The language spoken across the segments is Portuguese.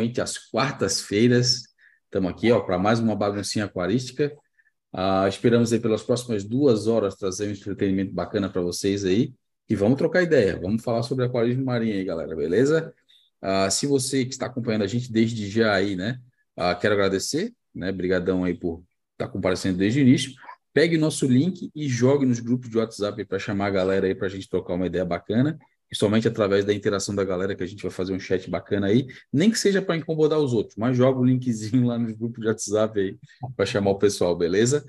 especialmente às quartas-feiras. Estamos aqui para mais uma baguncinha aquarística. Uh, esperamos aí pelas próximas duas horas trazer um entretenimento bacana para vocês aí. E vamos trocar ideia, vamos falar sobre aquarismo marinho aí, galera, beleza? Uh, se você que está acompanhando a gente desde já aí, né? Uh, quero agradecer, né? Brigadão aí por estar tá comparecendo desde o início. Pegue nosso link e jogue nos grupos de WhatsApp para chamar a galera aí para a gente trocar uma ideia bacana somente através da interação da galera que a gente vai fazer um chat bacana aí, nem que seja para incomodar os outros, mas joga o linkzinho lá no grupo de WhatsApp aí para chamar o pessoal, beleza?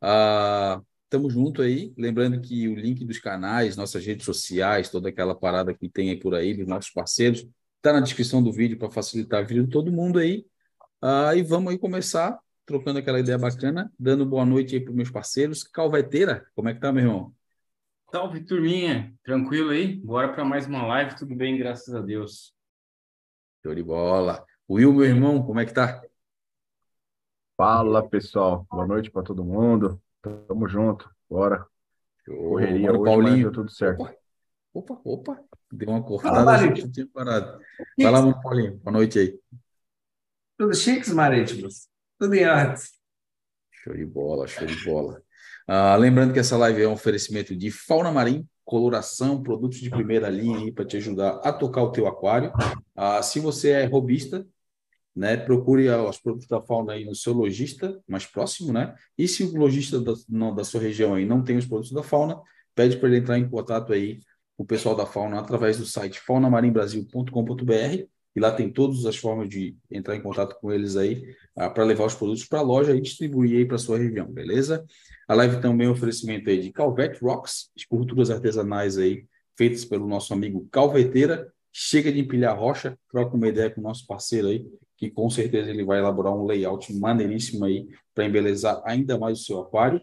Ah, tamo junto aí, lembrando que o link dos canais, nossas redes sociais, toda aquela parada que tem aí por aí, dos nossos parceiros, tá na descrição do vídeo para facilitar a vida de todo mundo aí. Ah, e vamos aí começar trocando aquela ideia bacana, dando boa noite aí para meus parceiros. Calveteira, como é que tá, meu irmão? Salve, turminha. Tranquilo aí? Bora para mais uma live. Tudo bem, graças a Deus. Show de bola. Will, meu irmão, como é que tá? Fala, pessoal. Boa noite para todo mundo. Tamo junto. Bora. Correria Bora, hoje, Paulinho. tudo certo. Opa, opa, opa. Deu uma cortada, Fala, tinha parado. Vai lá, mano, Paulinho. Boa noite aí. Tudo chiques, marítimos. Tudo em ordem. Show de bola, show de bola. Uh, lembrando que essa live é um oferecimento de Fauna Marim, coloração, produtos de primeira linha para te ajudar a tocar o teu aquário. Uh, se você é robista, né, procure os produtos da Fauna aí no seu lojista mais próximo, né? E se o lojista da, não, da sua região aí não tem os produtos da Fauna, pede para ele entrar em contato aí com o pessoal da Fauna através do site faunamarimbrasil.com.br e lá tem todas as formas de entrar em contato com eles aí uh, para levar os produtos para a loja e distribuir aí para sua região, beleza? A live também é um oferecimento aí de Calvet Rocks, esculturas artesanais aí, feitas pelo nosso amigo Calveteira. Chega de empilhar rocha, troca uma ideia com o nosso parceiro aí, que com certeza ele vai elaborar um layout maneiríssimo aí para embelezar ainda mais o seu aquário.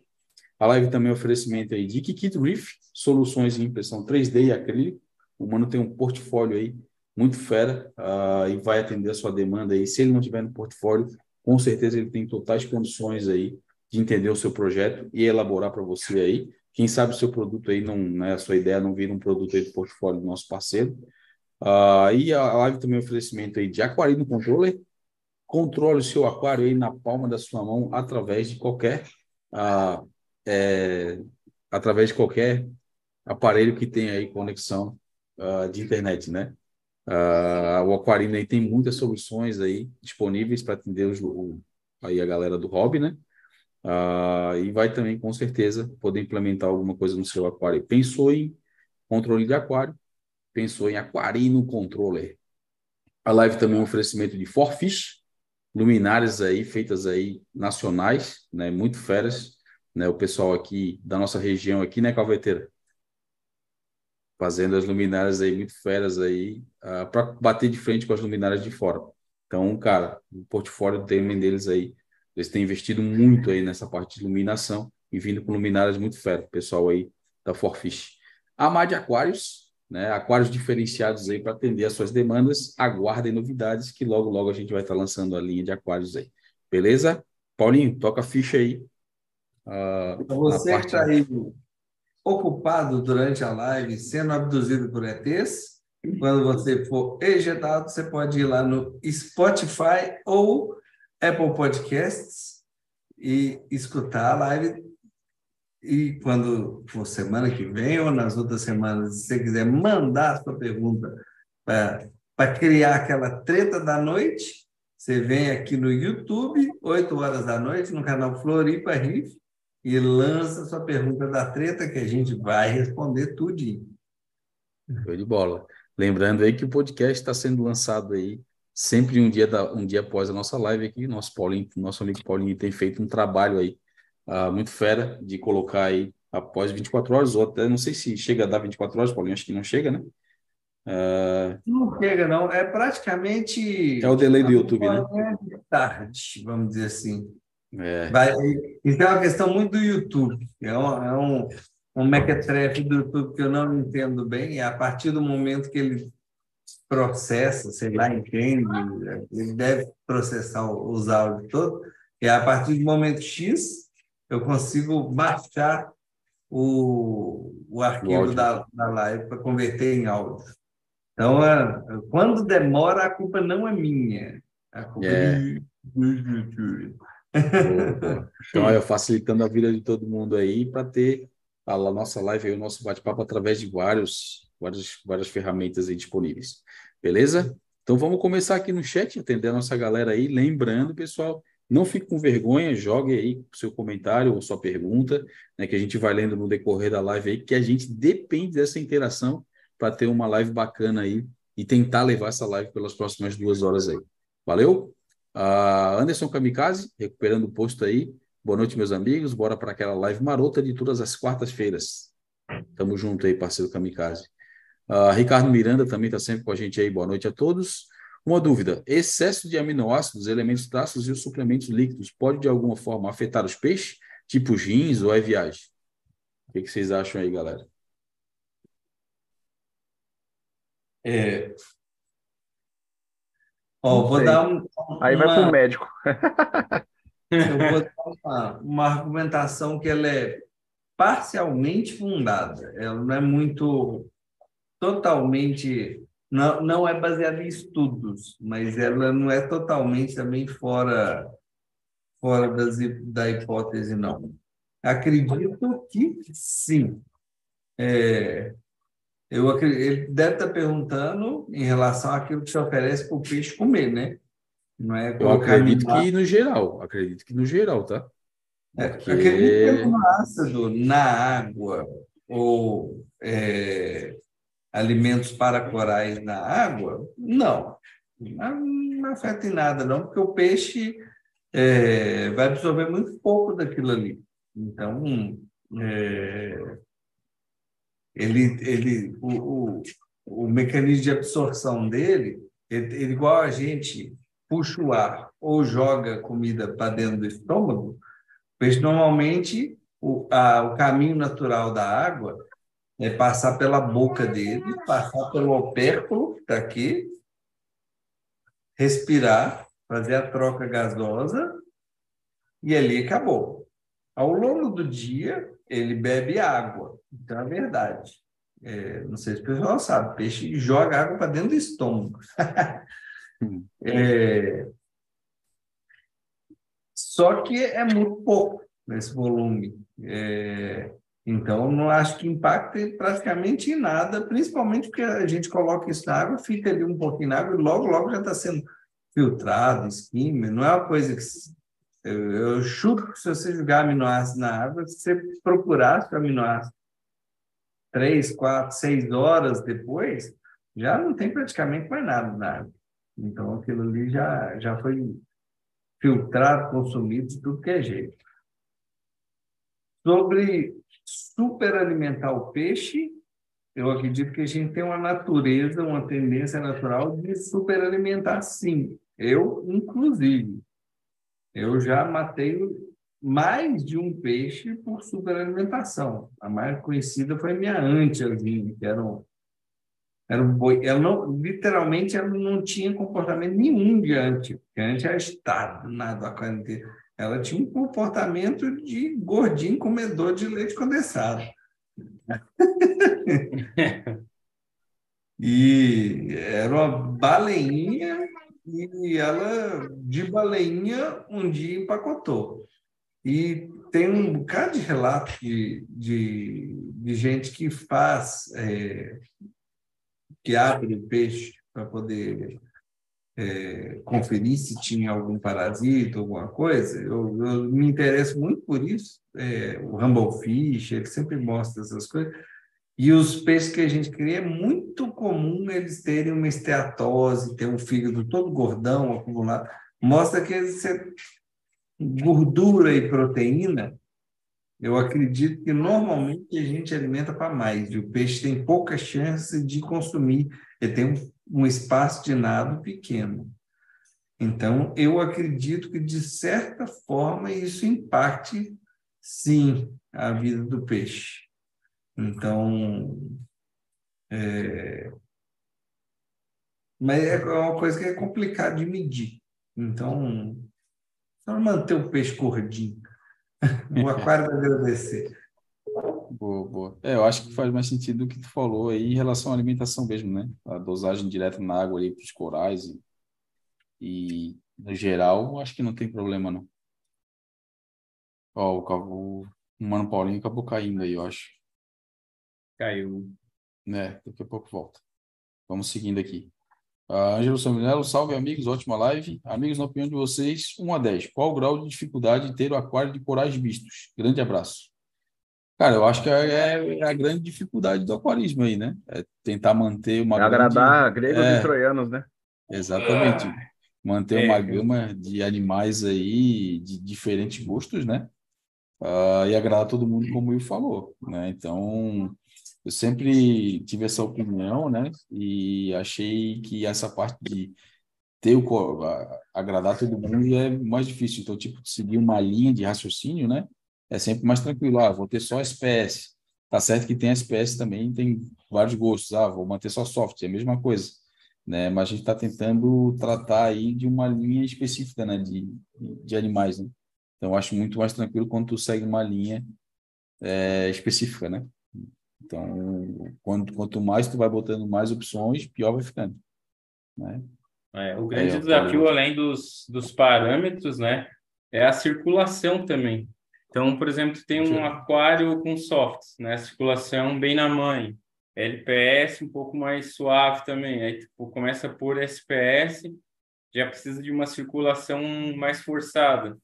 A live também é um oferecimento aí de Kikit Reef, soluções em impressão 3D e acrílico. O mano tem um portfólio aí muito fera uh, e vai atender a sua demanda aí. Se ele não tiver no portfólio, com certeza ele tem totais condições aí de entender o seu projeto e elaborar para você aí. Quem sabe o seu produto aí não, né, a sua ideia não vira um produto aí do portfólio do nosso parceiro. Uh, e a live também é um oferecimento aí de Aquarino Controller. Controle o seu aquário aí na palma da sua mão através de qualquer uh, é, através de qualquer aparelho que tenha aí conexão uh, de internet, né? Uh, o Aquarino aí tem muitas soluções aí disponíveis para atender os, o, aí a galera do hobby, né? Uh, e vai também, com certeza, poder implementar alguma coisa no seu aquário. Pensou em controle de aquário, pensou em Aquarino Controller. A live também é um oferecimento de Forfish, luminárias aí, feitas aí nacionais, né? Muito feras, né? O pessoal aqui da nossa região aqui, né, Calveteira? Fazendo as luminárias aí muito feras aí, uh, ah, para bater de frente com as luminárias de fora. Então, cara, o portfólio também deles aí eles têm investido muito aí nessa parte de iluminação e vindo com luminárias muito fera, pessoal aí da Forfish. A Mad Aquários, né? Aquários diferenciados aí para atender as suas demandas. Aguardem novidades que logo, logo a gente vai estar tá lançando a linha de aquários aí. Beleza? Paulinho, toca a ficha aí. Uh, você parte... está aí ocupado durante a live, sendo abduzido por ETs, quando você for ejetado, você pode ir lá no Spotify ou Apple Podcasts e escutar a live. E quando for semana que vem ou nas outras semanas, se você quiser mandar a sua pergunta para criar aquela treta da noite, você vem aqui no YouTube, 8 horas da noite, no canal Floripa Riff, e lança sua pergunta da treta que a gente vai responder tudinho. Show de bola. Lembrando aí que o podcast está sendo lançado aí sempre um dia, da, um dia após a nossa live aqui, nosso Paulinho, nosso amigo Paulinho tem feito um trabalho aí uh, muito fera de colocar aí após 24 horas, ou até não sei se chega a dar 24 horas, Paulinho, acho que não chega, né? Uh... Não chega, não. É praticamente. É o delay do YouTube, né? É tarde, vamos dizer assim. É. Vai, então é uma questão muito do YouTube. É um, é um, um mequetrefe do YouTube que eu não entendo bem, e a partir do momento que ele processa, sei lá, entende, ele deve processar os áudios todos, e a partir do momento X, eu consigo baixar o, o arquivo o da, da live para converter em áudio. Então, é, quando demora, a culpa não é minha. A culpa é. Então, eu facilitando a vida de todo mundo aí para ter a nossa live e o nosso bate-papo através de vários, várias, várias ferramentas aí disponíveis. Beleza? Então vamos começar aqui no chat, atender a nossa galera aí. Lembrando, pessoal, não fique com vergonha, jogue aí seu comentário ou sua pergunta, né, que a gente vai lendo no decorrer da live aí, que a gente depende dessa interação para ter uma live bacana aí e tentar levar essa live pelas próximas duas horas aí. Valeu? Uh, Anderson Kamikaze, recuperando o posto aí. Boa noite, meus amigos. Bora para aquela live marota de todas as quartas-feiras. Tamo junto aí, parceiro Kamikaze. Uh, Ricardo Miranda também está sempre com a gente aí. Boa noite a todos. Uma dúvida: excesso de aminoácidos, elementos traços e os suplementos líquidos pode de alguma forma afetar os peixes, tipo jeans ou é viagem? O que, que vocês acham aí, galera? É, Ó, vou dar um, Aí vai para o médico. eu vou dar uma, uma argumentação que ela é parcialmente fundada. Ela não é muito totalmente não, não é baseada em estudos, mas ela não é totalmente também fora fora das, da hipótese não. Acredito que sim. É, eu, ele deve estar perguntando em relação àquilo que se oferece para o peixe comer, né? Não é eu acredito que no geral, acredito que no geral, tá? É, Porque... É, acredito que no ácido, na água, ou é, alimentos para corais na água, não. Não, não afeta em nada, não, porque o peixe é, vai absorver muito pouco daquilo ali. Então, é, ele, ele, o, o, o mecanismo de absorção dele, ele, ele, igual a gente puxa o ar ou joga comida para dentro do estômago, pois normalmente o, a, o caminho natural da água é passar pela boca dele, passar pelo opérculo, que está aqui, respirar, fazer a troca gasosa e ali acabou. Ao longo do dia, ele bebe água. Então, é verdade. É, não sei se o pessoal sabe, peixe joga água para dentro do estômago. é, só que é muito pouco nesse volume. É, então, não acho que impacte praticamente em nada, principalmente porque a gente coloca isso na água, fica ali um pouquinho na água e logo, logo já está sendo filtrado, esquema. Não é uma coisa que eu, eu chuto que se você jogar aminoácido na água, se você procurasse o aminoácido três, quatro, seis horas depois, já não tem praticamente mais nada na água. Então, aquilo ali já, já foi filtrado, consumido de tudo que é jeito. Sobre superalimentar o peixe, eu acredito que a gente tem uma natureza, uma tendência natural de superalimentar, sim. Eu, inclusive. Eu já matei mais de um peixe por superalimentação. A mais conhecida foi a minha antiazinha, que era um, era um boi. Ela não, literalmente, ela não tinha comportamento nenhum de ante, porque a ante era estado nada a quarentena. Ela tinha um comportamento de gordinho comedor de leite condensado. e era uma baleinha e ela, de baleinha, um dia empacotou. E tem um bocado de relato de, de, de gente que faz, é, que abre o peixe para poder é, conferir se tinha algum parasita, alguma coisa. Eu, eu me interesso muito por isso. É, o Rumble Fish, ele sempre mostra essas coisas. E os peixes que a gente cria, é muito comum eles terem uma esteatose, ter um fígado todo gordão, acumulado. Mostra que eles, gordura e proteína, eu acredito que normalmente a gente alimenta para mais. E o peixe tem pouca chance de consumir, ele tem um, um espaço de nado pequeno. Então, eu acredito que, de certa forma, isso impacte, sim, a vida do peixe. Então, é... mas é uma coisa que é complicado de medir. Então, só manter o peixe gordinho. O aquário vai agradecer. Boa, boa. É, eu acho que faz mais sentido o que tu falou aí em relação à alimentação mesmo, né? A dosagem direta na água ali para os corais. E... E, no geral, acho que não tem problema, não. Ó, o, o Mano Paulinho acabou caindo aí, eu acho. Caiu. Né, daqui a pouco volta. Vamos seguindo aqui. Uh, Ângelo Saminello, salve amigos, ótima live. Amigos, na opinião de vocês, 1 a 10. Qual o grau de dificuldade de ter o aquário de corais mistos? Grande abraço. Cara, eu acho que é, é a grande dificuldade do aquarismo aí, né? É tentar manter uma. É agradar grande... gregos é, e troianos, né? Exatamente. Manter é, uma gama de animais aí de diferentes gostos, né? Uh, e agradar todo mundo, como o Will falou, né? Então, eu sempre tive essa opinião, né? E achei que essa parte de ter o agradar todo mundo é mais difícil. Então, tipo, seguir uma linha de raciocínio, né? É sempre mais tranquilo. Ah, vou ter só SPS. Tá certo que tem SPS também, tem vários gostos. Ah, vou manter só software, é a mesma coisa, né? Mas a gente está tentando tratar aí de uma linha específica, né? De, de animais, né? Então, acho muito mais tranquilo quando tu segue uma linha é, específica, né? Então, quanto, quanto mais tu vai botando mais opções, pior vai ficando. Né? É, o grande desafio, além dos, dos parâmetros, né, é a circulação também. Então, por exemplo, tem um aquário com softs, né, circulação bem na mãe, LPS um pouco mais suave também. Aí tipo, começa por SPS, já precisa de uma circulação mais forçada.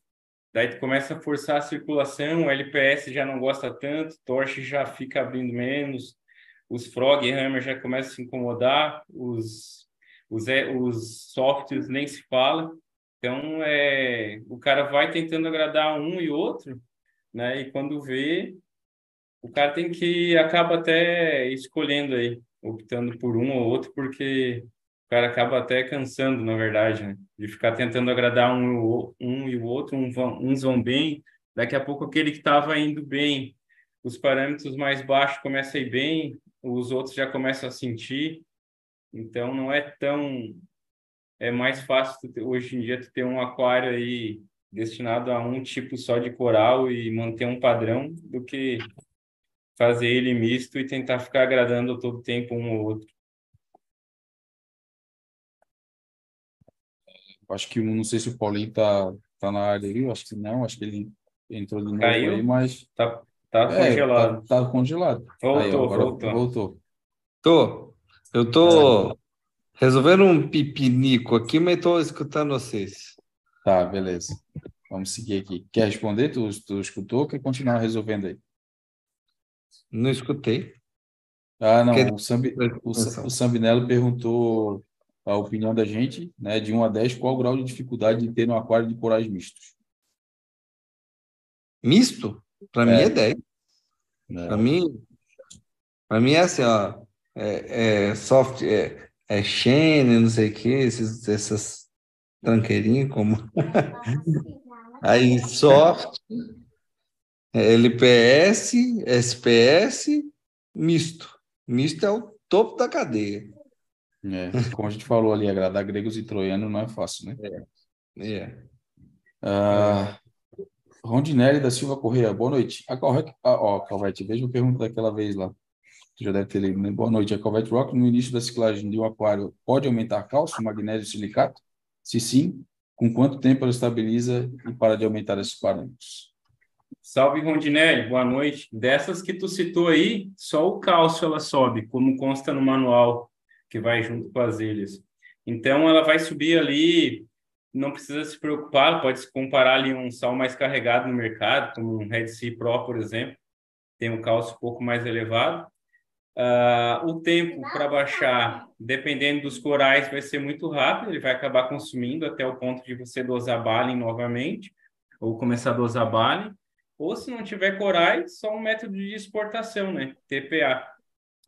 Daí tu começa a forçar a circulação, o LPS já não gosta tanto, torche já fica abrindo menos, os frog hammer já começam a se incomodar, os, os, os softwares nem se fala. Então, é, o cara vai tentando agradar um e outro, né? E quando vê, o cara tem que acaba até escolhendo aí, optando por um ou outro, porque o cara acaba até cansando, na verdade, né? De ficar tentando agradar um, um e o outro, um vão, uns vão bem, daqui a pouco aquele que estava indo bem, os parâmetros mais baixos começam a ir bem, os outros já começam a sentir, então não é tão... É mais fácil hoje em dia tu ter um aquário aí destinado a um tipo só de coral e manter um padrão do que fazer ele misto e tentar ficar agradando todo tempo um ou outro. Acho que não sei se o Paulinho tá, tá na área aí, acho que não, acho que ele entrou de novo Caiu. aí, mas. Tá, tá é, congelado. Tá, tá, congelado. Voltou, aí, voltou. voltou. Tô. Eu tô é. resolvendo um pipinico aqui, mas tô escutando vocês. Tá, beleza. Vamos seguir aqui. Quer responder? Tu, tu escutou ou quer continuar resolvendo aí? Não escutei. Ah, não. Quer... O, Sambi, o, o Sambinello perguntou a opinião da gente, né, de 1 a 10, qual o grau de dificuldade de ter um aquário de corais mistos? Misto? Para é. mim é 10. É. Para mim, para mim é assim, ó, é, é soft, é, é Shane, não sei o que, esses, essas tranqueirinhas como aí soft, LPS, SPS, misto. Misto é o topo da cadeia. É, como a gente falou ali, agradar gregos e troianos não é fácil, né? É. é. Ah, Rondinelli da Silva Correia, boa noite. A Calvete, ah, ó, Calvete, veja a pergunta daquela vez lá. Tu já deve ter lido, né? Boa noite. A Calvete Rock, no início da ciclagem de um aquário, pode aumentar cálcio, magnésio e silicato? Se sim, com quanto tempo ela estabiliza e para de aumentar esses parâmetros? Salve, Rondinelli, boa noite. Dessas que tu citou aí, só o cálcio ela sobe, como consta no manual que vai junto com as ilhas. Então, ela vai subir ali, não precisa se preocupar, pode se comparar ali um sal mais carregado no mercado, como um Red Sea Pro, por exemplo, tem um cálcio um pouco mais elevado. Uh, o tempo para baixar, dependendo dos corais, vai ser muito rápido, ele vai acabar consumindo até o ponto de você dosar Balin novamente, ou começar a dosar Balin. Ou se não tiver corais, só um método de exportação, né? TPA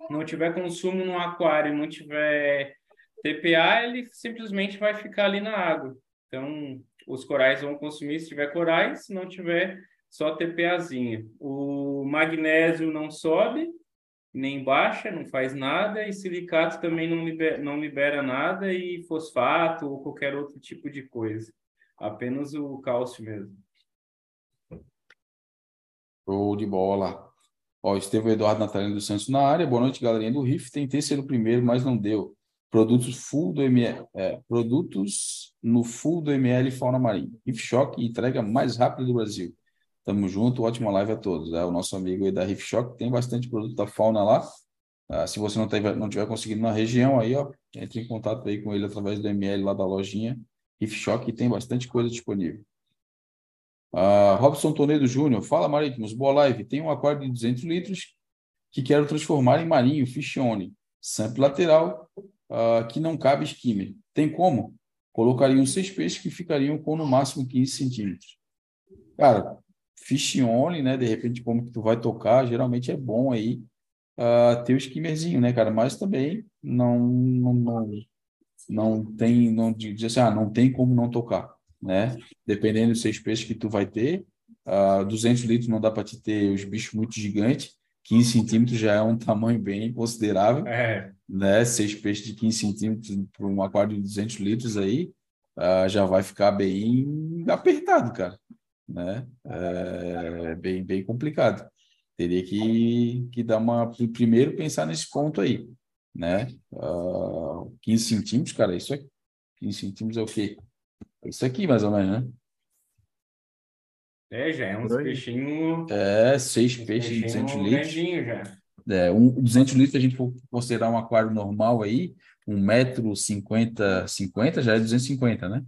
não tiver consumo no aquário, não tiver TPA, ele simplesmente vai ficar ali na água. Então, os corais vão consumir se tiver corais, se não tiver só TPAzinha. O magnésio não sobe, nem baixa, não faz nada, e silicato também não libera, não libera nada, e fosfato ou qualquer outro tipo de coisa. Apenas o cálcio mesmo. Show de bola. Ó, Estevão Eduardo Natalino dos Santos na área. Boa noite, galerinha do RIF. Tentei ser o primeiro, mas não deu. produtos full do ML, é, produtos no full do ML Fauna Marinha. Riff Shock, entrega mais rápida do Brasil. Tamo junto, ótima live a todos. É o nosso amigo aí da Riff Shock, tem bastante produto da fauna lá. Ah, se você não tiver, não tiver conseguindo na região aí, ó, entre em contato aí com ele através do ML lá da lojinha Riff Shock, tem bastante coisa disponível. Ah, Robson Tonedo Júnior, fala Marítimos, boa live. Tem um aquário de 200 litros que quero transformar em marinho, fish only. Sample lateral, uh, que não cabe skimmer. Tem como? Colocaria uns seis peixes que ficariam com no máximo 15 centímetros. Cara, fish only, né? De repente, como que tu vai tocar, geralmente é bom aí uh, ter o skimmerzinho, né, cara? Mas também não, não, não, não tem, não diz assim, ah, não tem como não tocar, né? Dependendo dos seis peixes que tu vai ter, uh, ah, 200 litros não dá para te ter os bichos muito gigantes, 15 centímetros já é um tamanho bem considerável, é. né? Seis peixes de 15 centímetros para um aquário de 200 litros aí, uh, já vai ficar bem apertado, cara, né? É bem, bem complicado. Teria que, que dar uma... Primeiro pensar nesse ponto aí, né? Uh, ah, 15 centímetros, cara, isso aqui. 15 centímetros é o quê? Isso aqui, mais ou menos, né? É, já é uns peixinhos. É, seis peixes de 200 litros. Já. É, um, 200 litros, a gente for considerar um aquário normal aí, um metro cinquenta, cinquenta já é 250, né?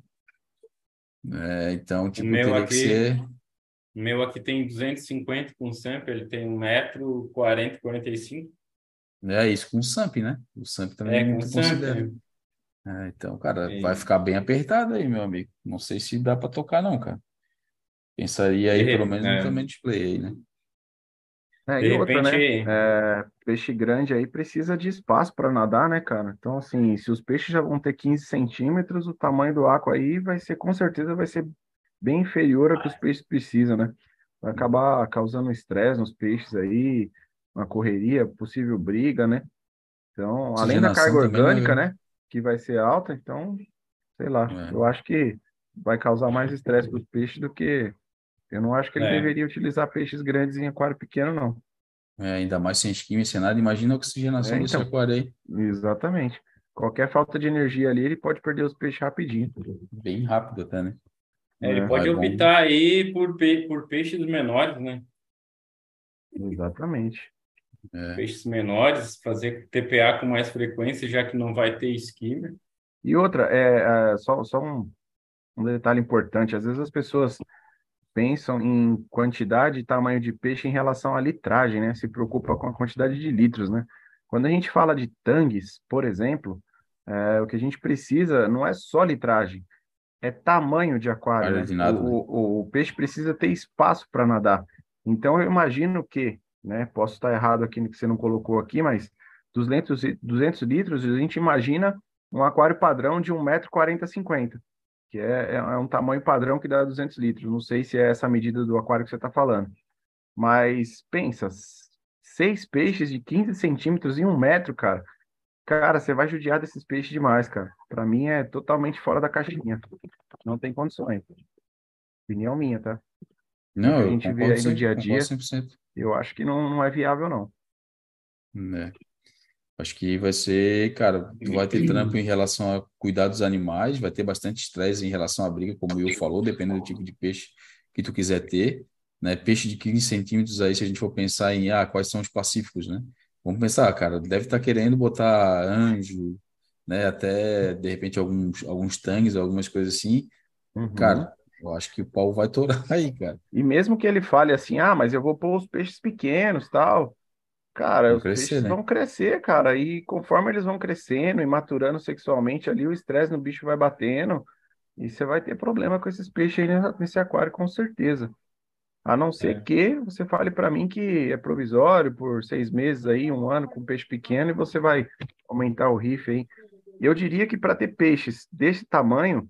É, então, tipo, meu teria aqui, que ser... O meu aqui tem 250 com SAMP, ele tem um metro 40, 45. É isso, com o SAMP, né? O SAMP também é, é muito considerado. É, então, cara, é. vai ficar bem apertado aí, meu amigo. Não sei se dá para tocar, não, cara. Pensaria aí, pelo menos, é. no tamanho display aí, né? É, e outra, né? É, peixe grande aí precisa de espaço para nadar, né, cara? Então, assim, se os peixes já vão ter 15 centímetros, o tamanho do aquário aí vai ser, com certeza, vai ser bem inferior ao que os peixes precisam, né? Vai acabar causando estresse nos peixes aí, uma correria, possível briga, né? Então, além da carga orgânica, né? Que vai ser alta, então, sei lá, é. eu acho que vai causar mais estresse para os peixes do que eu não acho que ele é. deveria utilizar peixes grandes em aquário pequeno, não. É, ainda mais sem esquema, sem nada. Imagina a oxigenação é, então, desse aquário aí. Exatamente. Qualquer falta de energia ali, ele pode perder os peixes rapidinho. Bem rápido até, né? É, ele é, pode optar bom. aí por, pe por peixes menores, né? Exatamente. É. Peixes menores, fazer TPA com mais frequência, já que não vai ter esquema. E outra, é, é só, só um, um detalhe importante. Às vezes as pessoas pensam em quantidade e tamanho de peixe em relação à litragem, né? Se preocupa com a quantidade de litros, né? Quando a gente fala de tangues, por exemplo, é, o que a gente precisa não é só litragem, é tamanho de aquário. Né? O, né? o, o, peixe precisa ter espaço para nadar. Então eu imagino que, né? Posso estar errado aqui que você não colocou aqui, mas 200, 200 litros a gente imagina um aquário padrão de 1,40m, 50 que é, é, é um tamanho padrão que dá 200 litros. Não sei se é essa medida do aquário que você está falando. Mas pensa, seis peixes de 15 centímetros em um metro, cara. Cara, você vai judiar desses peixes demais, cara. Para mim é totalmente fora da caixinha. Não tem condições. Opinião minha, tá? Não, a gente vê aí no dia a dia. 100%. Eu acho que não, não é viável, não. É. Acho que vai ser, cara, tu vai ter trampo em relação a cuidar dos animais, vai ter bastante estresse em relação à briga, como o Will falou, dependendo do tipo de peixe que tu quiser ter, né? Peixe de 15 centímetros aí, se a gente for pensar em, ah, quais são os pacíficos, né? Vamos pensar, cara, deve estar tá querendo botar anjo, né? Até, de repente, alguns, alguns tangues, algumas coisas assim. Uhum. Cara, eu acho que o pau vai torar aí, cara. E mesmo que ele fale assim, ah, mas eu vou pôr os peixes pequenos, tal Cara, vão os crescer, peixes né? vão crescer, cara, e conforme eles vão crescendo e maturando sexualmente ali, o estresse no bicho vai batendo e você vai ter problema com esses peixes aí nesse aquário, com certeza. A não ser é. que você fale para mim que é provisório por seis meses aí, um ano com peixe pequeno e você vai aumentar o riff aí. Eu diria que para ter peixes desse tamanho,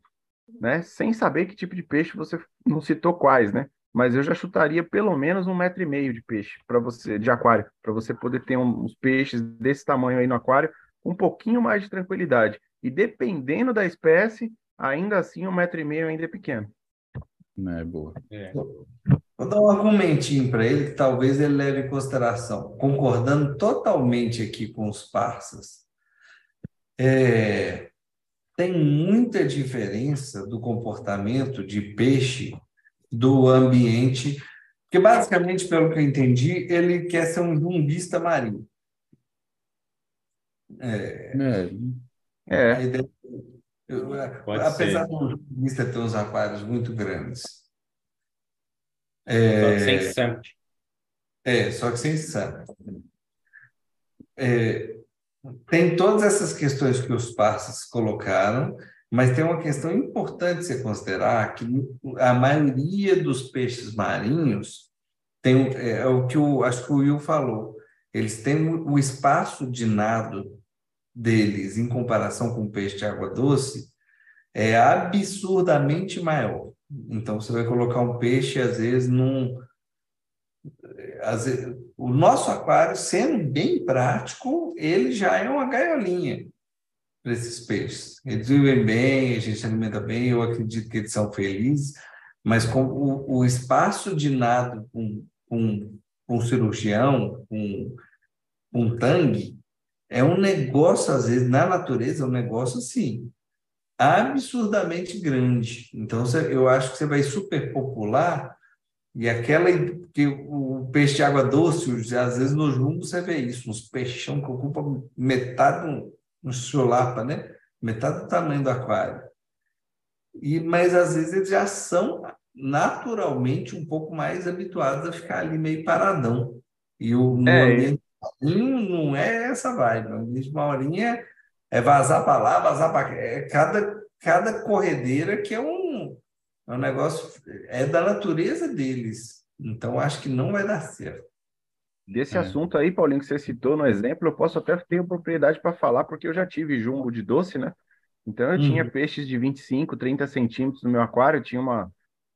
né, sem saber que tipo de peixe você não citou quais, né? mas eu já chutaria pelo menos um metro e meio de peixe para você, de aquário, para você poder ter uns peixes desse tamanho aí no aquário, um pouquinho mais de tranquilidade. E dependendo da espécie, ainda assim um metro e meio ainda é pequeno. Não é boa. É. Vou dar um argumentinho para ele que talvez ele leve em consideração, concordando totalmente aqui com os parças. é, tem muita diferença do comportamento de peixe do ambiente, porque basicamente, pelo que eu entendi, ele quer ser um zumbista marinho. É. é. é. Ideia, eu, apesar ser. do zumbista ter uns aquários muito grandes. É, só que sem SAMP. É, só que sem SAMP. É, tem todas essas questões que os parceiros colocaram, mas tem uma questão importante você considerar que a maioria dos peixes marinhos tem é, é o que o, acho que o Will falou. Eles têm o espaço de nado deles em comparação com o peixe de água doce é absurdamente maior. Então você vai colocar um peixe às vezes num às vezes, o nosso aquário sendo bem prático, ele já é uma gaiolinha para esses peixes. Eles vivem bem, a gente alimenta bem, eu acredito que eles são felizes, mas com o, o espaço de nado com, com, com cirurgião, com, com tangue, é um negócio, às vezes, na natureza, é um negócio assim, absurdamente grande. Então, eu acho que você vai superpopular e aquela que o peixe de água doce, às vezes no jumbo você vê isso, uns peixão que ocupam metade no, no solapa, né? Metade do tamanho do aquário. E, mas às vezes eles já são naturalmente um pouco mais habituados a ficar ali meio paradão. E o é, ambiente não é essa vibe. O ambiente marinho é, vazar para lá, vazar para cá. É cada, cada corredeira que é um, é um negócio, é da natureza deles. Então acho que não vai dar certo. Desse é. assunto aí, Paulinho, que você citou no exemplo, eu posso até ter propriedade para falar, porque eu já tive jumbo de doce, né? Então eu uhum. tinha peixes de 25, 30 centímetros no meu aquário, tinha uma,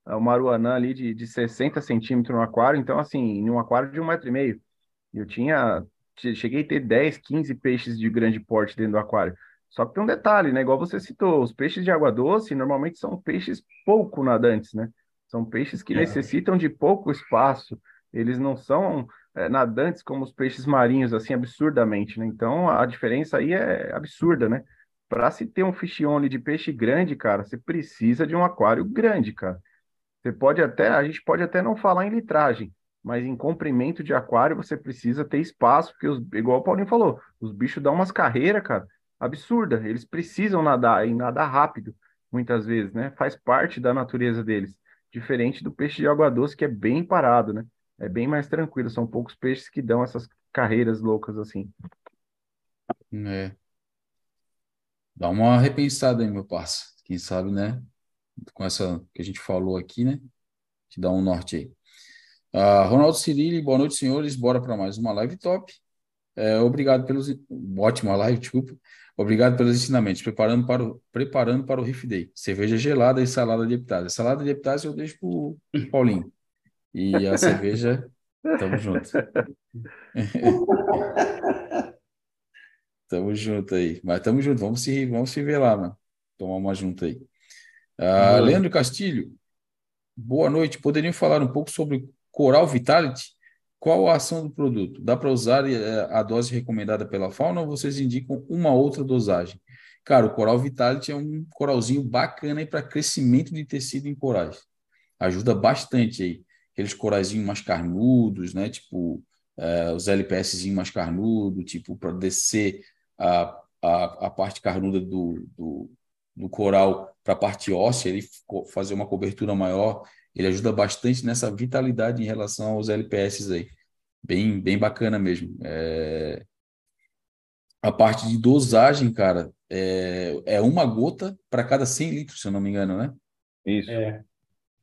uma aruanã ali de, de 60 centímetros no aquário, então assim, em um aquário de um metro e meio. Eu tinha, cheguei a ter 10, 15 peixes de grande porte dentro do aquário. Só que tem um detalhe, né? Igual você citou, os peixes de água doce normalmente são peixes pouco nadantes, né? São peixes que é. necessitam de pouco espaço. Eles não são é, nadantes como os peixes marinhos, assim, absurdamente, né? Então a diferença aí é absurda, né? Para se ter um fish only de peixe grande, cara, você precisa de um aquário grande, cara. Você pode até, a gente pode até não falar em litragem, mas em comprimento de aquário você precisa ter espaço, porque os, igual o Paulinho falou, os bichos dão umas carreiras, cara, absurda. Eles precisam nadar e nadar rápido, muitas vezes, né? Faz parte da natureza deles, diferente do peixe de água doce que é bem parado, né? É bem mais tranquilo. São poucos peixes que dão essas carreiras loucas assim. É. Dá uma repensada aí, meu parça. Quem sabe, né? Com essa que a gente falou aqui, né? Te dá um norte aí. Uh, Ronaldo Cirilli, boa noite, senhores. Bora para mais uma live top. É, obrigado pelos. Ótima live, desculpa. Obrigado pelos ensinamentos. Preparando para o, preparando para o Riff Day. Cerveja gelada e salada de epitásia. Salada de epitásia eu deixo para o Paulinho. E a cerveja, tamo junto. tamo junto aí. Mas tamo junto. Vamos se, vamos se ver lá, mano. Tomar uma junta aí. Uh, Leandro Castilho, boa noite. Poderiam falar um pouco sobre Coral Vitality? Qual a ação do produto? Dá para usar eh, a dose recomendada pela fauna ou vocês indicam uma outra dosagem? Cara, o Coral Vitality é um coralzinho bacana para crescimento de tecido em corais. Ajuda bastante aí. Aqueles coraizinhos mais carnudos, né? Tipo é, os LPS mais carnudo, tipo para descer a, a, a parte carnuda do, do, do coral para a parte óssea, ele fazer uma cobertura maior ele ajuda bastante nessa vitalidade em relação aos LPS aí. Bem, bem bacana mesmo. É... A parte de dosagem, cara, é, é uma gota para cada 100 litros, se eu não me engano, né? Isso. É.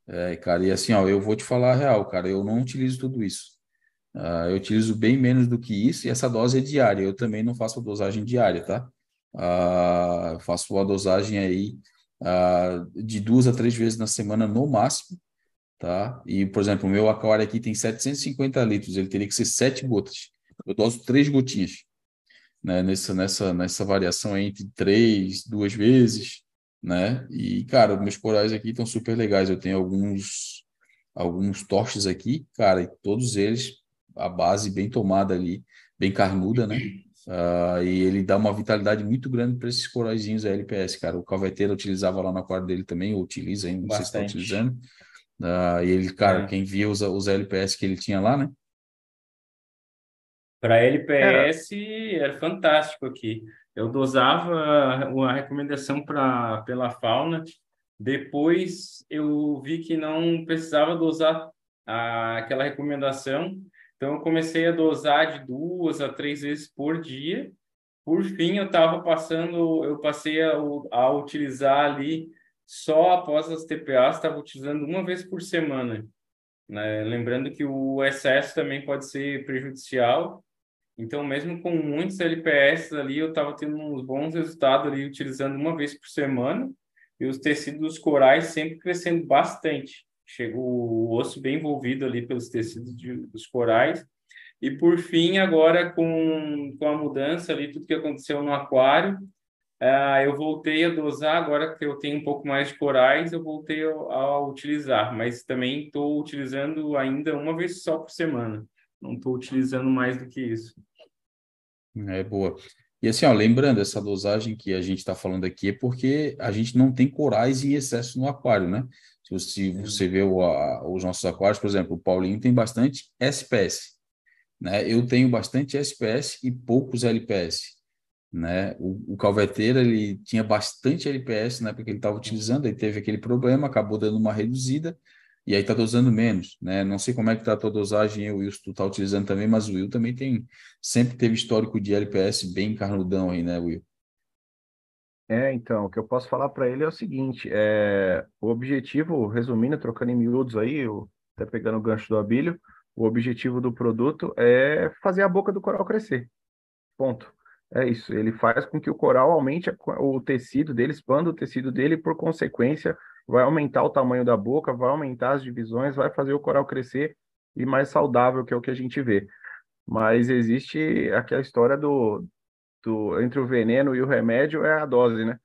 é. cara, e assim, ó, eu vou te falar a real, cara, eu não utilizo tudo isso. Uh, eu utilizo bem menos do que isso e essa dose é diária. Eu também não faço a dosagem diária, tá? Uh, faço a dosagem aí uh, de duas a três vezes na semana no máximo tá? E, por exemplo, o meu aquário aqui tem 750 litros, ele teria que ser sete gotas. Eu doso três gotinhas, né? Nessa, nessa, nessa variação entre três, duas vezes, né? E, cara, meus corais aqui estão super legais. Eu tenho alguns alguns torches aqui, cara, e todos eles a base bem tomada ali, bem carnuda, né? Uh, e ele dá uma vitalidade muito grande para esses coraizinhos LPS, cara. O Calveteiro utilizava lá no aquário dele também, ou utiliza ainda, não Bastante. sei se está utilizando. Uh, e ele, cara, é. quem via os, os LPS que ele tinha lá, né? Para LPS era. era fantástico aqui. Eu dosava uma recomendação para pela fauna. Depois eu vi que não precisava dosar a, aquela recomendação. Então eu comecei a dosar de duas a três vezes por dia. Por fim, eu estava passando, eu passei a, a utilizar ali só após as TPAs, estava utilizando uma vez por semana. Né? Lembrando que o excesso também pode ser prejudicial então, mesmo com muitos LPS ali, eu estava tendo uns bons resultados ali, utilizando uma vez por semana, e os tecidos dos corais sempre crescendo bastante. Chegou o osso bem envolvido ali pelos tecidos de, dos corais. E, por fim, agora com, com a mudança ali, tudo que aconteceu no aquário, uh, eu voltei a dosar, agora que eu tenho um pouco mais de corais, eu voltei a, a utilizar, mas também estou utilizando ainda uma vez só por semana não estou utilizando mais do que isso. É boa. E assim, ó, lembrando, essa dosagem que a gente está falando aqui é porque a gente não tem corais em excesso no aquário, né? Se você, vê o, a, os nossos aquários, por exemplo, o Paulinho tem bastante SPS, né? Eu tenho bastante SPS e poucos LPS, né? O, o Calveteira, ele tinha bastante LPS na época que ele estava utilizando, aí teve aquele problema, acabou dando uma reduzida, e aí está dosando menos, né? Não sei como é que está a tua dosagem, o Wilson, tu está utilizando também, mas o Will também tem, sempre teve histórico de LPS bem carnudão aí, né, Will? É, então, o que eu posso falar para ele é o seguinte, é, o objetivo, resumindo, trocando em miúdos aí, eu, até pegando o gancho do Abílio, o objetivo do produto é fazer a boca do coral crescer, ponto. É isso, ele faz com que o coral aumente o tecido dele, expanda o tecido dele e, por consequência, vai aumentar o tamanho da boca, vai aumentar as divisões, vai fazer o coral crescer e mais saudável, que é o que a gente vê. Mas existe aquela história do, do entre o veneno e o remédio é a dose, né?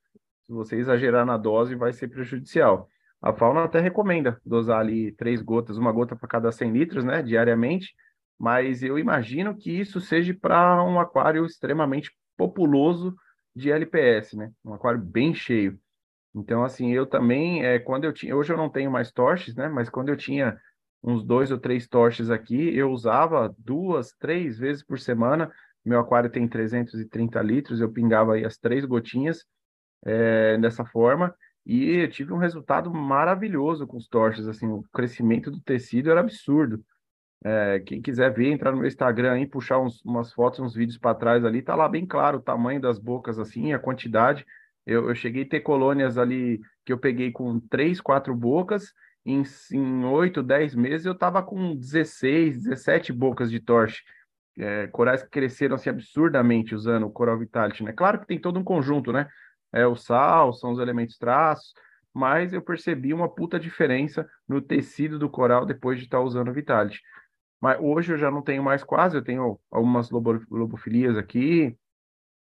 Se você exagerar na dose, vai ser prejudicial. A fauna até recomenda dosar ali três gotas, uma gota para cada 100 litros, né, diariamente, mas eu imagino que isso seja para um aquário extremamente populoso de LPS, né? Um aquário bem cheio. Então, assim, eu também, é, quando eu tinha, hoje eu não tenho mais torches, né? Mas quando eu tinha uns dois ou três torches aqui, eu usava duas, três vezes por semana. Meu aquário tem 330 litros, eu pingava aí as três gotinhas é, dessa forma e eu tive um resultado maravilhoso com os torches. Assim, o crescimento do tecido era absurdo. É, quem quiser ver, entrar no meu Instagram e puxar uns, umas fotos, uns vídeos para trás ali, tá lá bem claro o tamanho das bocas, assim, a quantidade. Eu, eu cheguei a ter colônias ali que eu peguei com três, quatro bocas. Em, 8, 10 meses eu estava com 16, 17 bocas de torche. É, corais que cresceram assim, absurdamente usando o Coral Vitality, né? Claro que tem todo um conjunto, né? É o sal, são os elementos traços, mas eu percebi uma puta diferença no tecido do coral depois de estar tá usando o Vitality. Mas hoje eu já não tenho mais quase, eu tenho algumas lobofilias aqui,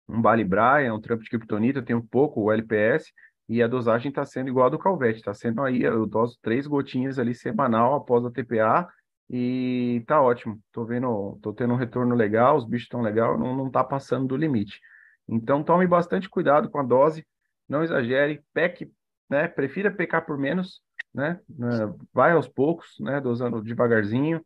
um Bali Brian, um trampo de Kryptonita, tem um pouco o LPS, e a dosagem está sendo igual a do Calvete, está sendo aí, eu doso três gotinhas ali semanal após a TPA, e tá ótimo. Tô vendo, tô tendo um retorno legal, os bichos estão legal, não, não tá passando do limite. Então tome bastante cuidado com a dose, não exagere, peque, né? Prefira pecar por menos, né? Vai aos poucos, né? Dosando devagarzinho,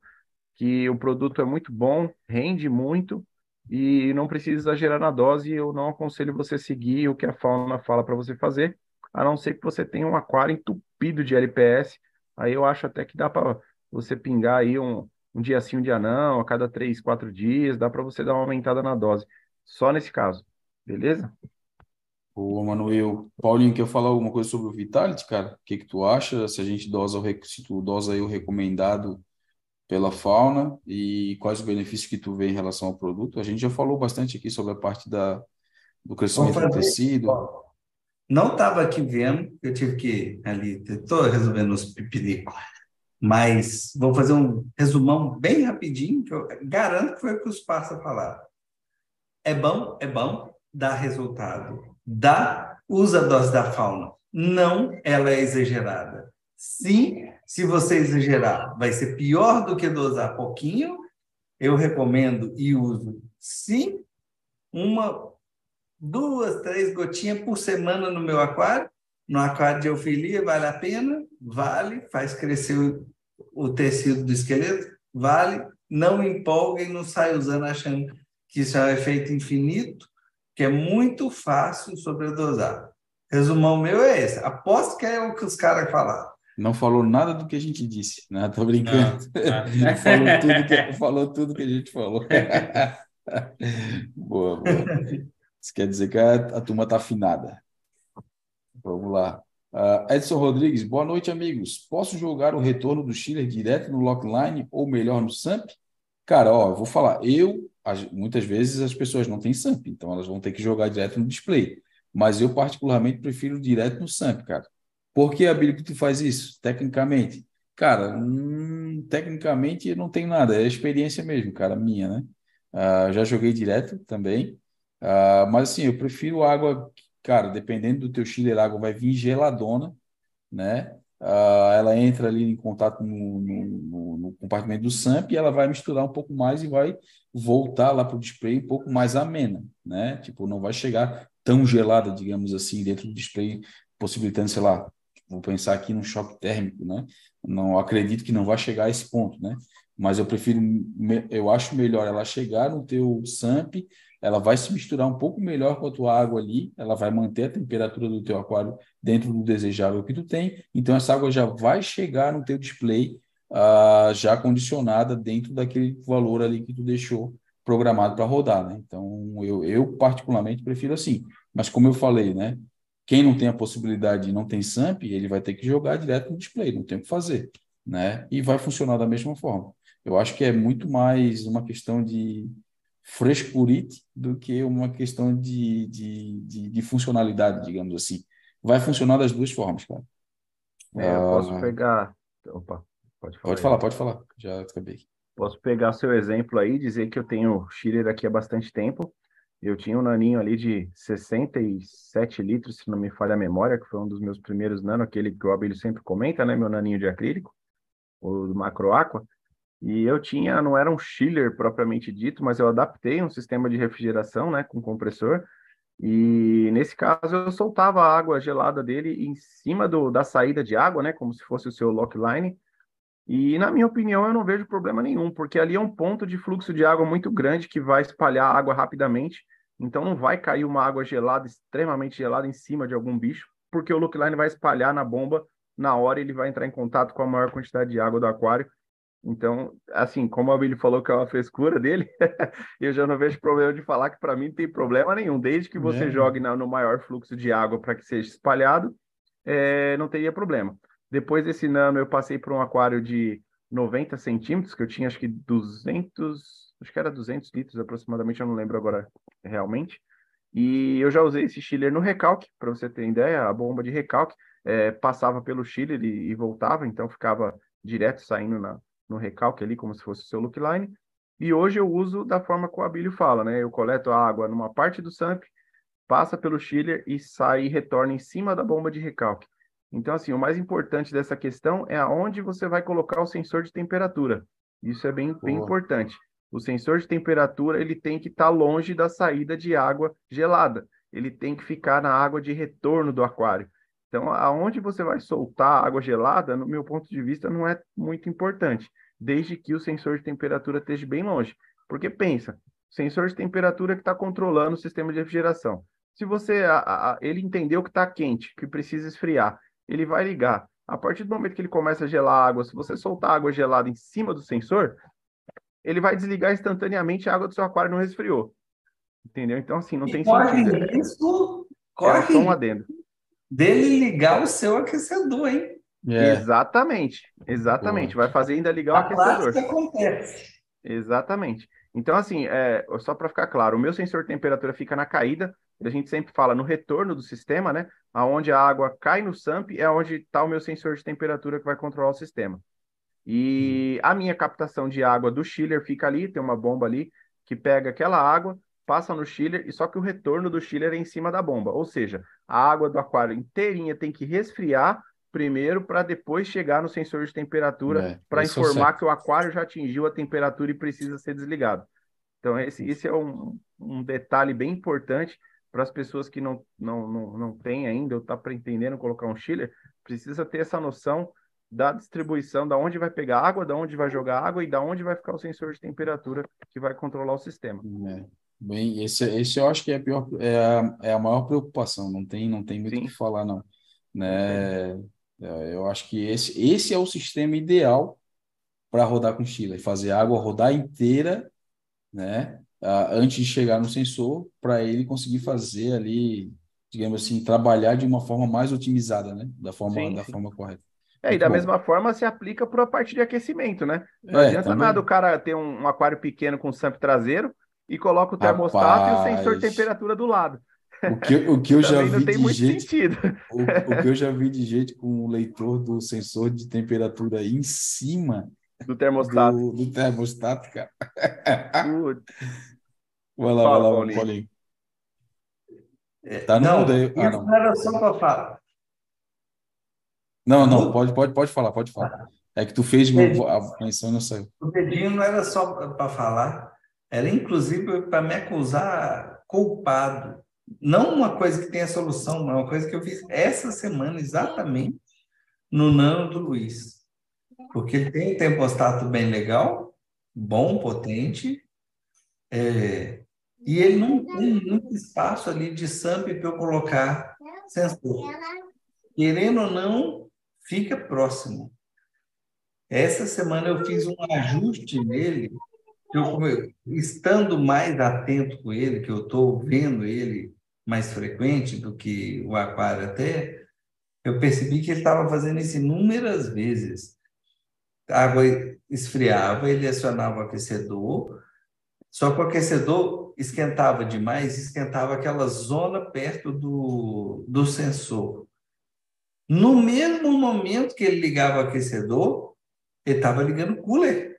que o produto é muito bom, rende muito, e não precisa exagerar na dose. Eu não aconselho você seguir o que a fauna fala para você fazer, a não ser que você tenha um aquário entupido de LPS. Aí eu acho até que dá para você pingar aí um, um dia sim, um dia não, a cada três, quatro dias, dá para você dar uma aumentada na dose. Só nesse caso, beleza? Ô, Manuel, Paulinho, quer falar alguma coisa sobre o Vitality, cara? O que que tu acha? Se a gente dosa, se tu dosa aí o recomendado pela fauna e quais os benefícios que tu vê em relação ao produto. A gente já falou bastante aqui sobre a parte da, do crescimento do tecido. Não estava aqui vendo, eu tive que ali, estou resolvendo os pipinicos, mas vou fazer um resumão bem rapidinho, que eu garanto que foi o que os parça falaram. É bom, é bom, dá resultado. Dá, usa a dose da fauna. Não, ela é exagerada. Sim, se você exagerar, vai ser pior do que dosar pouquinho. Eu recomendo e uso sim. uma, duas, três gotinhas por semana no meu aquário. No aquário de eufilia, vale a pena? Vale, faz crescer o, o tecido do esqueleto? Vale. Não empolguem, não sai usando achando que isso é um efeito infinito, que é muito fácil sobredosar. Resumão meu é esse. Aposto que é o que os caras falaram. Não falou nada do que a gente disse, né? Tô brincando. Não, falou, tudo que, falou tudo que a gente falou. boa, boa. Isso quer dizer que a, a turma está afinada. Vamos lá. Uh, Edson Rodrigues, boa noite, amigos. Posso jogar o retorno do Schiller direto no Lockline ou melhor no SAMP? Cara, ó, eu vou falar. Eu, muitas vezes as pessoas não têm SAMP, então elas vão ter que jogar direto no display. Mas eu, particularmente, prefiro direto no SAMP, cara. Por que, Abílio, que tu faz isso? Tecnicamente? Cara, hum, tecnicamente não tem nada, é experiência mesmo, cara, minha, né? Uh, já joguei direto também, uh, mas assim, eu prefiro água, cara, dependendo do teu chiller, a água vai vir geladona, né? Uh, ela entra ali em contato no, no, no, compartimento do SAMP e ela vai misturar um pouco mais e vai voltar lá para o display um pouco mais amena, né? Tipo, não vai chegar tão gelada, digamos assim, dentro do display, possibilitando, sei lá, vou pensar aqui num choque térmico, né? Não acredito que não vai chegar a esse ponto, né? Mas eu prefiro, eu acho melhor ela chegar no teu SAMP, ela vai se misturar um pouco melhor com a tua água ali, ela vai manter a temperatura do teu aquário dentro do desejável que tu tem, então essa água já vai chegar no teu display uh, já condicionada dentro daquele valor ali que tu deixou programado para rodar, né? Então eu, eu particularmente prefiro assim, mas como eu falei, né? Quem não tem a possibilidade e não tem SAMP, ele vai ter que jogar direto no display, não tem o que fazer, né? E vai funcionar da mesma forma. Eu acho que é muito mais uma questão de frescurite do que uma questão de, de, de, de funcionalidade, digamos assim. Vai funcionar das duas formas, cara. É, eu posso ah, pegar. Opa, pode falar. Pode falar, pode falar. Já acabei. Posso pegar seu exemplo aí, dizer que eu tenho Schiller aqui há bastante tempo eu tinha um naninho ali de 67 litros, se não me falha a memória, que foi um dos meus primeiros nano, aquele que o Abelho sempre comenta, né? Meu naninho de acrílico, o do Macro Aqua. E eu tinha, não era um chiller propriamente dito, mas eu adaptei um sistema de refrigeração, né, com compressor. E nesse caso eu soltava a água gelada dele em cima do, da saída de água, né, como se fosse o seu lockline, e, na minha opinião, eu não vejo problema nenhum, porque ali é um ponto de fluxo de água muito grande que vai espalhar água rapidamente. Então, não vai cair uma água gelada, extremamente gelada, em cima de algum bicho, porque o lookline vai espalhar na bomba na hora ele vai entrar em contato com a maior quantidade de água do aquário. Então, assim, como a Billy falou que é uma frescura dele, eu já não vejo problema de falar que para mim não tem problema nenhum. Desde que você é. jogue na, no maior fluxo de água para que seja espalhado, é, não teria problema. Depois desse nano, eu passei por um aquário de 90 centímetros, que eu tinha acho que 200, acho que era 200 litros aproximadamente, eu não lembro agora realmente. E eu já usei esse chiller no recalque, para você ter ideia, a bomba de recalque é, passava pelo chiller e, e, voltava, então ficava direto saindo na, no recalque ali, como se fosse o seu look line. E hoje eu uso da forma que o Abílio fala, né? Eu coleto a água numa parte do SAMP, passa pelo chiller e sai e retorna em cima da bomba de recalque. Então, assim, o mais importante dessa questão é aonde você vai colocar o sensor de temperatura. Isso é bem, bem importante. O sensor de temperatura ele tem que estar tá longe da saída de água gelada. Ele tem que ficar na água de retorno do aquário. Então, aonde você vai soltar água gelada, no meu ponto de vista, não é muito importante, desde que o sensor de temperatura esteja bem longe. Porque pensa, o sensor de temperatura que está controlando o sistema de refrigeração. Se você a, a, ele entendeu que está quente, que precisa esfriar, ele vai ligar. A partir do momento que ele começa a gelar a água, se você soltar água gelada em cima do sensor, ele vai desligar instantaneamente a água do seu aquário não resfriou. Entendeu? Então, assim, não e tem corre sentido. Isso, corre só um adendo. Dele ligar o seu aquecedor, hein? É. Exatamente, exatamente. Vai fazer ainda ligar a o aquecedor. acontece. Exatamente. Então, assim, é, só para ficar claro, o meu sensor de temperatura fica na caída, a gente sempre fala no retorno do sistema, né? Aonde a água cai no SAMP é onde está o meu sensor de temperatura que vai controlar o sistema. E a minha captação de água do chiller fica ali, tem uma bomba ali que pega aquela água, passa no chiller, e só que o retorno do chiller é em cima da bomba. Ou seja, a água do aquário inteirinha tem que resfriar primeiro para depois chegar no sensor de temperatura é, para informar que o aquário já atingiu a temperatura e precisa ser desligado. Então, esse, esse é um, um detalhe bem importante para as pessoas que não, não, não, não têm ainda ou estão tá pretendendo colocar um chiller, precisa ter essa noção da distribuição, da onde vai pegar água, da onde vai jogar água e da onde vai ficar o sensor de temperatura que vai controlar o sistema. É. Bem, esse, esse eu acho que é a pior, é a, é a maior preocupação, não tem, não tem muito o que falar, não. Né? É, eu acho que esse, esse é o sistema ideal para rodar com chiller, fazer a água rodar inteira, né? antes de chegar no sensor, para ele conseguir fazer ali, digamos assim, trabalhar de uma forma mais otimizada, né? Da forma, sim, da sim. forma correta. É, e da bom. mesma forma se aplica para a parte de aquecimento, né? Não é, adianta também. nada o cara ter um, um, aquário pequeno com SAMP traseiro e coloca o termostato Rapaz, e o sensor de temperatura do lado. O que, o que eu já vi de gente, o, o, que eu já vi de gente com o leitor do sensor de temperatura em cima do termostato. Do, do termostato, cara. vai lá, Fala, vai lá, Paulinho. Paulinho. É, tá no não, mudo aí. Ah, não. não era só para falar. Não, não, pode, pode, pode falar, pode falar. É que tu fez a menção e não saiu. O dedinho não era só para falar, era inclusive para me acusar culpado. Não uma coisa que tenha solução, mas uma coisa que eu fiz essa semana exatamente no Nano do Luiz. Porque ele tem um termostato bem legal, bom, potente, é, e ele não tem muito espaço ali de SAMP para eu colocar sensor. Querendo ou não, fica próximo. Essa semana eu fiz um ajuste nele, eu, estando mais atento com ele, que eu estou vendo ele mais frequente do que o aquário até, eu percebi que ele estava fazendo isso inúmeras vezes a água esfriava, ele acionava o aquecedor, só que o aquecedor esquentava demais, esquentava aquela zona perto do, do sensor. No mesmo momento que ele ligava o aquecedor, ele estava ligando o cooler.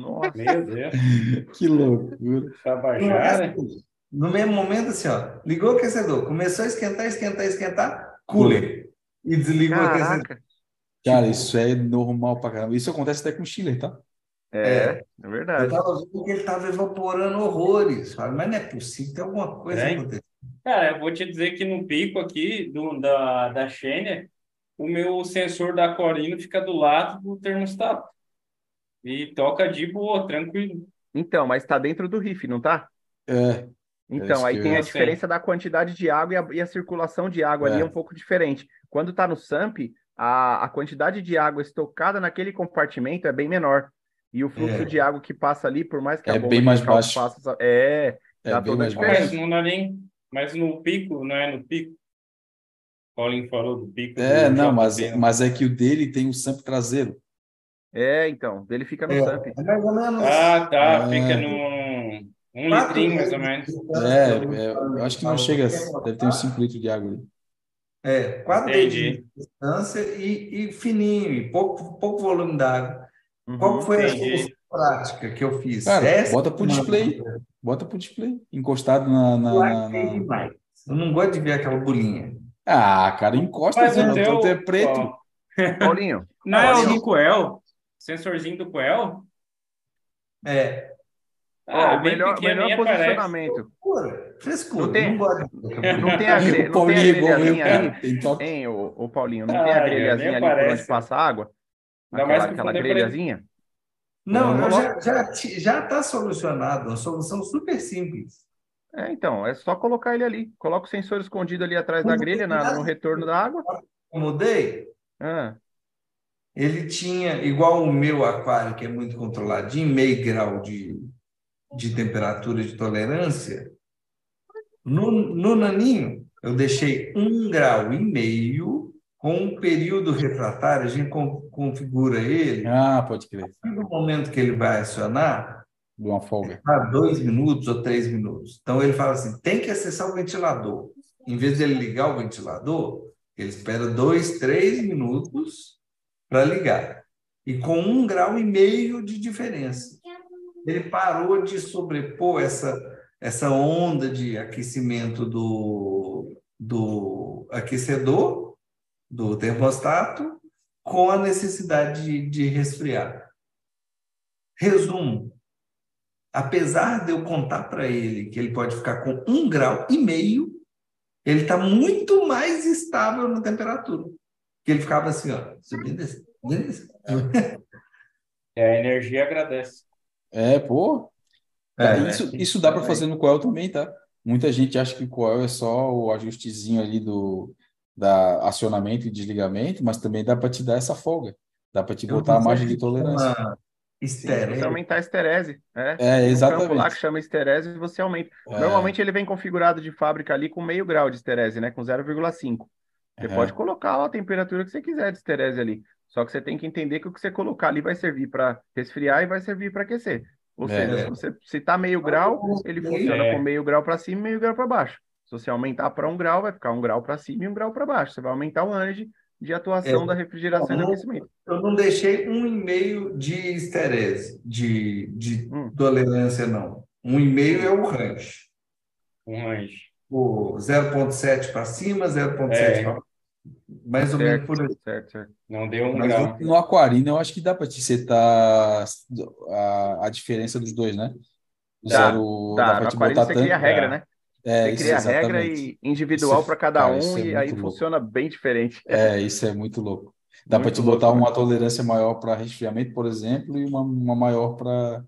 Nossa, meu Deus. que loucura. Tabajara. No mesmo momento, assim, ó, ligou o aquecedor, começou a esquentar, esquentar, esquentar, cooler. E desligou Caraca. o aquecedor. Cara, isso é normal pra caramba. Isso acontece até com o Chile, tá? É, é verdade. Eu tava vendo que ele tava evaporando horrores, sabe? mas não é possível, tem alguma coisa é. acontecendo. Cara, eu vou te dizer que no pico aqui do, da, da Xenia, o meu sensor da Corino fica do lado do termostato. E toca de boa, tranquilo. Então, mas tá dentro do riff, não tá? É. Então, é aí tem a diferença da quantidade de água e a, e a circulação de água é. ali é um pouco diferente. Quando tá no SAMP, a, a quantidade de água estocada naquele compartimento é bem menor. E o fluxo é. de água que passa ali, por mais que é a bomba bem mais baixo. Passa, é, é bem mais baixo. Mas, nem, mas no pico, não é no pico? Paulinho falou do pico. É, do não, mas, mas é que o dele tem o SAMP traseiro. É, então, dele fica no é, SAMP. É ah, tá, fica no um litrinho mais ou menos. É, é, eu acho que não chega, deve ter uns 5 litros de água ali. É, quatro dedos de distância e, e, fininho, e pouco, pouco volume d'água. Uhum, Qual foi entendi. a solução prática que eu fiz? Cara, Essa bota pro display. Bota pro display, encostado na. na, na, na... Eu não gosto de ver aquela bolinha. Ah, cara, encosta, Mas não, então é preto. Paulinho. Não Paulinho. é o do Coel? Sensorzinho do Coel? É. Ah, o melhor, melhor posicionamento. Frescura, não tem, não, não tem a, gre, não tem a grelhazinha aí, hein, o, o Paulinho, não ah, tem a grelhazinha ali por onde passa água? Aquela, aquela grelhazinha? Não, não já está já, já tá solucionado, uma solução super simples. É, então, é só colocar ele ali. Coloca o sensor escondido ali atrás da grelha, na, no retorno da água. Mudei? Ah. Ele tinha, igual o meu aquário, que é muito controladinho, meio grau de, de temperatura de tolerância, no, no naninho eu deixei um grau e meio com um período refratário, a gente configura ele. Ah, pode crer. No momento que ele vai acionar, de uma folga. Tá dois minutos ou três minutos. Então ele fala assim: tem que acessar o ventilador. Em vez de ele ligar o ventilador, ele espera dois, três minutos para ligar. E com um grau e meio de diferença ele parou de sobrepor essa, essa onda de aquecimento do, do aquecedor, do termostato, com a necessidade de, de resfriar. Resumo: apesar de eu contar para ele que ele pode ficar com um grau e meio, ele está muito mais estável na temperatura. Que ele ficava assim, ó, subindo assim, É, a energia agradece. É, pô. É, né? isso, isso dá para fazer no Coel também, tá? Muita gente acha que o Coel é só o ajustezinho ali do da acionamento e desligamento, mas também dá para te dar essa folga. Dá para te botar a margem de tolerância. Esterese. Você aumentar a esterese. É, é exatamente. Um campo lá que chama esterese e você aumenta. É. Normalmente ele vem configurado de fábrica ali com meio grau de esterese, né? Com 0,5. Você uhum. pode colocar a temperatura que você quiser de esterese ali. Só que você tem que entender que o que você colocar ali vai servir para resfriar e vai servir para aquecer. Ou é. seja, se você se tá meio grau, ele funciona é. com meio grau para cima e meio grau para baixo. Se você aumentar para um grau, vai ficar um grau para cima e um grau para baixo. Você vai aumentar o ânimo de atuação é, da refrigeração e aquecimento. Eu não deixei um e-mail de esterese, de, de hum. tolerância, não. Um e-mail é o range. Um range. O 0,7 para cima, 0,7 é. para mais ou menos por aí. Certo, certo. Não deu um Mas grau. No, aquarino, eu acho que dá para te setar a, a diferença dos dois, né? Dá, zero, dá, dá para te botar você tanto. cria a regra, né? É, você cria a regra e individual para cada cara, um é e aí louco. funciona bem diferente. É, isso é muito louco. Dá para te botar louco, uma né? tolerância maior para resfriamento, por exemplo, e uma, uma maior para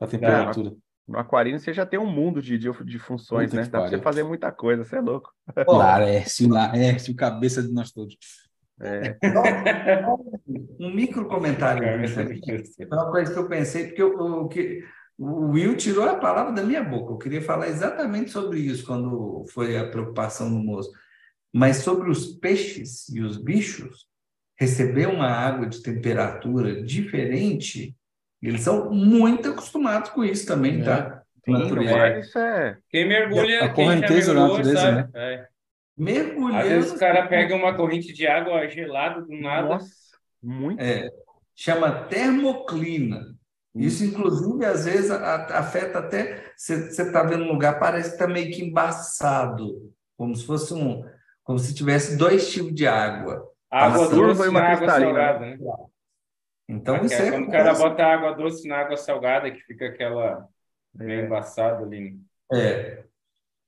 a temperatura. É, no aquarino você já tem um mundo de, de, de funções, Puta né? Dá para você fazer muita coisa, você é louco. O Laércio, o Laércio, cabeça de nós todos. É. um micro comentário. É uma coisa que eu pensei, porque o que o Will tirou a palavra da minha boca. Eu queria falar exatamente sobre isso quando foi a preocupação do moço. Mas sobre os peixes e os bichos, receber uma água de temperatura diferente, eles são muito acostumados com isso também, tá? É. Sim, é. isso é. Quem mergulha. A correnteza da natureza, sabe? né? É. Mergulhando. Às vezes o cara pega uma corrente de água gelada do nada. Nossa, muito. É. Chama termoclina. Isso, inclusive, às vezes afeta até. Você está vendo um lugar, parece que está meio que embaçado, como se fosse um. Como se tivesse dois tipos de água. Água doce e uma água salgada, né? Então, isso é. Quando o cara bota água doce na água salgada, que fica aquela. meio é. embaçado ali. Né? É.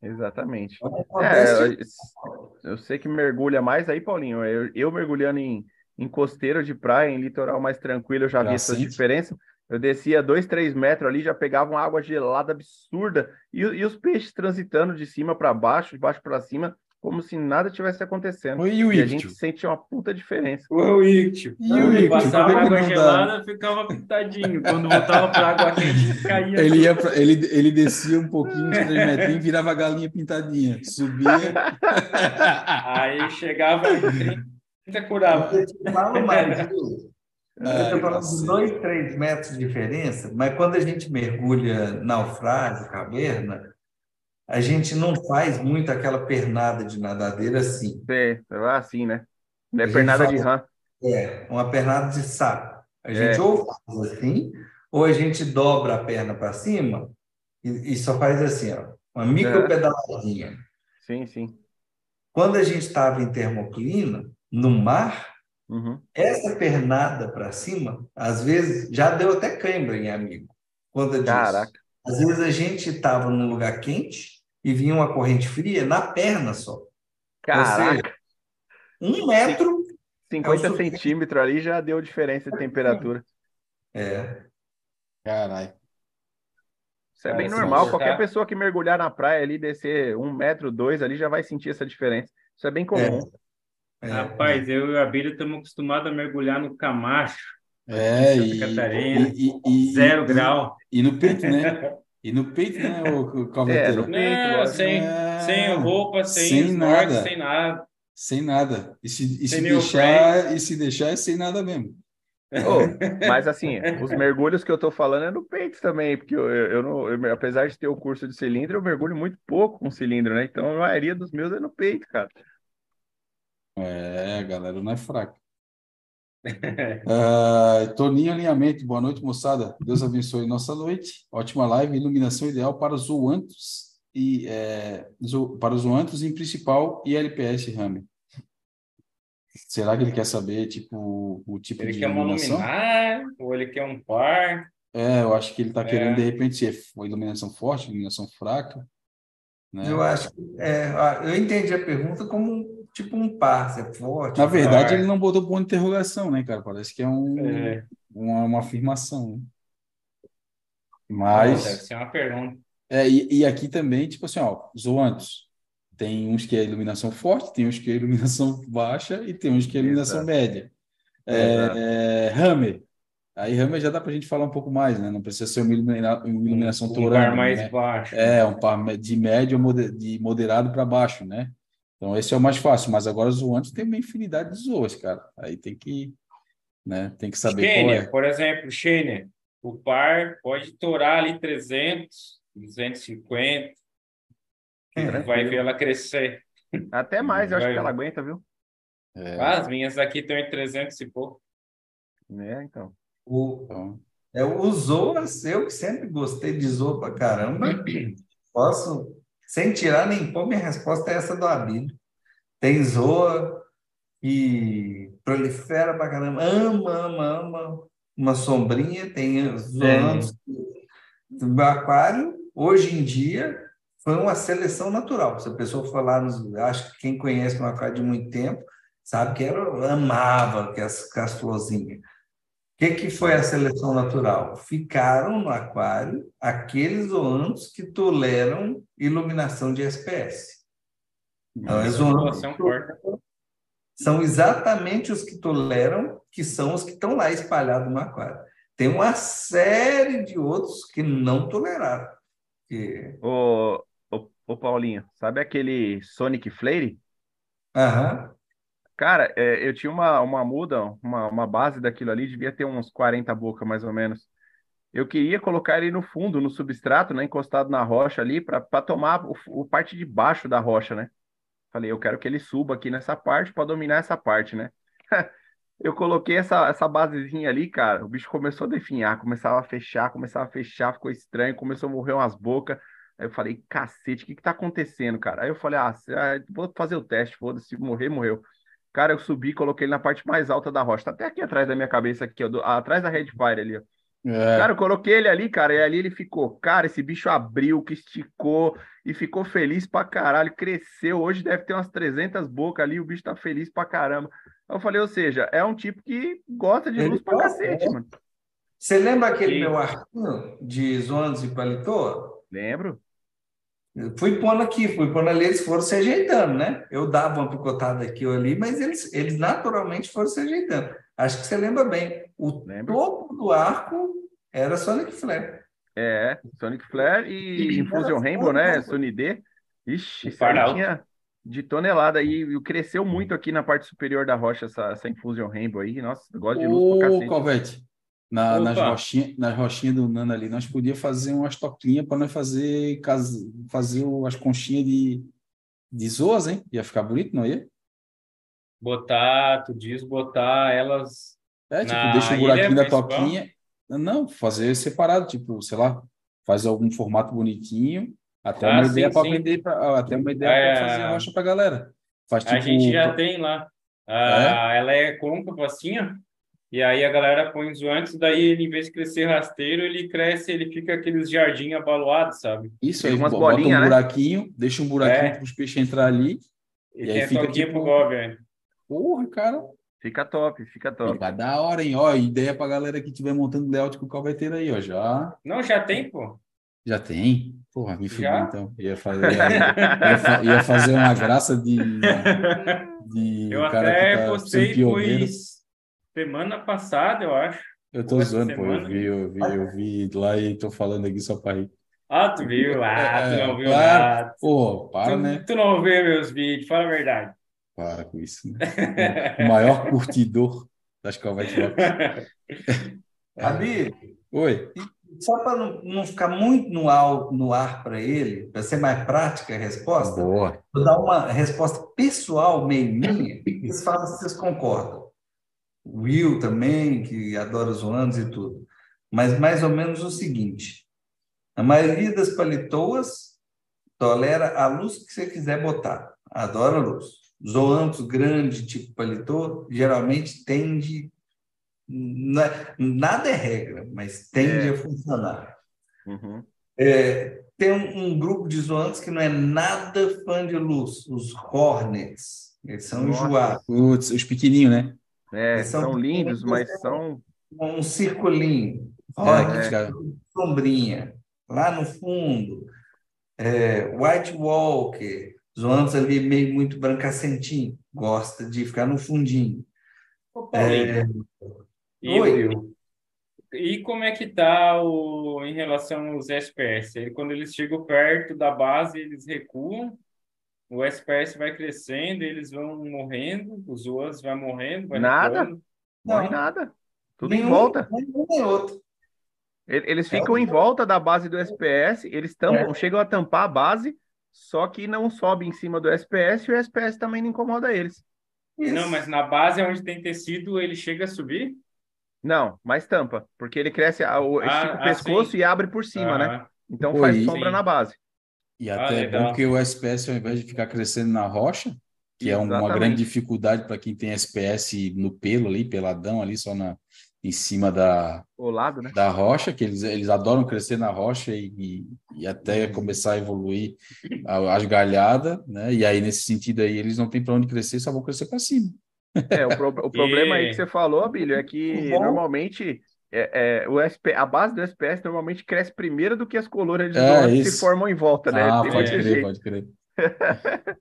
Exatamente. É, eu, eu, sei que mergulha mais aí, Paulinho. Eu, eu mergulhando em, em costeiro de praia, em litoral mais tranquilo, eu já, já vi essa diferença. Eu descia dois, três metros ali, já pegava uma água gelada absurda e, e os peixes transitando de cima para baixo, de baixo para cima, como se nada tivesse acontecendo. e, o e a gente sente uma puta diferença. O Ictio. E o Ictio. Passava água gelada, ficava pintadinho. Quando voltava para água quente, caía. Ele, ia pra, ele, ele descia um pouquinho, de três metrinhos, virava galinha pintadinha. Subia. Aí chegava em 30, curava. Eu te falo mais, estou falando de dois, três metros de diferença, mas quando a gente mergulha naufrágio, caverna, a gente não faz muito aquela pernada de nadadeira assim. É, assim, né? Não é pernada faz, de rã. É, uma pernada de saco. A gente é. ou faz assim, ou a gente dobra a perna para cima e, e, só faz assim, ó, uma micro pedaladinha. Sim, sim. Quando a gente estava em termoclina, no mar, Uhum. Essa pernada para cima, às vezes, já deu até cãibra em amigo. Quando Caraca. Às vezes a gente estava num lugar quente e vinha uma corrente fria na perna só. Caraca. Seja, um metro. 50 é centímetros ali já deu diferença de temperatura. É. Caralho. Isso é bem normal. Qualquer pessoa que mergulhar na praia ali, descer um metro, dois ali, já vai sentir essa diferença. Isso é bem comum. É. É, Rapaz, eu e a Bíblia estamos acostumados a mergulhar no Camacho. É, e, Catarina, e, e, zero e, grau. E, no peito, né? E no peito, né, o, o É, no peito, Não, sem, é... sem roupa, sem, sem nada. sem nada. Sem nada. E se, e se deixar, e se deixar é sem nada mesmo. Oh, mas assim, os mergulhos que eu tô falando é no peito também, porque eu, eu não, eu, apesar de ter o curso de cilindro, eu mergulho muito pouco com cilindro, né? Então a maioria dos meus é no peito, cara. É, galera não é fraca. Uh, Toninho Alinhamento, boa noite, moçada. Deus abençoe nossa noite. Ótima live, iluminação ideal para os zoantos e é, para os zoantos em principal e LPS RAM. Será que ele quer saber tipo o tipo ele de quer iluminação? Ele quer uma luminar ou ele quer um par? É, eu acho que ele está é. querendo, de repente, ser iluminação forte, iluminação fraca. Né? Eu acho é, eu entendi a pergunta como tipo um par, é forte. Na verdade, ele não botou ponto de interrogação, né, cara? Parece que é, um, é. Uma, uma afirmação. Né? Mas. Deve ser uma pergunta. É, e, e aqui também, tipo assim, ó, zoantes. Tem uns que é iluminação forte, tem uns que é iluminação baixa e tem uns que é iluminação Exato. média. É, é, Hammer. Aí Hammer já dá para a gente falar um pouco mais, né? Não precisa ser uma, ilumina, uma iluminação um torando. Um par mais né? baixo. É, um par de médio de moderado para baixo, né? Então esse é o mais fácil, mas agora os zoantes tem uma infinidade de zoas, cara. Aí tem que, né? Tem que saber Shane, qual é. Por exemplo, Shane, o par pode torar ali 300, 250. É, vai ver ela crescer. Até mais, eu acho que ela aguenta, viu? É. Ah, as minhas aqui estão em 300 e pouco. É, então. O, então. é, o Zoas, eu que sempre gostei de Zoa pra caramba, posso, sem tirar nem pôr, minha resposta é essa do Abílio. Tem Zoa e prolifera pra caramba, ama, ama, ama uma sombrinha, tem zoantes é. do aquário. Hoje em dia, foi uma seleção natural. Se a pessoa falar, nos, acho que quem conhece o aquário de muito tempo, sabe que era, amava que as, as florzinhas. O que, que foi a seleção natural? Ficaram no aquário aqueles zoantes que toleram iluminação de SPS. Então, é zoantes são exatamente os que toleram, que são os que estão lá espalhados no aquário. Tem uma série de outros que não toleraram. Que... Ô, ô, ô Paulinho, sabe aquele Sonic Flare? Aham. Cara, é, eu tinha uma, uma muda, uma, uma base daquilo ali, devia ter uns 40 boca mais ou menos. Eu queria colocar ele no fundo, no substrato, né, encostado na rocha ali, para tomar o, o parte de baixo da rocha, né? Falei, eu quero que ele suba aqui nessa parte para dominar essa parte, né? eu coloquei essa, essa basezinha ali, cara. O bicho começou a definhar, começava a fechar, começava a fechar, ficou estranho, começou a morrer umas bocas. Aí eu falei, cacete, o que que tá acontecendo, cara? Aí eu falei, ah, ah vou fazer o teste, foda-se, morrer, morreu. Cara, eu subi, coloquei ele na parte mais alta da rocha. Tá até aqui atrás da minha cabeça, aqui, ó, do, atrás da Redfire ali, ó. É. Cara, eu coloquei ele ali, cara, e ali ele ficou. Cara, esse bicho abriu, que esticou e ficou feliz pra caralho. Cresceu. Hoje deve ter umas 300 bocas ali. O bicho tá feliz pra caramba. Eu falei, ou seja, é um tipo que gosta de luz pra cacete, é. mano. Você lembra aquele Sim. meu arquinho de zonas e paletó? Lembro. Fui pondo aqui, fui pondo ali, eles foram se ajeitando, né? Eu dava uma picotada aqui ou ali, mas eles, eles naturalmente foram se ajeitando. Acho que você lembra bem. O Lembra? topo do arco era Sonic Flare. É, Sonic Flare e, e Infusion Rainbow, né? Sony D. Ixi, isso tinha de tonelada e cresceu muito aqui na parte superior da rocha essa, essa Infusion Rainbow aí. Nossa, gosto de luz pra cacete. Ô, Calvete, na, nas rochinhas nas rochinhas do Nano ali, nós podíamos fazer umas toquinhas para nós fazer, fazer as conchinhas de, de zoas, hein? Ia ficar bonito, não ia? botar, tu diz botar elas. É, tipo, deixa o buraquinho da toquinha. Não, fazer separado, tipo, sei lá, faz algum formato bonitinho, até ah, uma sim, ideia para vender, pra, até uma ideia é... para fazer rocha para galera. Faz, tipo, a gente já tem lá. Ah, é? Ela é côncava assim, ó. E aí a galera põe os antes, daí ele, em vez de crescer rasteiro, ele cresce, ele fica aqueles jardim abaloados, sabe? Isso aí, umas bota bolinhas, um né? buraquinho, né? deixa um buraquinho é. para os peixes entrar ali. E, e aí fica tipo... pro governo. Porra, cara. Fica top, fica top. Fica da hora, hein? Ó, ideia pra galera que estiver montando layout com o Calveteiro aí, ó. Já. Não, já tem, pô. Já tem? Porra, me fudeu então. Ia fazer, ia, ia, ia, fazer uma graça de. de eu cara até tá postei, foi semana passada, eu acho. Eu tô zoando, pô. Eu vi, eu vi, eu vi lá e tô falando aqui só pra rir. Ah, tu viu? Ah, tu não viu nada. Pô, para, tu, né? Tu não vê meus vídeos, fala a verdade. Para com isso, né? o maior curtidor das Calvete Abi, Oi. Só para não, não, ficar muito no ar, no ar para ele, para ser mais prática a resposta, Boa. vou dar uma resposta pessoal meio minha, e vocês falam se vocês concordam. Will também, que adora os anos e tudo. Mas mais ou menos o seguinte: a maioria das palitoas tolera a luz que você quiser botar, adora luz zoantos grande, tipo paletô, geralmente tende nada é regra, mas tende é. a funcionar. Uhum. É, tem um, um, grupo de zoantes que não é nada fã de luz, os Hornets. Eles são Nossa. enjoados. Putz, os pequenininhos, né? É, são, são lindos, mas são. Um circulinho. Olha, é, sombrinha. Lá no fundo. É, White Walker. Zoantes ali meio muito brancacentinho. Gosta de ficar no fundinho. é... E, Oi. E como é que tá o, em relação aos SPS? Quando eles chegam perto da base, eles recuam, o SPS vai crescendo, eles vão morrendo, os outros vão morrendo, vai Nada, não morre nada. Tudo nenhum, em volta. Nenhum outro. Eles ficam é. em volta da base do SPS, eles tampam, é. chegam a tampar a base, só que não sobe em cima do SPS e o SPS também não incomoda eles. Isso. Não, mas na base onde tem tecido, ele chega a subir? Não, mais tampa, porque ele cresce, estica ah, o pescoço e abre por cima, ah, né? Então faz sombra sim. na base. E até ah, é bom porque o SPS, ao invés de ficar crescendo na rocha, que Exatamente. é uma grande dificuldade para quem tem SPS no pelo ali, peladão ali, só na, em cima da, o lado, né? da rocha, que eles, eles adoram crescer na rocha e, e, e até começar a evoluir as galhadas, né? E aí, nesse sentido aí, eles não têm para onde crescer, só vão crescer para cima. É, o, pro, o problema aí que você falou, Abílio, é que normalmente é, é, o SP, a base do SPS normalmente cresce primeiro do que as colunas de é, que se formam em volta, né? Ah, pode crer, jeito. pode crer.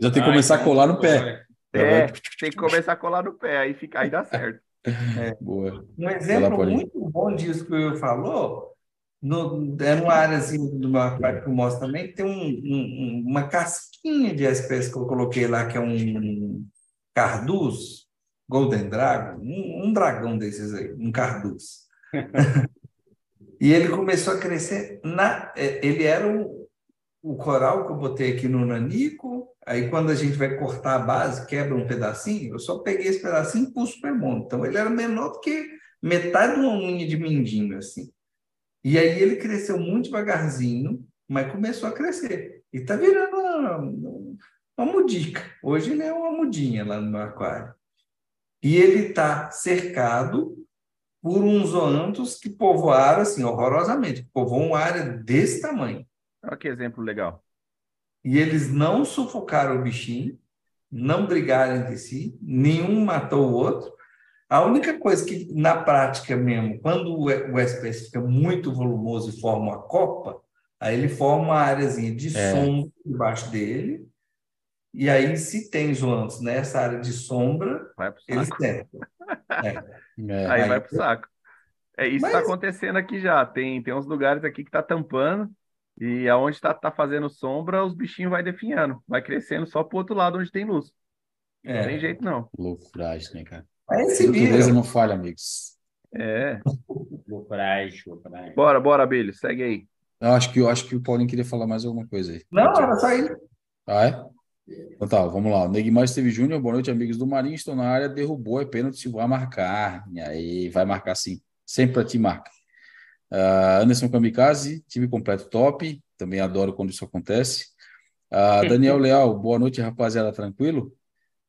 Já tem que começar a colar no pé. É, tem que começar a colar no pé, aí, fica, aí dá certo. É. Boa. Um exemplo muito bom disso que o Will falou, no, é numa área assim, de uma parte que eu mostro também, tem um, um, uma casquinha de SPS que eu coloquei lá, que é um Carduz, Golden Dragon, um, um dragão desses aí, um Carduz. e ele começou a crescer na. É, ele era o, o coral que eu botei aqui no Nanico. Aí, quando a gente vai cortar a base, quebra um pedacinho, eu só peguei esse pedacinho e pus o monte. Então, ele era menor do que metade de uma unha de mindinho, assim. E aí ele cresceu muito devagarzinho, mas começou a crescer. E está virando uma, uma mudica. Hoje ele é uma mudinha lá no meu aquário. E ele está cercado por uns zoantos que povoaram assim horrorosamente, povoam uma área desse tamanho. Olha que exemplo legal. E eles não sufocaram o bichinho, não brigaram entre si, nenhum matou o outro. A única coisa que, na prática mesmo, quando o SPS fica muito volumoso e forma uma copa, aí ele forma uma áreazinha de é. sombra debaixo dele, e aí, se tem zoantes nessa área de sombra, eles têm. É. É, aí, aí, vai pro saco. É isso está acontecendo aqui já. Tem, tem uns lugares aqui que tá tampando e aonde está tá fazendo sombra, os bichinhos vai definhando, vai crescendo só pro outro lado onde tem luz. É. Não tem jeito não. Loucuragem, né, cara? É esse Natureza não falha, amigos. É. Loucuragem, loucuragem. Bora, bora, Billy, segue aí. Eu acho que eu acho que o Paulinho queria falar mais alguma coisa aí. Não, era só isso. Ah, é? Então tá, vamos lá. Neguimar Esteve Júnior, boa noite, amigos do Marinho. Estou na área, derrubou, é pênalti, vai marcar. E aí, vai marcar sim. Sempre para ti marca. Uh, Anderson Kamikaze, time completo top. Também adoro quando isso acontece. Uh, Daniel Leal, boa noite, rapaziada, tranquilo?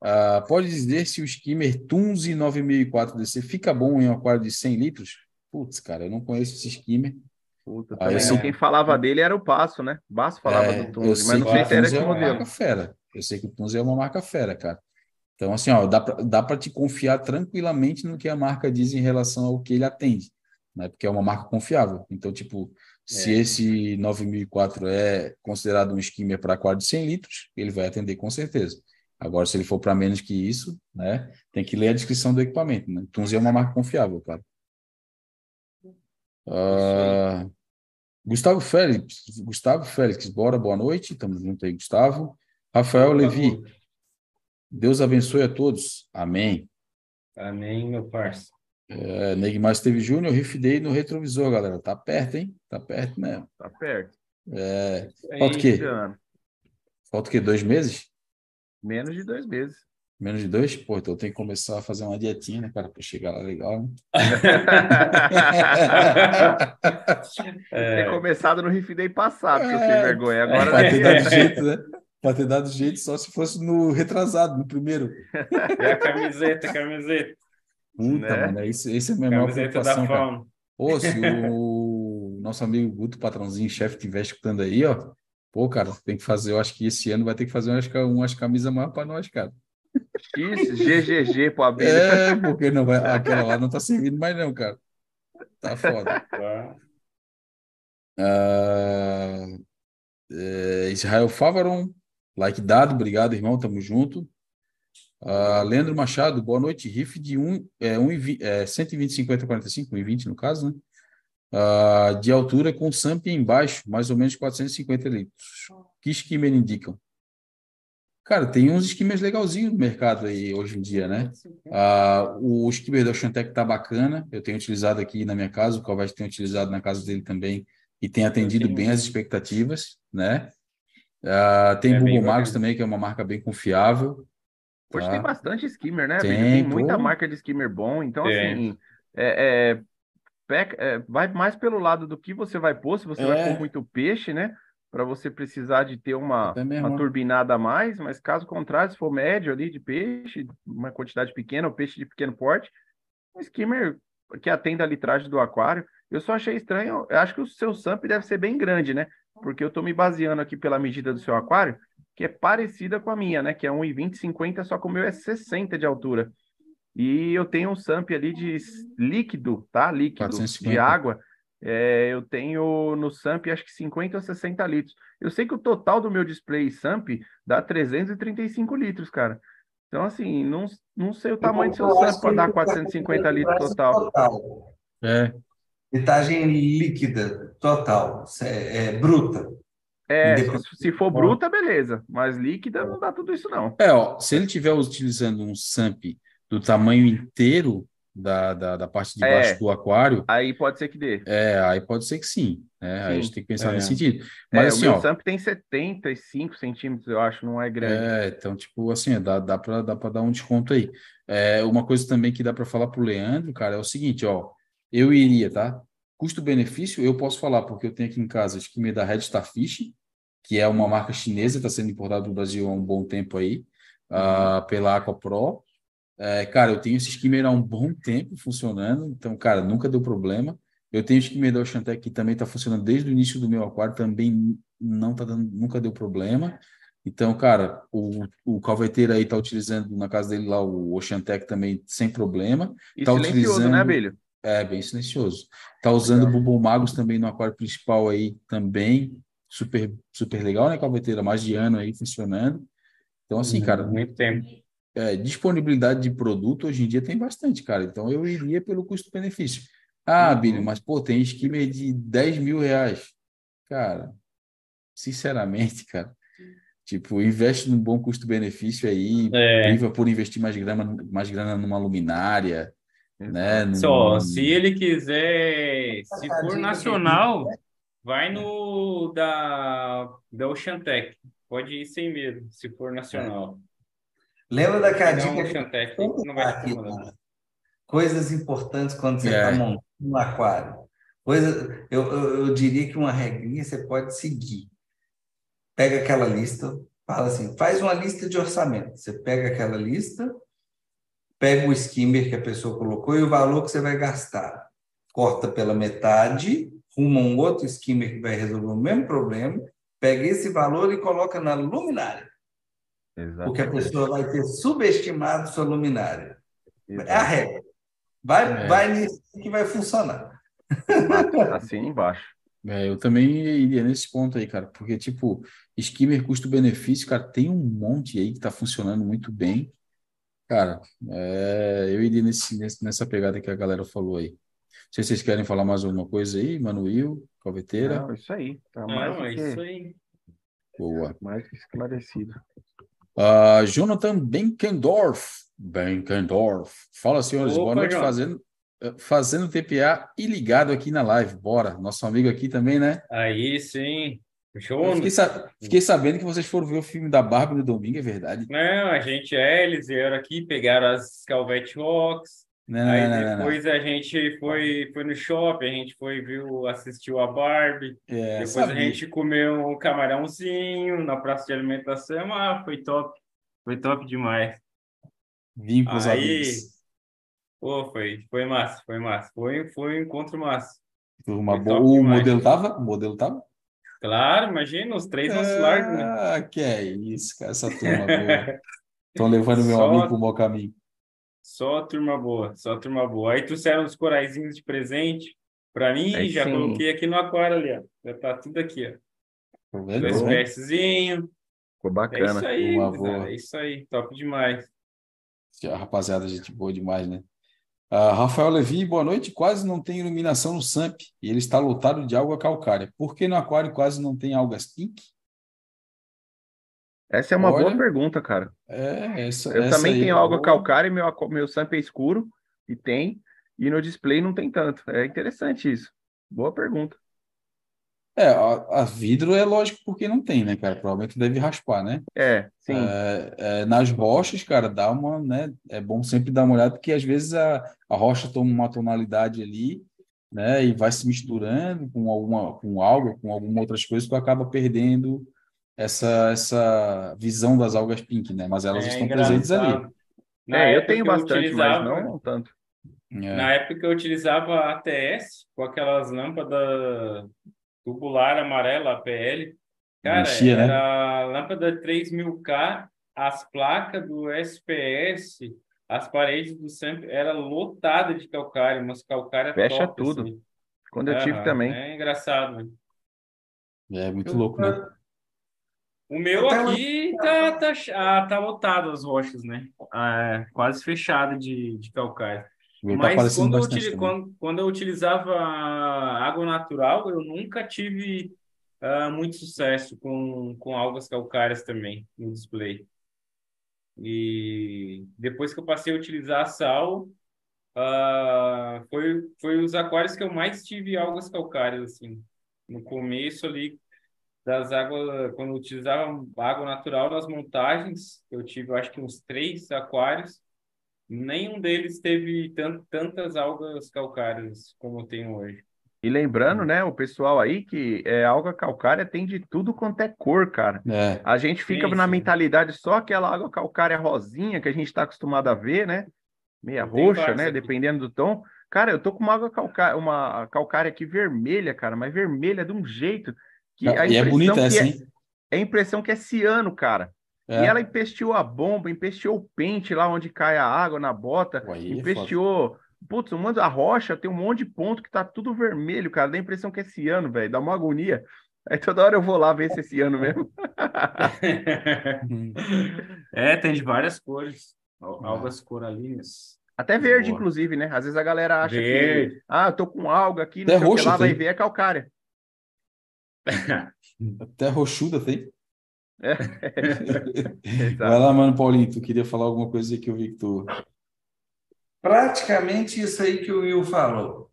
Uh, pode dizer se o skimmer Tunzi 9004 DC fica bom em um aquário de 100 litros? Putz, cara, eu não conheço esse skimmer. Puta, ah, sei... Quem falava dele era o Passo, né? O Basso falava é, do Tunzi, mas não sei se era esse modelo. Fera. Eu sei que o Tunzi é uma marca fera, cara. Então, assim, ó, dá para te confiar tranquilamente no que a marca diz em relação ao que ele atende, né? Porque é uma marca confiável. Então, tipo, se é. esse 9004 é considerado um skimmer para aquário de 100 litros, ele vai atender com certeza. Agora, se ele for para menos que isso, né, tem que ler a descrição do equipamento. Né? Tunzi é uma marca confiável, cara. Uh, Gustavo Félix, Gustavo Félix, bora, boa noite. Estamos junto aí, Gustavo. Rafael Levi, Deus abençoe a todos. Amém. Amém, meu parceiro. É, Neymar Esteve Júnior, Riff Day no retrovisor, galera. Tá perto, hein? Tá perto mesmo. Tá perto. É... Falta o quê? Falta o quê? Dois meses? Menos de dois meses. Menos de dois? Pô, então eu tenho que começar a fazer uma dietinha, né, cara, para chegar lá legal, né? é. Ter começado no Riff Day passado, é. que eu tenho vergonha. Agora é, ter dado jeito, né? Para ter dado jeito só se fosse no retrasado, no primeiro. É a camiseta, a camiseta. Puta, né? mano, esse, esse é a minha maior preocupação, cara. Ô, se o nosso amigo Guto, patrãozinho, chefe, estiver escutando aí, ó, pô, cara, tem que fazer, eu acho que esse ano vai ter que fazer umas, umas camisas maiores para nós, cara. Isso, GGG pro Abelha. É, porque não vai, aquela lá não tá servindo mais não, cara. Tá foda. Uh, é, Israel Favaron, like dado, obrigado, irmão, tamo junto. Uh, Leandro Machado, boa noite. Riff de 1, é, 1, é, 120, 50, 45, 1,20 no caso, né? Uh, de altura com SAMP embaixo, mais ou menos 450 litros. Que skimmer indicam? Cara, tem uns skimmers legalzinhos no mercado aí hoje em dia, né? Uh, o skimmer da Oceantec tá bacana, eu tenho utilizado aqui na minha casa, o Calvete tem utilizado na casa dele também e tem atendido bem as expectativas, né? Uh, tem é Google Magos também, que é uma marca bem confiável. Hoje tá? tem bastante skimmer, né? Tem, tem muita pô. marca de skimmer bom, então é. assim, é, é, vai mais pelo lado do que você vai pôr, se você vai pôr é. muito peixe, né? Para você precisar de ter uma, uma turbinada a mais, mas caso contrário, se for médio ali de peixe, uma quantidade pequena, ou peixe de pequeno porte, um skimmer que atenda a litragem do aquário. Eu só achei estranho, eu acho que o seu SAMP deve ser bem grande, né? Porque eu estou me baseando aqui pela medida do seu aquário, que é parecida com a minha, né? Que é 1,20, 50, só que o meu é 60 de altura. E eu tenho um SAMP ali de líquido, tá? Líquido, 450. de água. É, eu tenho no SAMP acho que 50 ou 60 litros. Eu sei que o total do meu display SAMP dá 335 litros, cara. Então, assim, não, não sei o tamanho do seu SAMP para dar 450 litros total. total. É. Litagem líquida, total, é, é bruta. É, se for bruta, beleza. Mas líquida não dá tudo isso, não. É, ó, se ele estiver utilizando um SAMP do tamanho inteiro da, da, da parte de baixo é, do aquário. Aí pode ser que dê. É, aí pode ser que sim. Né? Sim, aí a gente tem que pensar é. nesse sentido. Mas é, assim, o meu ó, SAMP tem 75 centímetros, eu acho, não é grande. É, então, tipo, assim, dá, dá para dá dar um desconto aí. É, uma coisa também que dá para falar para o Leandro, cara, é o seguinte, ó. Eu iria, tá? Custo-benefício, eu posso falar, porque eu tenho aqui em casa skimmer da Red Starfish, que é uma marca chinesa, está sendo importada no Brasil há um bom tempo aí, uhum. uh, pela Aqua Pro. É, cara, eu tenho esse skimmer há um bom tempo funcionando, então, cara, nunca deu problema. Eu tenho o skimmer da Oceantec que também está funcionando desde o início do meu aquário, também não tá dando, nunca deu problema. Então, cara, o, o calveteiro aí está utilizando na casa dele lá o Oceantec também sem problema. E tá silencioso, né, utilizando... né, Abelho? É, bem silencioso. Tá usando Bubble Magos também no aquário principal aí também. Super, super legal, né, Calveteira? Mais de ano aí funcionando. Então, assim, cara. Uhum, muito tempo. É, disponibilidade de produto hoje em dia tem bastante, cara. Então, eu iria pelo custo-benefício. Ah, uhum. Mas, pô, tem skimmer de 10 mil reais. Cara, sinceramente, cara. Tipo, investe num bom custo-benefício aí, é. priva por investir mais grana, mais grana numa luminária, né? Só, se ele quiser, se for nacional, vai no da, da Oceantec. Pode ir sem medo, se for nacional. Lembra da cadinha? Oceantec, não vai aqui, Coisas importantes quando você está é. montando um aquário. Coisa, eu, eu, eu diria que uma regrinha você pode seguir. Pega aquela lista, fala assim, faz uma lista de orçamento. Você pega aquela lista, pega o skimmer que a pessoa colocou e o valor que você vai gastar. Corta pela metade, ruma um outro skimmer que vai resolver o mesmo problema, pega esse valor e coloca na luminária. Exatamente. Porque a pessoa vai ter subestimado sua luminária. Exatamente. É a regra. Vai, é. vai nisso que vai funcionar. Assim embaixo. É, eu também iria nesse ponto aí, cara, porque, tipo, skimmer custo-benefício, cara, tem um monte aí que tá funcionando muito bem. Cara, é, eu iria nesse, nessa pegada que a galera falou aí. Não sei se vocês querem falar mais alguma coisa aí, Manuel, Calveteira. Não, isso aí. Tá mais Não, é isso aí. Boa. Mais esclarecido. Uh, Jonathan Benkendorf. Benkendorf. Fala, senhores. Opa, Boa noite. Fazendo, eh, fazendo TPA e ligado aqui na live. Bora. Nosso amigo aqui também, né? Aí sim. Fiquei, sa fiquei, sabendo que vocês foram ver o filme da Barbie no domingo, é verdade? Não, a gente é, eles vieram aqui, pegaram as Calvete Rocks. Não, aí não, depois não, a gente foi, foi no shopping, a gente foi, viu, assistiu a Barbie. É, depois sabia. a gente comeu um camarãozinho na praça de alimentação. Ah, foi top. Foi top demais. Vim com os aí, amigos. Pô, foi, foi massa, foi massa. Foi, foi um encontro massa. Uma boa. O modelo tava? O modelo tava? Claro, imagina, os três nossos largos, né? Ah, que é isso, cara, essa turma boa. Estão levando meu só, amigo pro bom caminho. Só turma boa, só turma boa. Aí trouxeram os coraizinhos de presente para mim, Aí já sim. coloquei aqui no aquário ali, ó. Já tá tudo aqui, ó. Tá espéciezinho. Ficou bacana. É isso aí, é isso aí, top demais. A rapaziada, gente boa demais, né? Uh, Rafael Levi, boa noite. Quase não tem iluminação no SAMP e ele está lotado de água calcária. Por que no aquário quase não tem algas pink? Essa é uma Olha, boa pergunta, cara. É, essa, Eu essa também tenho água calcária, meu, meu SAMP é escuro e tem, e no display não tem tanto. É interessante isso. Boa pergunta. É, a, a, vidro é lógico porque não tem, né, cara? Provavelmente deve raspar, né? É, sim. É, é, nas rochas, cara, dá uma, né? É bom sempre dar uma olhada, porque às vezes a, a rocha toma uma tonalidade ali, né? E vai se misturando com alguma, com algo, com algumas outras coisas, tu acaba perdendo essa, essa visão das algas pink, né? Mas elas é, estão presentes ali. Na é, eu tenho bastante, utilizava... mas não tanto. É. Na época eu utilizava ATS com aquelas lâmpadas tubular amarela, APL. Cara, Enchia, né? era né? lâmpada 3000K, as placas do SPS, as paredes do sempre era lotada de calcário, mas calcário Fecha top, tudo. Assim. Quando eu tive também. É engraçado. Né? É muito eu, louco, né? O meu aqui tá, tá, ah, tá lotado as rochas, né? Ah, é, quase fechado de, de calcário. Tá Mas quando, eu, quando, quando eu utilizava água natural, eu nunca tive uh, muito sucesso com, com algas calcárias também no display. E depois que eu passei a utilizar sal, uh, foi, foi os aquários que eu mais tive algas calcárias, assim. No começo ali, das águas, quando eu utilizava água natural nas montagens, eu tive, acho que uns três aquários, nenhum deles teve tantas algas calcárias como eu tenho hoje. E lembrando, né, o pessoal aí que é, alga calcária tem de tudo quanto é cor, cara. É. A gente fica sim, na sim. mentalidade só aquela água calcária rosinha que a gente está acostumado a ver, né? Meia roxa, né? Aqui. Dependendo do tom. Cara, eu tô com uma água calcária, uma calcária aqui vermelha, cara, mas vermelha de um jeito que a e é bonita essa, é, hein? É a impressão que é ciano, cara. É. E ela empesteou a bomba, empesteou o pente lá onde cai a água na bota, Aí, empesteou. Putz, um a rocha tem um monte de ponto que tá tudo vermelho, cara. Dá a impressão que é ciano, velho. Dá uma agonia. Aí toda hora eu vou lá ver se é ciano mesmo. é, tem de várias cores. Algas coralinas. Até verde, Boa. inclusive, né? Às vezes a galera acha verde. que. Ah, eu tô com alga aqui, não Até roxo, lá, vai ver, é calcária. Até roxuda tem. É. Vai lá, mano, Paulinho, tu queria falar alguma coisa que eu vi que tu. Praticamente isso aí que o Will falou.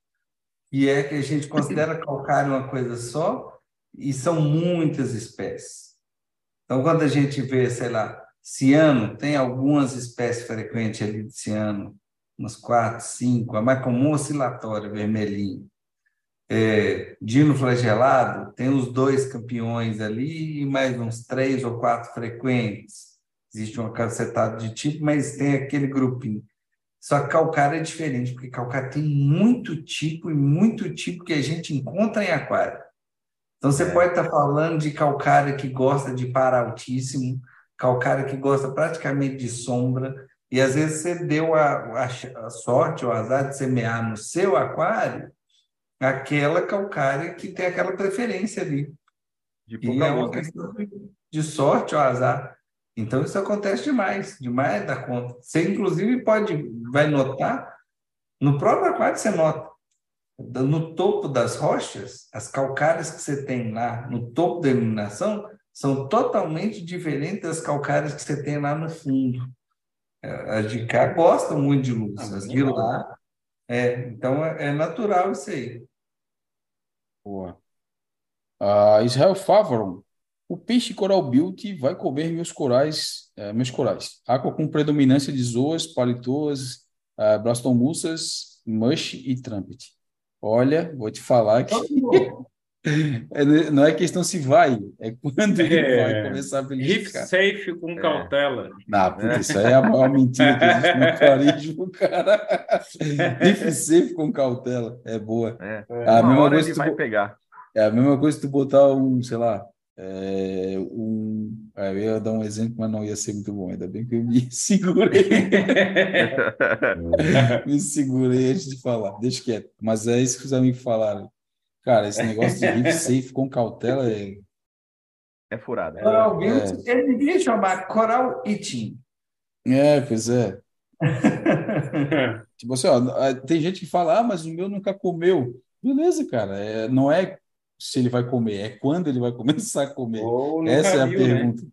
E é que a gente considera calcário uma coisa só e são muitas espécies. Então, quando a gente vê, sei lá, ciano, tem algumas espécies frequentes ali de ciano, umas quatro, cinco, a mais comum oscilatória, vermelhinho é, Dino Flagelado, tem os dois campeões ali e mais uns três ou quatro frequentes. Existe uma cacetada de tipo, mas tem aquele grupinho. Só que calcário é diferente, porque calcário tem muito tipo e muito tipo que a gente encontra em aquário. Então, você é. pode estar falando de calcário que gosta de par altíssimo, calcário que gosta praticamente de sombra, e às vezes você deu a, a, a sorte ou azar de semear no seu aquário aquela calcária que tem aquela preferência ali. De e é uma questão de sorte ou azar. Então, isso acontece demais, demais da conta. Você, inclusive, pode, vai notar, no próprio aquário você nota, no topo das rochas, as calcárias que você tem lá, no topo da iluminação, são totalmente diferentes das calcárias que você tem lá no fundo. É, as de cá gostam muito de luz, ah, as de lá. É, então, é, é natural isso aí. Boa. Uh, Israel Favoron. O peixe coral beauty vai comer meus corais, uh, meus corais. Água com predominância de zoas, palitoas, uh, blastomussas, mush e trumpet. Olha, vou te falar que não é questão se vai, é quando ele é, vai começar a beliscar. safe com é. cautela. Não, porque isso aí é a maior mentira que existe no carisma, cara. Riff safe com cautela, é boa. É. A mesma coisa ele vai tu... pegar. É a mesma coisa que tu botar um, sei lá, é, um, eu ia dar um exemplo, mas não ia ser muito bom. Ainda bem que eu me segurei. me segurei antes de falar. Deixa quieto. Mas é isso que os amigos falaram. Cara, esse negócio de live safe com cautela é. É furada. É, Coral é. ele devia chamar Coral Eating. É, pois é. tipo assim, ó, tem gente que fala, ah, mas o meu nunca comeu. Beleza, cara. É, não é se ele vai comer, é quando ele vai começar a comer. Essa é a viu, né? pergunta. Né?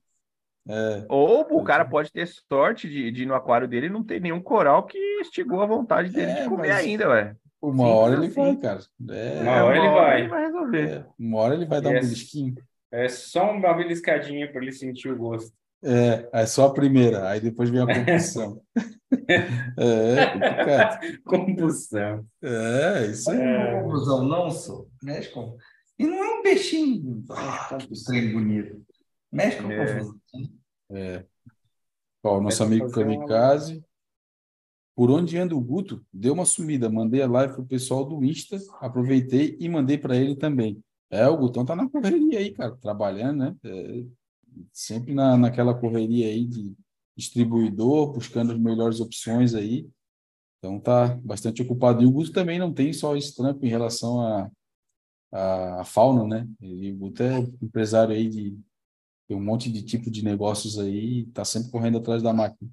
É. Ou o cara pode ter sorte de, de ir no aquário dele e não ter nenhum coral que estigou a vontade dele é, de comer ainda, ué. Uma Sim, hora ele assim. vai, cara. É, uma hora, ele, vai. ele vai resolver. É, uma hora ele vai dar um é belisquinho. É só uma beliscadinha para ele sentir o gosto. É, é só a primeira, aí depois vem a compulsão. é, compulsão. É, isso aí. É. Compulsão, não sou. Mexe com. E não é um peixinho. Ah, trem bonito. Mexe com é. confusão. É. Ó, nosso amigo Kamikaze. Por onde anda o Guto? Deu uma sumida. Mandei a live pro pessoal do Insta, aproveitei e mandei para ele também. É, o Gutão tá na correria aí, cara, trabalhando, né? É, sempre na, naquela correria aí de distribuidor, buscando as melhores opções aí. Então tá bastante ocupado. E o Guto também não tem só esse trampo em relação a, a, a fauna, né? E o Guto é empresário aí de tem um monte de tipo de negócios aí, tá sempre correndo atrás da máquina.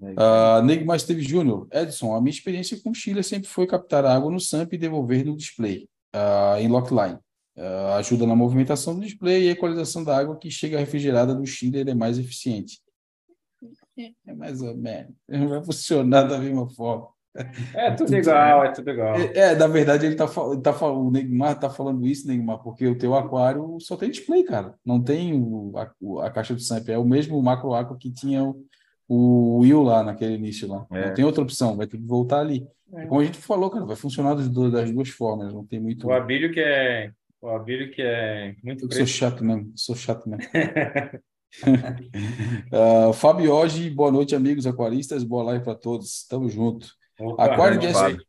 Uh, Neymar Esteve Júnior, Edson, a minha experiência com Chile sempre foi captar água no SAMP e devolver no display, uh, em lockline. Uh, ajuda na movimentação do display e a equalização da água que chega refrigerada do chiller é mais eficiente. É mais ou menos. Não vai funcionar da mesma forma. É tudo igual, é tudo igual. É, é na verdade, ele tá, tá, o Neymar está falando isso, Neymar, porque o teu aquário só tem display, cara. Não tem o, a, a caixa do SAMP. É o mesmo macro aqua que tinha o, o Will lá naquele início lá. É. Não tem outra opção, vai ter que voltar ali. É. Como a gente falou, cara, vai funcionar das duas, das duas formas, não tem muito. O Abílio que é. O Abílio que é muito. Eu sou chato mesmo, sou chato mesmo. uh, Fábio hoje, boa noite, amigos aquaristas, boa live para todos, tamo junto. Opa, aquário de SP,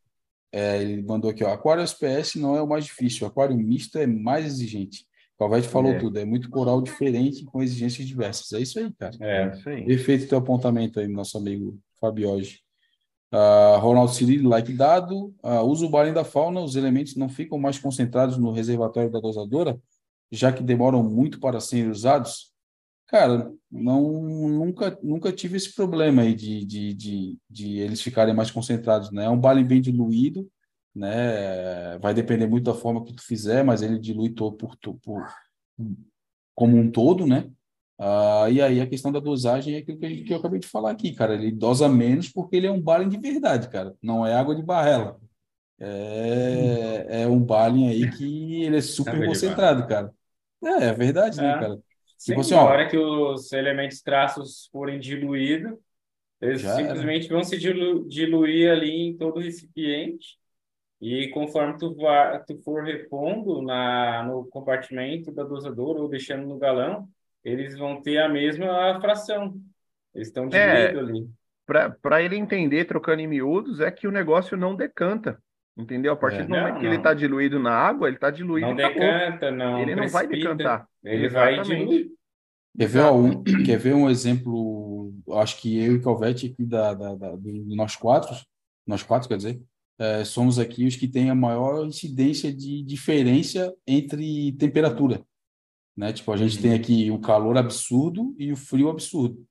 é, ele mandou aqui, ó, aquário SPS não é o mais difícil, aquário misto é mais exigente. Calvete falou é. tudo, é muito coral diferente com exigências diversas. É isso aí, cara. É, isso aí. Perfeito teu apontamento aí, nosso amigo Fabioge. Uh, Ronaldo Cirilo, like dado. Uh, usa o balem da fauna, os elementos não ficam mais concentrados no reservatório da dosadora, já que demoram muito para serem usados. Cara, não, nunca, nunca tive esse problema aí de, de, de, de eles ficarem mais concentrados, né? É um balem bem diluído, né? Vai depender muito da forma que tu fizer, mas ele dilui todo por, por como um todo, né? Ah, e aí a questão da dosagem é aquilo que, gente, que, eu acabei de falar aqui, cara. Ele dosa menos porque ele é um balem de verdade, cara. Não é água de barrela. É, é um balem aí que ele é super concentrado, cara. É, é verdade, né, é. cara? Sim, tipo assim, hora que os elementos traços forem diluídos, eles simplesmente vão se dilu diluir ali em todo o recipiente e conforme tu, tu for repondo na, no compartimento da dosadora ou deixando no galão, eles vão ter a mesma fração. Eles estão diluídos é, ali. Para ele entender, trocando em miúdos, é que o negócio não decanta. Entendeu? A partir é, do momento não, que não. ele está diluído na água, ele está diluído Não decanta, não. Ele não vai decantar. Ele Exatamente. vai diluir. Quer ver, um, quer ver um exemplo? Acho que eu e Calvete aqui da, da, da, do nós quatro, nós quatro, quer dizer, é, somos aqui os que têm a maior incidência de diferença entre temperatura. Né? Tipo, a gente tem uhum. aqui o calor absurdo e o frio absurdo.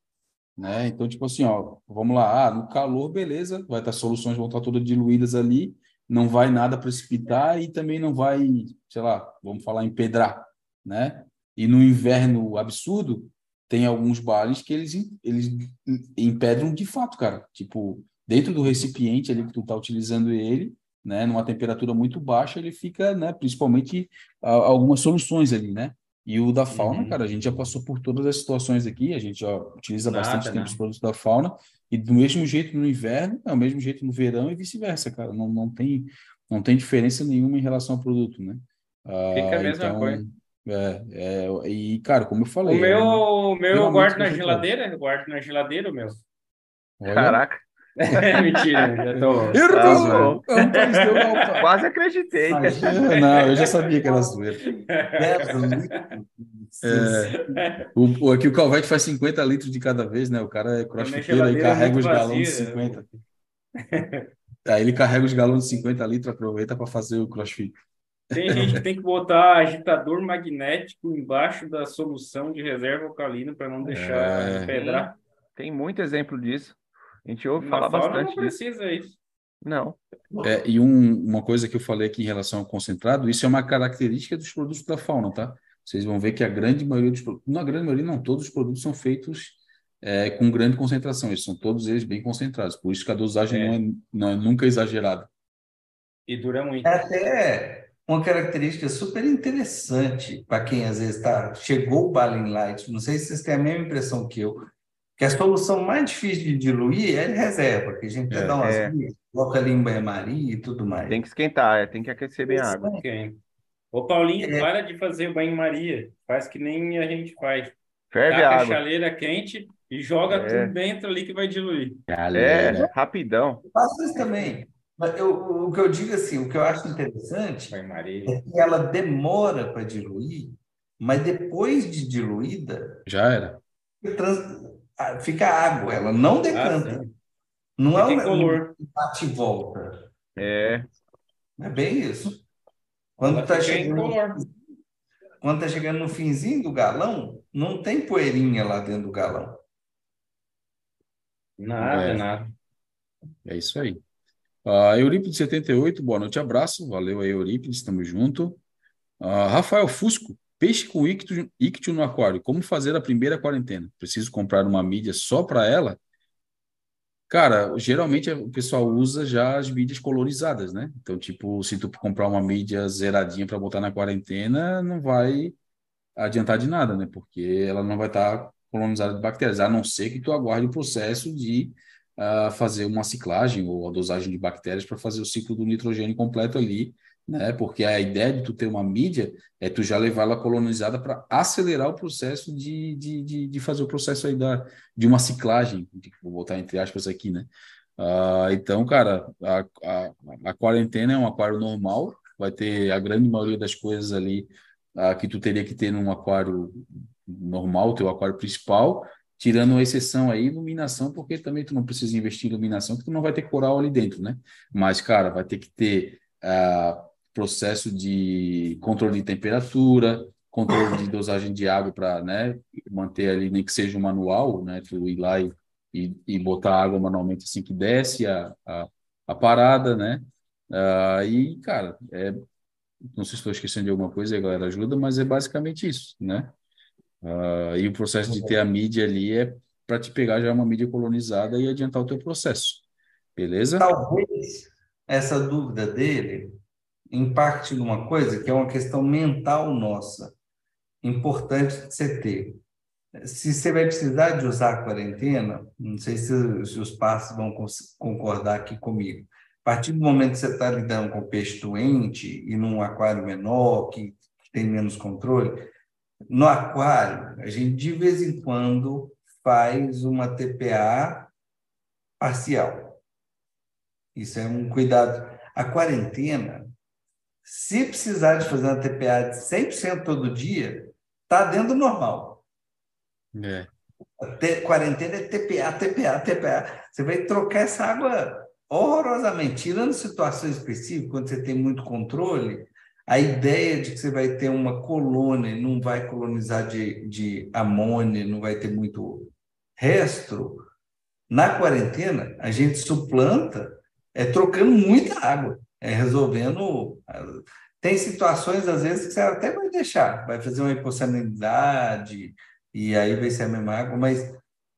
Né? Então, tipo assim, ó, vamos lá, ah, no calor, beleza, vai estar soluções vão estar todas diluídas ali, não vai nada precipitar e também não vai, sei lá, vamos falar empedrar, né? E no inverno absurdo, tem alguns bares que eles, eles empedram de fato, cara. Tipo, dentro do recipiente ali que tu está utilizando ele, né, numa temperatura muito baixa, ele fica, né, principalmente a, algumas soluções ali, né? E o da fauna, uhum. cara, a gente já passou por todas as situações aqui, a gente já utiliza Nada, bastante tempo os produtos da fauna, e do mesmo jeito no inverno, é o mesmo jeito no verão e vice-versa, cara. Não, não, tem, não tem diferença nenhuma em relação ao produto, né? Fica a mesma então, coisa. É, é, e, cara, como eu falei. O meu, o meu eu guardo na geladeira, eu guardo na geladeira o meu. Olha. Caraca. É, mentira, já tô. Errou! Ah, Quase acreditei. Não, eu já sabia que era zoeira. É, o, aqui o Calvete faz 50 litros de cada vez, né? O cara é crossfiteiro e carrega os galões de 50. Aí ele carrega os galões de 50 litros, aproveita para fazer o crossfit. Tem gente que tem que botar agitador magnético embaixo da solução de reserva alcalina para não deixar é... pedrar. Tem muito exemplo disso. A gente ouve falar bastante não precisa disso. isso. Não. É, e um, uma coisa que eu falei aqui em relação ao concentrado, isso é uma característica dos produtos da fauna, tá? Vocês vão ver que a grande maioria dos produtos, não a grande maioria, não, todos os produtos são feitos é, com grande concentração, eles são todos eles bem concentrados, por isso que a dosagem é. Não, é, não é nunca exagerada. E dura muito. É até uma característica super interessante para quem às vezes tá, chegou o Balin Light, não sei se vocês têm a mesma impressão que eu, que a solução mais difícil de diluir é de reserva, que a gente é, dá umas é. coloca ali em banho-maria e tudo mais. Tem que esquentar, é, tem que aquecer bem a água. Ô Paulinho, é. para de fazer banho-maria, faz que nem a gente faz. Ferve a água. a chaleira quente e joga é. tudo dentro ali que vai diluir. Galera. É, rapidão. Eu faço isso também. Mas eu, o que eu digo assim, o que eu acho interessante é que ela demora para diluir, mas depois de diluída. Já era. Trans, fica água, ela não decanta. Ah, não é um bate e volta. É. É bem isso. Quando está chegando, quando tá chegando no finzinho do galão, não tem poeirinha lá dentro do galão. Nada, é. nada. É isso aí. Uh, Eurípides 78, boa noite, abraço. Valeu aí, Eurípides, estamos junto. Uh, Rafael Fusco, peixe com ictio, ictio no aquário. Como fazer a primeira quarentena? Preciso comprar uma mídia só para ela? Cara, geralmente o pessoal usa já as mídias colorizadas, né? Então, tipo, se tu comprar uma mídia zeradinha para botar na quarentena, não vai adiantar de nada, né? Porque ela não vai estar tá colonizada de bactérias, a não ser que tu aguarde o processo de uh, fazer uma ciclagem ou a dosagem de bactérias para fazer o ciclo do nitrogênio completo ali, né? Porque a ideia de tu ter uma mídia é tu já levar ela colonizada para acelerar o processo de, de, de, de, fazer o processo aí da, de uma ciclagem, vou botar entre aspas aqui, né? Uh, então, cara, a, a, a, quarentena é um aquário normal, vai ter a grande maioria das coisas ali uh, que tu teria que ter num aquário normal, teu aquário principal, tirando a exceção aí, iluminação, porque também tu não precisa investir em iluminação, porque tu não vai ter coral ali dentro, né? Mas, cara, vai ter que ter uh, processo de controle de temperatura, controle de dosagem de água para né, manter ali, nem que seja um manual, né? Tu ir lá e, e, e botar água manualmente assim que desce a, a, a parada, né? Uh, e, cara, é, não sei se estou esquecendo de alguma coisa, a galera ajuda, mas é basicamente isso, né? Uh, e o processo de ter a mídia ali é para te pegar já uma mídia colonizada e adiantar o teu processo. Beleza? Talvez essa dúvida dele impacte numa coisa que é uma questão mental nossa, importante de você ter. Se você vai precisar de usar a quarentena, não sei se, se os passos vão concordar aqui comigo. A partir do momento que você está lidando com peixe doente e num aquário menor, que tem menos controle, no aquário, a gente de vez em quando faz uma TPA parcial. Isso é um cuidado. A quarentena, se precisar de fazer uma TPA de 100% todo dia, está dentro do normal. É. quarentena é TPA, TPA, TPA. Você vai trocar essa água horrorosamente, tirando situações específicas, quando você tem muito controle, a ideia de que você vai ter uma colônia, não vai colonizar de, de amônia, não vai ter muito resto, na quarentena, a gente suplanta é trocando muita água, é resolvendo. Tem situações, às vezes, que você até vai deixar, vai fazer uma hipossalinidade, e aí vai ser a mesma água, mas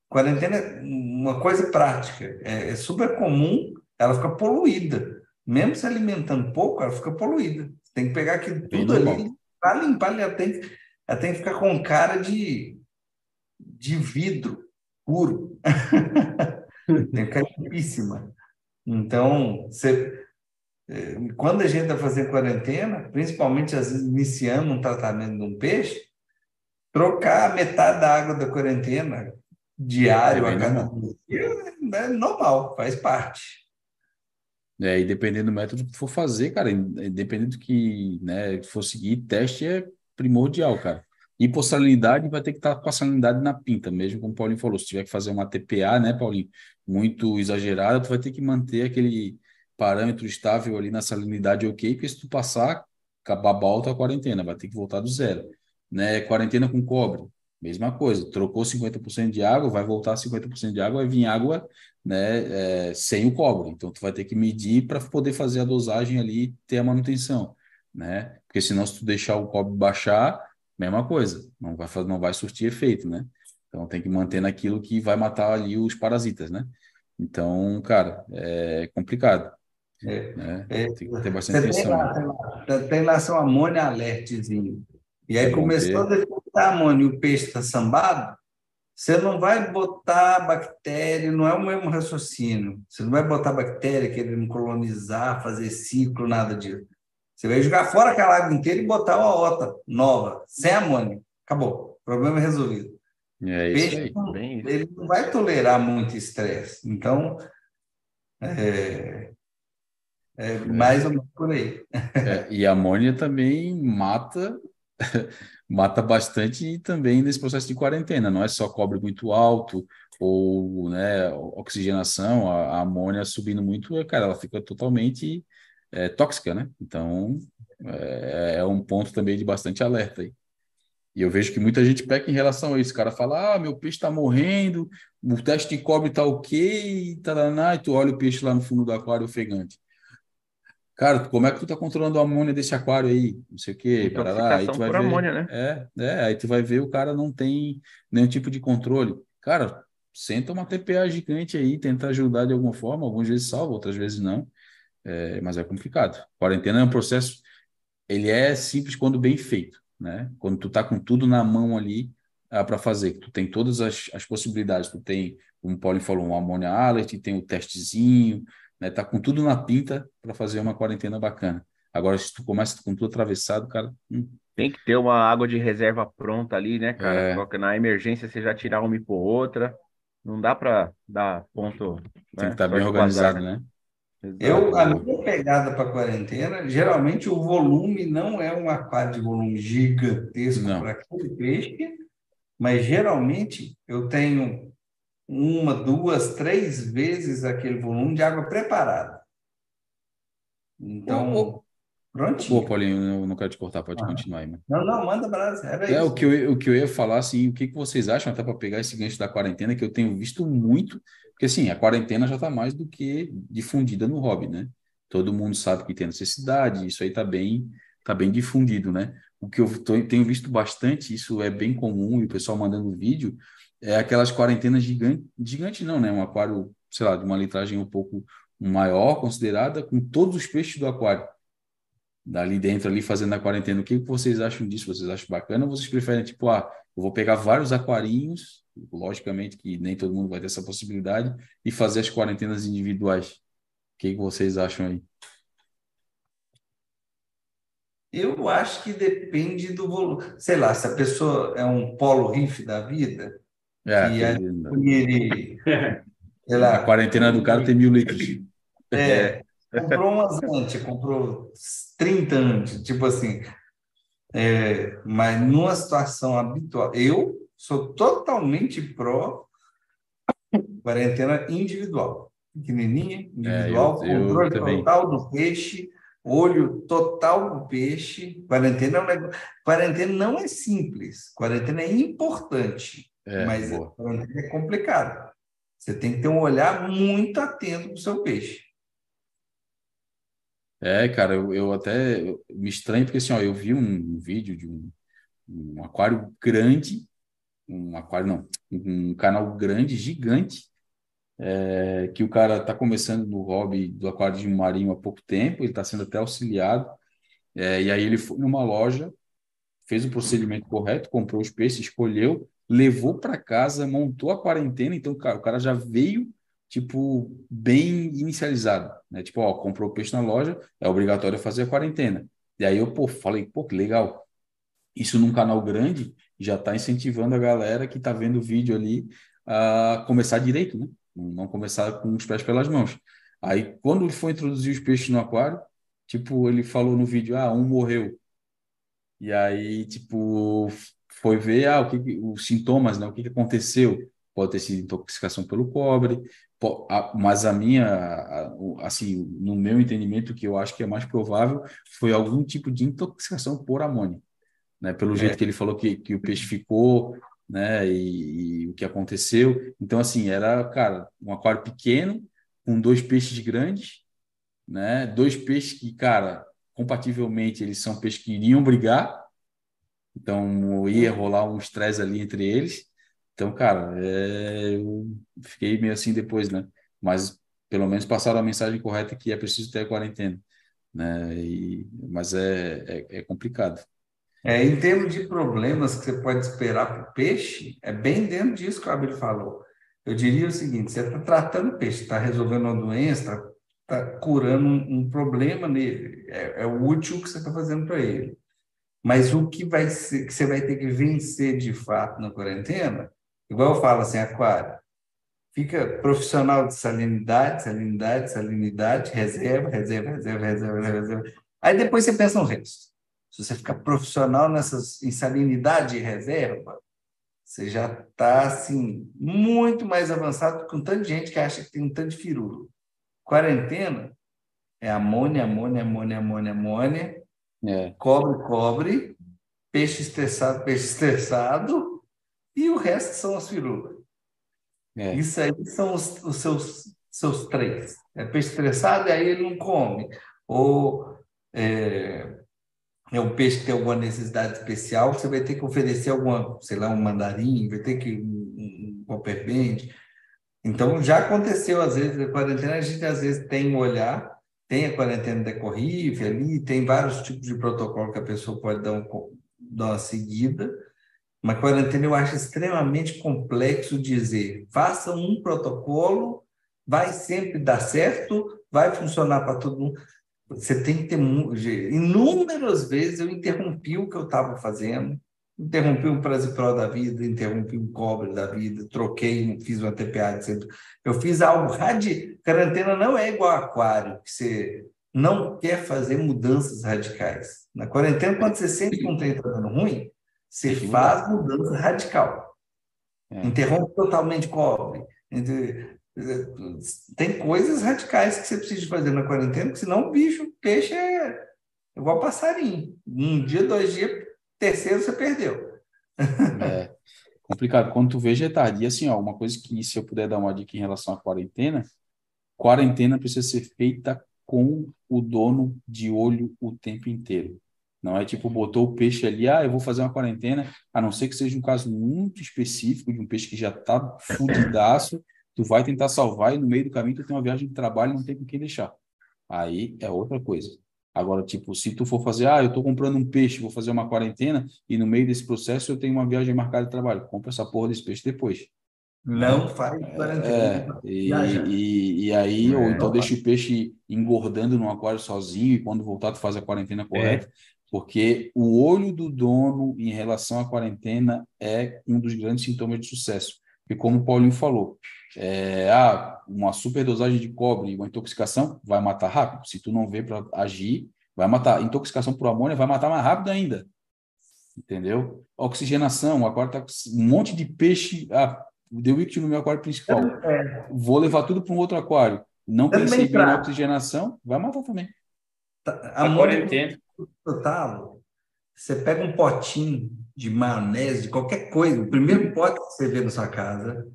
quarentena é uma coisa prática, é, é super comum ela ficar poluída. Mesmo se alimentando pouco, ela fica poluída. Tem que pegar aquilo tudo ali para limpar, ela tem, ela tem que ficar com cara de, de vidro puro. tem que ficar limpíssima. Então, você, quando a gente está fazendo quarentena, principalmente às vezes iniciando um tratamento de um peixe, trocar metade da água da quarentena diário é a cada dia é normal, faz parte. É, e dependendo do método que for fazer, cara, dependendo do que né, for seguir, teste é primordial, cara. Hipossalinidade vai ter que estar com a salinidade na pinta, mesmo como o Paulinho falou. Se tiver que fazer uma TPA, né, Paulinho, muito exagerada, tu vai ter que manter aquele parâmetro estável ali na salinidade ok, porque se tu passar, acabar a quarentena, vai ter que voltar do zero. Né? Quarentena com cobre, mesma coisa. Trocou 50% de água, vai voltar 50% de água, vai vir água né, é, sem o cobre. Então, tu vai ter que medir para poder fazer a dosagem ali, ter a manutenção. Né? Porque senão, se tu deixar o cobre baixar, mesma coisa, não vai, não vai surtir efeito, né? Então, tem que manter naquilo que vai matar ali os parasitas, né? Então, cara, é complicado. É, né? é, tem que ter bastante atenção. Tem lá, tem lá, tem lá alertezinho. E aí é começou a detectar amônia e o peixe está sambado, você não vai botar bactéria, não é o mesmo raciocínio. Você não vai botar bactéria querendo colonizar, fazer ciclo, nada disso. Você vai jogar fora aquela água inteira e botar uma outra nova, sem amônia. Acabou. Problema resolvido. É isso peixe, aí. Ele não vai tolerar muito estresse. Então, é, é, é, mais ou menos por aí. É, e a amônia também mata mata bastante também nesse processo de quarentena. Não é só cobre muito alto ou né, oxigenação, a, a amônia subindo muito, cara, ela fica totalmente é, tóxica, né? Então é, é, um ponto também de bastante alerta aí. E eu vejo que muita gente peca em relação a isso. O cara fala: ah, meu peixe está morrendo, o teste de cobre está ok, taraná, e tu olha o peixe lá no fundo do aquário ofegante. Cara, como é que tu tá controlando a amônia desse aquário aí? Não sei o quê. Parará, aí tu vai ver, amônia, né? É, é, aí tu vai ver o cara não tem nenhum tipo de controle. Cara, senta uma TPA gigante aí, tenta ajudar de alguma forma, algumas vezes salva, outras vezes não. É, mas é complicado. Quarentena é um processo, ele é simples quando bem feito, né? Quando tu tá com tudo na mão ali ah, para fazer, tu tem todas as, as possibilidades, tu tem, como o Paulo falou, um amônia alert, tem o testezinho, né? Tá com tudo na pinta para fazer uma quarentena bacana. Agora, se tu começa com tudo atravessado, cara. Hum. Tem que ter uma água de reserva pronta ali, né, cara? É. Na emergência você já tirar uma e por outra. Não dá para dar ponto. Tem né? que estar tá bem organizado, né? Eu, a minha pegada para quarentena, geralmente o volume não é um aquário de volume gigantesco para aquele peixe, mas geralmente eu tenho uma, duas, três vezes aquele volume de água preparada. Então, pronto. Pô, Paulinho, eu não quero te cortar, pode ah. continuar aí. Mano. Não, não, manda brasa. Era é, isso. O que, eu, o que eu ia falar, assim, o que, que vocês acham, até para pegar esse gancho da quarentena, que eu tenho visto muito, porque assim, a quarentena já está mais do que difundida no hobby, né? Todo mundo sabe que tem necessidade, isso aí está bem, tá bem difundido, né? O que eu tô, tenho visto bastante, isso é bem comum, e o pessoal mandando vídeo, é aquelas quarentenas gigantes, gigante não, né? Um aquário, sei lá, de uma litragem um pouco maior, considerada, com todos os peixes do aquário. Dali dentro, ali fazendo a quarentena. O que vocês acham disso? Vocês acham bacana ou vocês preferem, tipo, ah, eu vou pegar vários aquarinhos, logicamente que nem todo mundo vai ter essa possibilidade, e fazer as quarentenas individuais? O que vocês acham aí? Eu acho que depende do volume. Sei lá, se a pessoa é um polo riff da vida, é, e ele, lá, a quarentena do cara tem mil litros. É, comprou umas antes, comprou 30 antes, tipo assim. É, mas numa situação habitual, eu sou totalmente pró quarentena individual. Pequenininha, individual, é, eu, controle eu total do peixe, olho total do peixe. Quarentena é um negócio... Quarentena não é simples, quarentena é importante. É, mas é complicado. Você tem que ter um olhar muito atento para o seu peixe. É, cara, eu, eu até eu, me estranho, porque assim, ó, eu vi um, um vídeo de um, um, aquário grande, um aquário não, um canal grande, gigante, é, que o cara está começando no hobby do aquário de marinho há pouco tempo, ele está sendo até auxiliado, é, e aí ele foi numa loja, fez o procedimento correto, comprou os peixes, escolheu, levou para casa, montou a quarentena, então o cara já veio tipo, bem inicializado, né? Tipo, ó, comprou peixe na loja, é obrigatório fazer a quarentena. E aí eu, pô, falei, pô, que legal. Isso num canal grande já está incentivando a galera que está vendo o vídeo ali a começar direito, né? Não começar com os pés pelas mãos. Aí, quando ele foi introduzir os peixes no aquário, tipo, ele falou no vídeo, ah, um morreu. E aí, tipo, foi ver ah, o que, os sintomas, né? O que, que aconteceu? Pode ter sido intoxicação pelo cobre, mas a minha, assim, no meu entendimento, que eu acho que é mais provável, foi algum tipo de intoxicação por amônia, né? Pelo é. jeito que ele falou que, que o peixe ficou, né? E, e, o que aconteceu. Então, assim, era, cara, um aquário pequeno, com dois peixes grandes, né? Dois peixes que, cara, compativelmente, eles são peixes que iriam brigar, então ia rolar um estresse ali entre eles. Então, cara, é, eu fiquei meio assim depois, né? Mas pelo menos passaram a mensagem correta que é preciso ter a quarentena, né? E, mas é, é, é complicado. É, em termos de problemas que você pode esperar para o peixe, é bem dentro disso que o Abel falou. Eu diria o seguinte: você está tratando o peixe, está resolvendo uma doença, está está curando um, um, problema nele, é, é, o útil que você está fazendo para ele. Mas o que vai ser, que você vai ter que vencer de fato na quarentena, igual eu falo assim, aquário, fica profissional de salinidade, salinidade, salinidade, reserva, reserva, reserva, reserva, reserva. Aí depois você pensa no resto. Se você ficar profissional nessas em salinidade e reserva, você já está assim muito mais avançado tanto de gente que acha que tem um tanto de firulo. Quarentena é amônia, amônia, amônia, amônia, amônia, é. cobre, cobre, peixe estressado, peixe estressado, e o resto são as firulas. É. Isso aí são os, os, seus, seus três. É peixe estressado e aí ele não come. Ou é, é um peixe que tem alguma necessidade especial, você vai ter que oferecer alguma, sei lá, um mandarim, vai ter que um, um, um band, então, já aconteceu, às vezes, a quarentena, a gente às vezes tem um olhar, tem a quarentena decorrível ali, tem vários tipos de protocolo que a pessoa pode dar, um, dar uma seguida, mas quarentena eu acho extremamente complexo dizer, faça um protocolo, vai sempre dar certo, vai funcionar para todo mundo. Você tem que ter inúmeras vezes eu interrompi o que eu estava fazendo, interrompi um Prasipro da vida, interrompi um cobre da vida, troquei, fiz uma TPA de centro. Eu fiz algo radical. Quarentena não é igual aquário, que você não quer fazer mudanças radicais. Na quarentena, quando você sente que um trem está dando ruim, você faz mudança radical. É. Interrompe totalmente cobre. Tem coisas radicais que você precisa fazer na quarentena, porque senão o bicho, o peixe é igual passarinho. Um dia, dois dias, terceiro você perdeu. É complicado. Quando tu vegetar, e assim, ó, uma coisa que se eu puder dar uma dica em relação à quarentena, quarentena precisa ser feita com o dono de olho o tempo inteiro. Não é tipo, botou o peixe ali, ah, eu vou fazer uma quarentena, a não ser que seja um caso muito específico de um peixe que já está fudidaço, tu vai tentar salvar e no meio do caminho tu tem uma viagem de trabalho e não tem com quem deixar. Aí é outra coisa. Agora, tipo, se tu for fazer, ah, eu estou comprando um peixe, vou fazer uma quarentena, e no meio desse processo eu tenho uma viagem marcada de trabalho, compra essa porra desse peixe depois. Não faz quarentena. É, e, e, e, aí, é, ou então deixa o peixe engordando no aquário sozinho, e quando voltar tu faz a quarentena correta, é. porque o olho do dono em relação à quarentena é um dos grandes sintomas de sucesso. E como o Paulinho falou, é, ah, uma superdosagem de cobre, uma intoxicação, vai matar rápido. Se tu não vê para agir, vai matar. Intoxicação por amônia vai matar mais rápido ainda. Entendeu? Oxigenação, o aquário tá um monte de peixe. Ah, deu no meu aquário principal. É. Vou levar tudo para um outro aquário. Não pensei bem na oxigenação, vai matar também. Tá, amônia total. Você pega um potinho de maionese, de qualquer coisa, o primeiro pote que você vê na sua casa,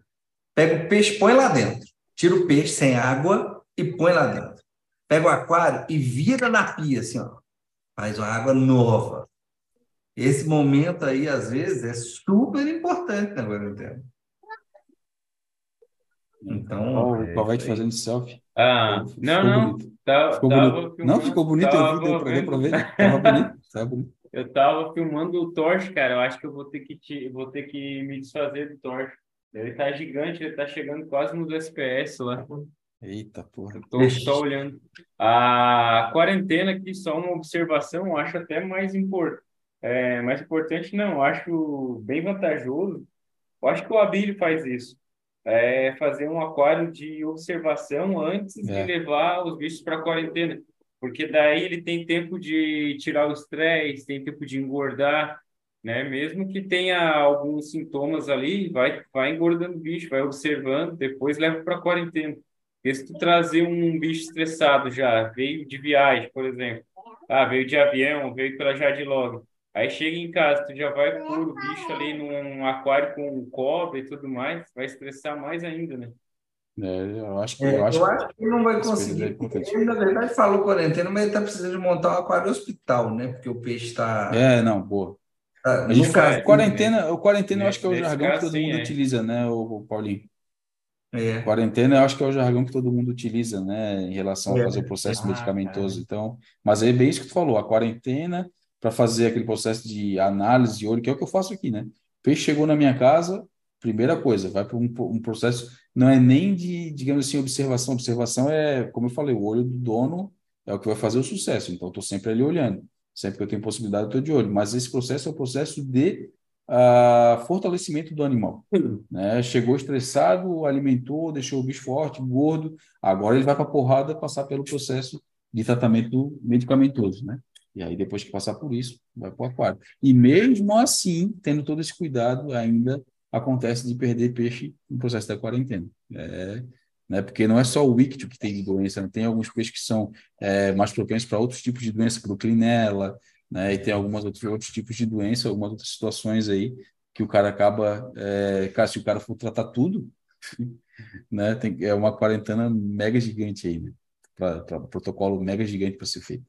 Pega o peixe, põe lá dentro. Tira o peixe sem água e põe lá dentro. Pega o aquário e vira na pia, assim, ó. Faz uma água nova. Esse momento aí, às vezes, é super importante na quarentena. Então. Oh, é, vai te fazendo selfie. Ah, ficou não, não. Tá, ficou bonito. não, ficou bonito. Eu vi, deu pra, deu pra ver. Tava bonito. Tava bonito. Eu tava filmando o torche, cara. Eu acho que eu vou ter que, te, vou ter que me desfazer do torche. Ele tá gigante, ele tá chegando quase nos SPS lá. Eita, porra. Estou só olhando. A quarentena aqui, só uma observação, eu acho até mais, import... é, mais importante, não, eu acho bem vantajoso. Eu acho que o Abílio faz isso. É fazer um aquário de observação antes é. de levar os bichos para quarentena. Porque daí ele tem tempo de tirar o estresse, tem tempo de engordar, né? Mesmo que tenha alguns sintomas ali, vai, vai engordando o bicho, vai observando, depois leva para a quarentena. Porque se tu trazer um bicho estressado já, veio de viagem, por exemplo, ah, veio de avião, veio pela Jadilog, aí chega em casa, tu já vai pôr o bicho ali num aquário com cobre e tudo mais, vai estressar mais ainda, né? É, eu acho que, é, eu acho, eu acho que ele não vai conseguir. Ele, na verdade, falou quarentena, mas ele está precisando de montar um aquário hospital, né? Porque o peixe está. É, não, boa. Tá, a gente fala, quarentena, o quarentena eu acho que é o jargão que todo mundo é. utiliza, né, o Paulinho? É. Quarentena, eu acho que é o jargão que todo mundo utiliza, né, em relação a é. fazer o processo ah, medicamentoso. Então, mas é bem isso que tu falou, a quarentena para fazer aquele processo de análise de olho, que é o que eu faço aqui, né? O peixe chegou na minha casa, primeira coisa, vai para um, um, processo, não é nem de, digamos assim, observação. Observação é, como eu falei, o olho do dono é o que vai fazer o sucesso. Então, estou sempre ali olhando. Sempre que eu tenho possibilidade, eu estou de olho. Mas esse processo é o processo de uh, fortalecimento do animal. Né? Chegou estressado, alimentou, deixou o bicho forte, gordo, agora ele vai para a porrada passar pelo processo de tratamento medicamentoso, né? E aí, depois que passar por isso, vai para o aquário. E mesmo assim, tendo todo esse cuidado, ainda acontece de perder peixe no processo da quarentena. É, né? Porque não é só o íctio que tem de doença, né? tem alguns peixes que são é, mais propensos para outros tipos de doença, para o clinela, né? E tem algumas outros, outros tipos de doença, algumas outras situações aí que o cara acaba, é, cara, se o cara for tratar tudo, né? Tem, é uma quarentena mega gigante aí, né? Para protocolo mega gigante para ser feito.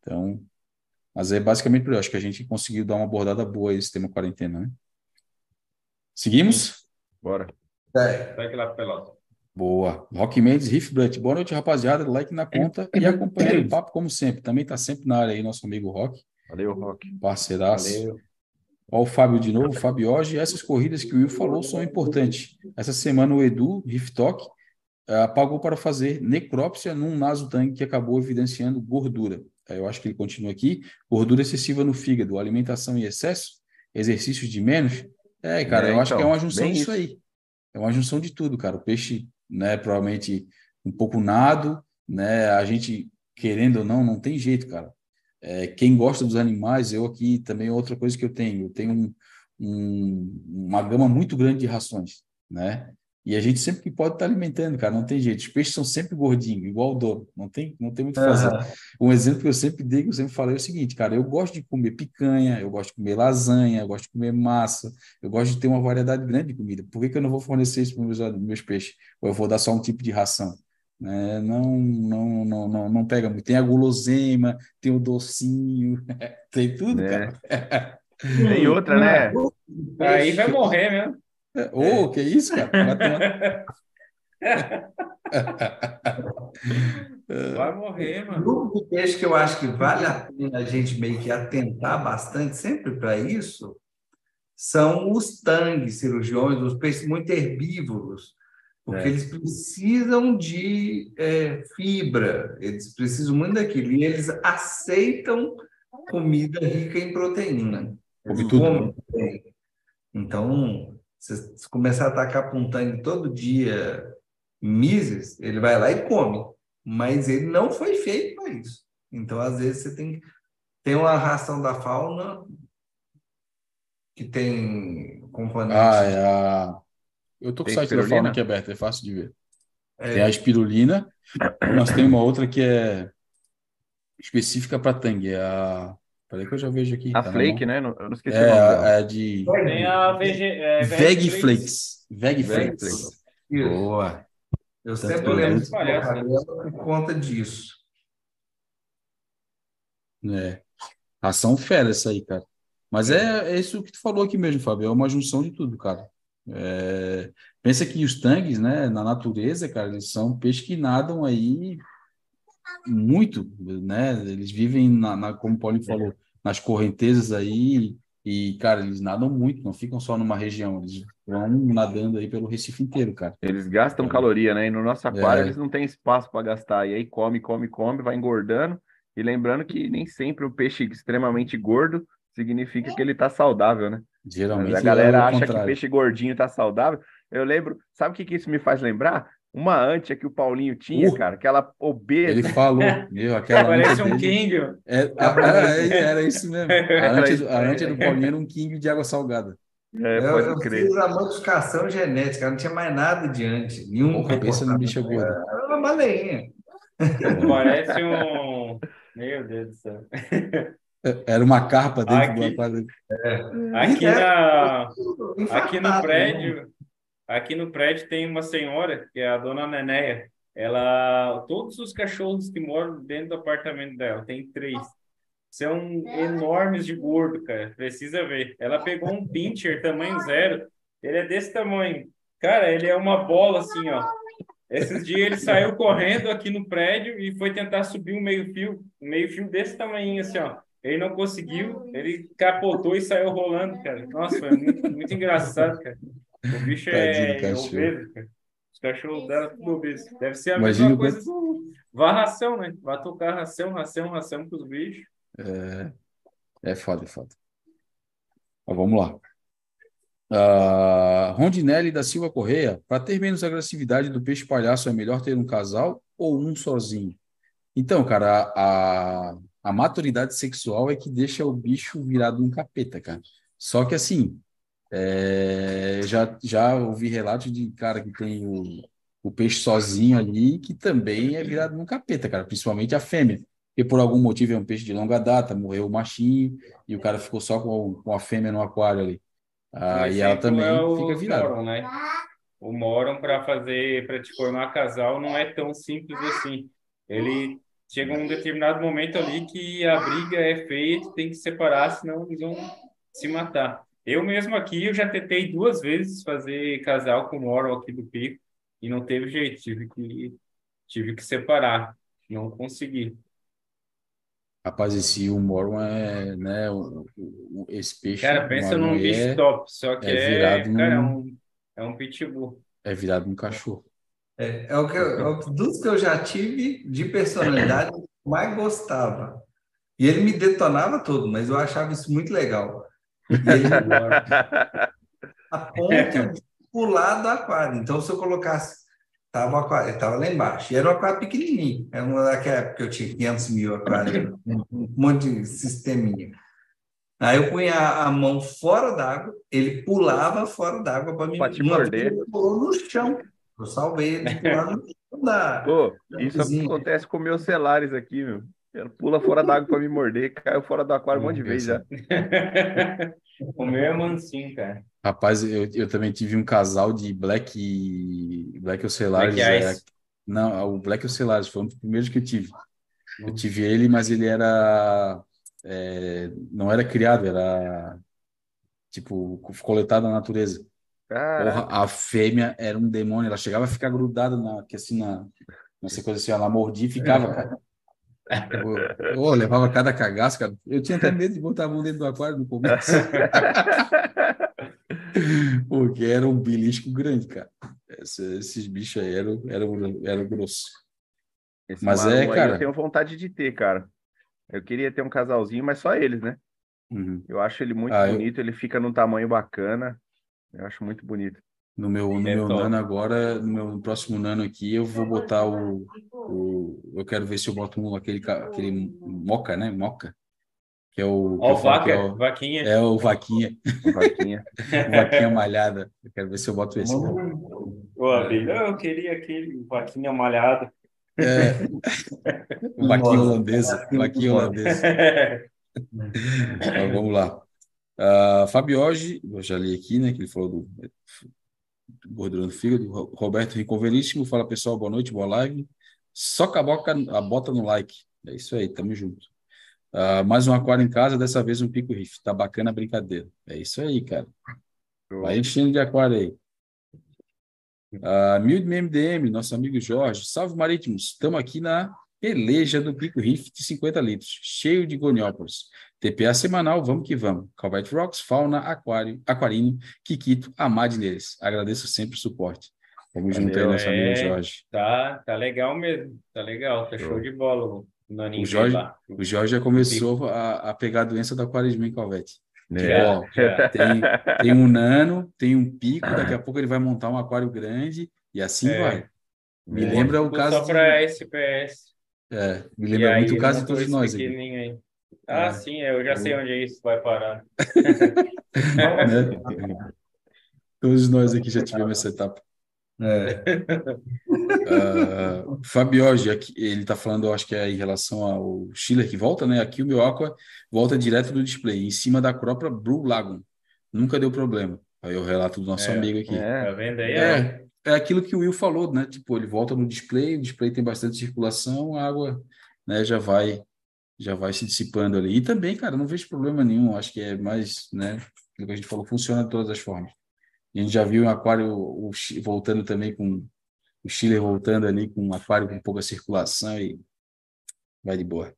Então, mas é basicamente por isso, acho que a gente conseguiu dar uma abordada boa aí esse tema quarentena, né? Seguimos? Bora. É. Vai lá, pelota. Boa. Rock Mendes, Riff Blunt. Boa noite, rapaziada. Like na conta e acompanhando o papo como sempre. Também está sempre na área aí, nosso amigo Rock. Valeu, Rock. Parceiraço. Valeu. Olha o Fábio de novo, Fábio hoje. Essas corridas que o Will falou são importantes. Essa semana o Edu, Riff Talk, uh, pagou para fazer necrópsia num nasotangue que acabou evidenciando gordura. Eu acho que ele continua aqui. Gordura excessiva no fígado, alimentação em excesso, exercícios de menos. É, cara, é, eu acho que é então, uma junção disso aí. É uma junção de tudo, cara. O peixe, né, provavelmente um pouco nado, né? A gente, querendo ou não, não tem jeito, cara. É, quem gosta dos animais, eu aqui também, outra coisa que eu tenho, eu tenho um, um, uma gama muito grande de rações, né? E a gente sempre que pode estar tá alimentando, cara, não tem jeito. Os peixes são sempre gordinhos, igual o dono, não tem, não tem muito o que fazer. Uhum. Um exemplo que eu sempre dei, que eu sempre falei é o seguinte, cara, eu gosto de comer picanha, eu gosto de comer lasanha, eu gosto de comer massa, eu gosto de ter uma variedade grande de comida. Por que, que eu não vou fornecer isso para os meus, meus peixes? Ou eu vou dar só um tipo de ração? É, não, não, não, não, não pega muito. Tem a gulosema, tem o docinho, tem tudo, é. cara. Tem outra, né? Aí vai morrer mesmo. Ô, oh, que isso, cara? Vai morrer, mano. O grupo de peixe que eu acho que vale a pena a gente meio que atentar bastante sempre para isso são os tangues cirurgiões, os peixes muito herbívoros, porque é. eles precisam de é, fibra, eles precisam muito daquilo, e eles aceitam comida rica em proteína. Come tudo. Então, se começar a atacar com um tanque todo dia, Mises, ele vai lá e come. Mas ele não foi feito para isso. Então, às vezes, você tem tem uma ração da fauna que tem componentes. Ah, é a... Eu tô com o site espirulina? da fauna aqui aberto, é fácil de ver. É... Tem a espirulina, nós temos uma outra que é específica para tangue, é a Peraí que eu já vejo aqui. A tá Flake, né? Eu não esqueci é, o nome É de... Tem a VG... É, Veg Flakes. Veg Flakes. Boa. Eu sempre lembro de por conta disso. É. Ação fera essa aí, cara. Mas é, é isso que tu falou aqui mesmo, Fábio. É uma junção de tudo, cara. É... Pensa que os tangues, né, na natureza, cara, eles são peixes que nadam aí muito, né? Eles vivem, na, na como o Paulinho é. falou, nas correntezas aí e, cara, eles nadam muito, não ficam só numa região, eles vão nadando aí pelo Recife inteiro, cara. Eles gastam é. caloria, né? E no nosso aquário é. eles não têm espaço para gastar. E aí come, come, come, vai engordando. E lembrando que nem sempre o peixe extremamente gordo significa que ele está saudável, né? Geralmente. Mas a galera é acha que peixe gordinho está saudável. Eu lembro, sabe o que, que isso me faz lembrar? Uma antia que o Paulinho tinha, uh, cara, aquela obesa. Ele falou, meu, aquela. Parece um king. É, é, era isso mesmo. A antia, a antia do Paulinho era um king de água salgada. É, eu, eu fiz a modificação genética, não tinha mais nada diante. Nenhum Porra, pensa no bicho gordo. Era uma baleinha. Parece um. Meu Deus do céu. É, era uma carpa dentro aqui, do aquário. É. Aqui, na, aqui no prédio, aqui no prédio tem uma senhora, que é a dona Nenéia. Ela, todos os cachorros que moram dentro do apartamento dela, tem três, são enormes de gordo, cara. Precisa ver. Ela pegou um pincher tamanho zero. Ele é desse tamanho. Cara, ele é uma bola assim, ó. Esses dias ele saiu correndo aqui no prédio e foi tentar subir um meio-fio, um meio-fio desse tamanho, assim, ó. Ele não conseguiu, ele capotou e saiu rolando, cara. Nossa, foi muito, muito engraçado, cara. O bicho é obeso, cara. Os cachorros dela tudo obeso. Deve ser a Imagina mesma coisa. Quanto... Vá ração, né? Vai tocar ração, ração, ração para os bichos. É, é foda, é foda. Mas vamos lá. Uh, Rondinelli da Silva Correia, para ter menos agressividade do peixe palhaço, é melhor ter um casal ou um sozinho? Então, cara, a, a maturidade sexual é que deixa o bicho virado um capeta, cara. Só que assim, é, já, já ouvi relatos de cara que tem o, o peixe sozinho ali, que também é virado um capeta, cara, principalmente a fêmea. Porque por algum motivo é um peixe de longa data, morreu o machinho, e o cara ficou só com, com a fêmea no aquário ali. Ah, e ela também é fica virada. Moron, né? O Moron, para fazer, para te formar casal, não é tão simples assim. Ele chega um determinado momento ali que a briga é feia, tem que separar, senão eles vão se matar. Eu mesmo aqui, eu já tentei duas vezes fazer casal com o Moron aqui do Pico, e não teve jeito, tive que, tive que separar, não consegui. Rapaz, esse humor é, né, esse peixe. Cara, pensa num bicho top, só que é, virado é, cara, é um, é um pitbull. É virado um cachorro. É, é o que eu, é o, dos que eu já tive de personalidade, mais gostava. E ele me detonava todo, mas eu achava isso muito legal. Ele, a ponto de pular do aquário. Então, se eu colocasse Tava, aquário, tava lá embaixo. E era um aquário pequenininho. Era uma daquela época que eu tinha 500 mil aquários, um monte de sisteminha. Aí eu punha a mão fora d'água, ele pulava fora d'água para me te morder. Ele pulou no chão. Eu salvei ele pular no chão da. Pô, isso acontece com meus celares aqui, meu. Ele pula fora d'água para me morder, caiu fora do aquário um monte de vezes já. o meu é mansinho, cara. Rapaz, eu, eu também tive um casal de Black Black Ocelares. Black é, não, o Black Ocelares foi um dos primeiros que eu tive. Eu tive ele, mas ele era é, não era criado, era tipo coletado na natureza. Porra, a fêmea era um demônio, ela chegava a ficar grudada na, que assim na, não sei coisa assim, ela mordia e ficava, cara. Levava cada cagaço, cara. Eu tinha até medo de botar a mão dentro do aquário no começo. Porque era um belisco grande, cara. Esse, esses bichos aí eram, eram, eram grossos. Esse mas é, cara. Eu tenho vontade de ter, cara. Eu queria ter um casalzinho, mas só eles, né? Uhum. Eu acho ele muito ah, bonito, eu... ele fica num tamanho bacana. Eu acho muito bonito. No meu, no é meu nano agora, no meu próximo nano aqui, eu vou botar o, o. Eu quero ver se eu boto um, aquele, aquele moca, né? Moca. Que é o. Ó, vaca, é o, vaquinha. É o vaquinha. vaquinha. vaquinha malhada. Eu quero ver se eu boto esse. Ô, Abelha, eu queria aquele vaquinha malhada. É. vaquinha holandesa. Vaquinha holandesa. então, vamos lá. Uh, Fabioge, eu já li aqui, né? Que ele falou do gordura no fígado. Roberto Ricoveríssimo, fala pessoal, boa noite, boa live. Só com a, boca, a bota no like. É isso aí, tamo junto. Uh, mais um aquário em casa, dessa vez um pico riff. Tá bacana a brincadeira. É isso aí, cara. Vai enchendo de aquário aí. Uh, Milde MDM, nosso amigo Jorge. Salve Marítimos. Estamos aqui na peleja do Pico Riff de 50 litros, cheio de goniópolis. TPA semanal, vamos que vamos. Calvete Rocks, Fauna, Aquário, Aquarino, Kikito, amade neles. Agradeço sempre o suporte. Vamos junto aí, nosso amigo é, Jorge. Tá, tá legal mesmo. Tá legal, tá show de bola. O Jorge, o Jorge já começou a, a pegar a doença do aquarismo em Calvete. É. Ó, tem, tem um nano, tem um pico, daqui a pouco ele vai montar um aquário grande e assim é. vai. Me é. lembra o caso. Só para SPS. É, me lembra muito o caso de todos nós. Aqui. Aí. Ah, é. sim, eu já sei onde é isso vai parar. né? Todos nós aqui já tivemos essa etapa. É. uh, Fabioge, ele está falando, eu acho que é em relação ao Schiller que volta, né? Aqui o meu Aqua volta direto do display, em cima da própria Blue Lagoon. Nunca deu problema. Aí o relato do nosso é, amigo aqui. É, tá vendo aí? É, é aquilo que o Will falou, né? Tipo, ele volta no display, o display tem bastante circulação, a água né, já vai já vai se dissipando ali. E também, cara, não vejo problema nenhum. Acho que é mais, né? Aquilo que a gente falou, funciona de todas as formas. A gente já viu o aquário o, voltando também com o Chile voltando ali com um aquário com pouca circulação e vai de boa.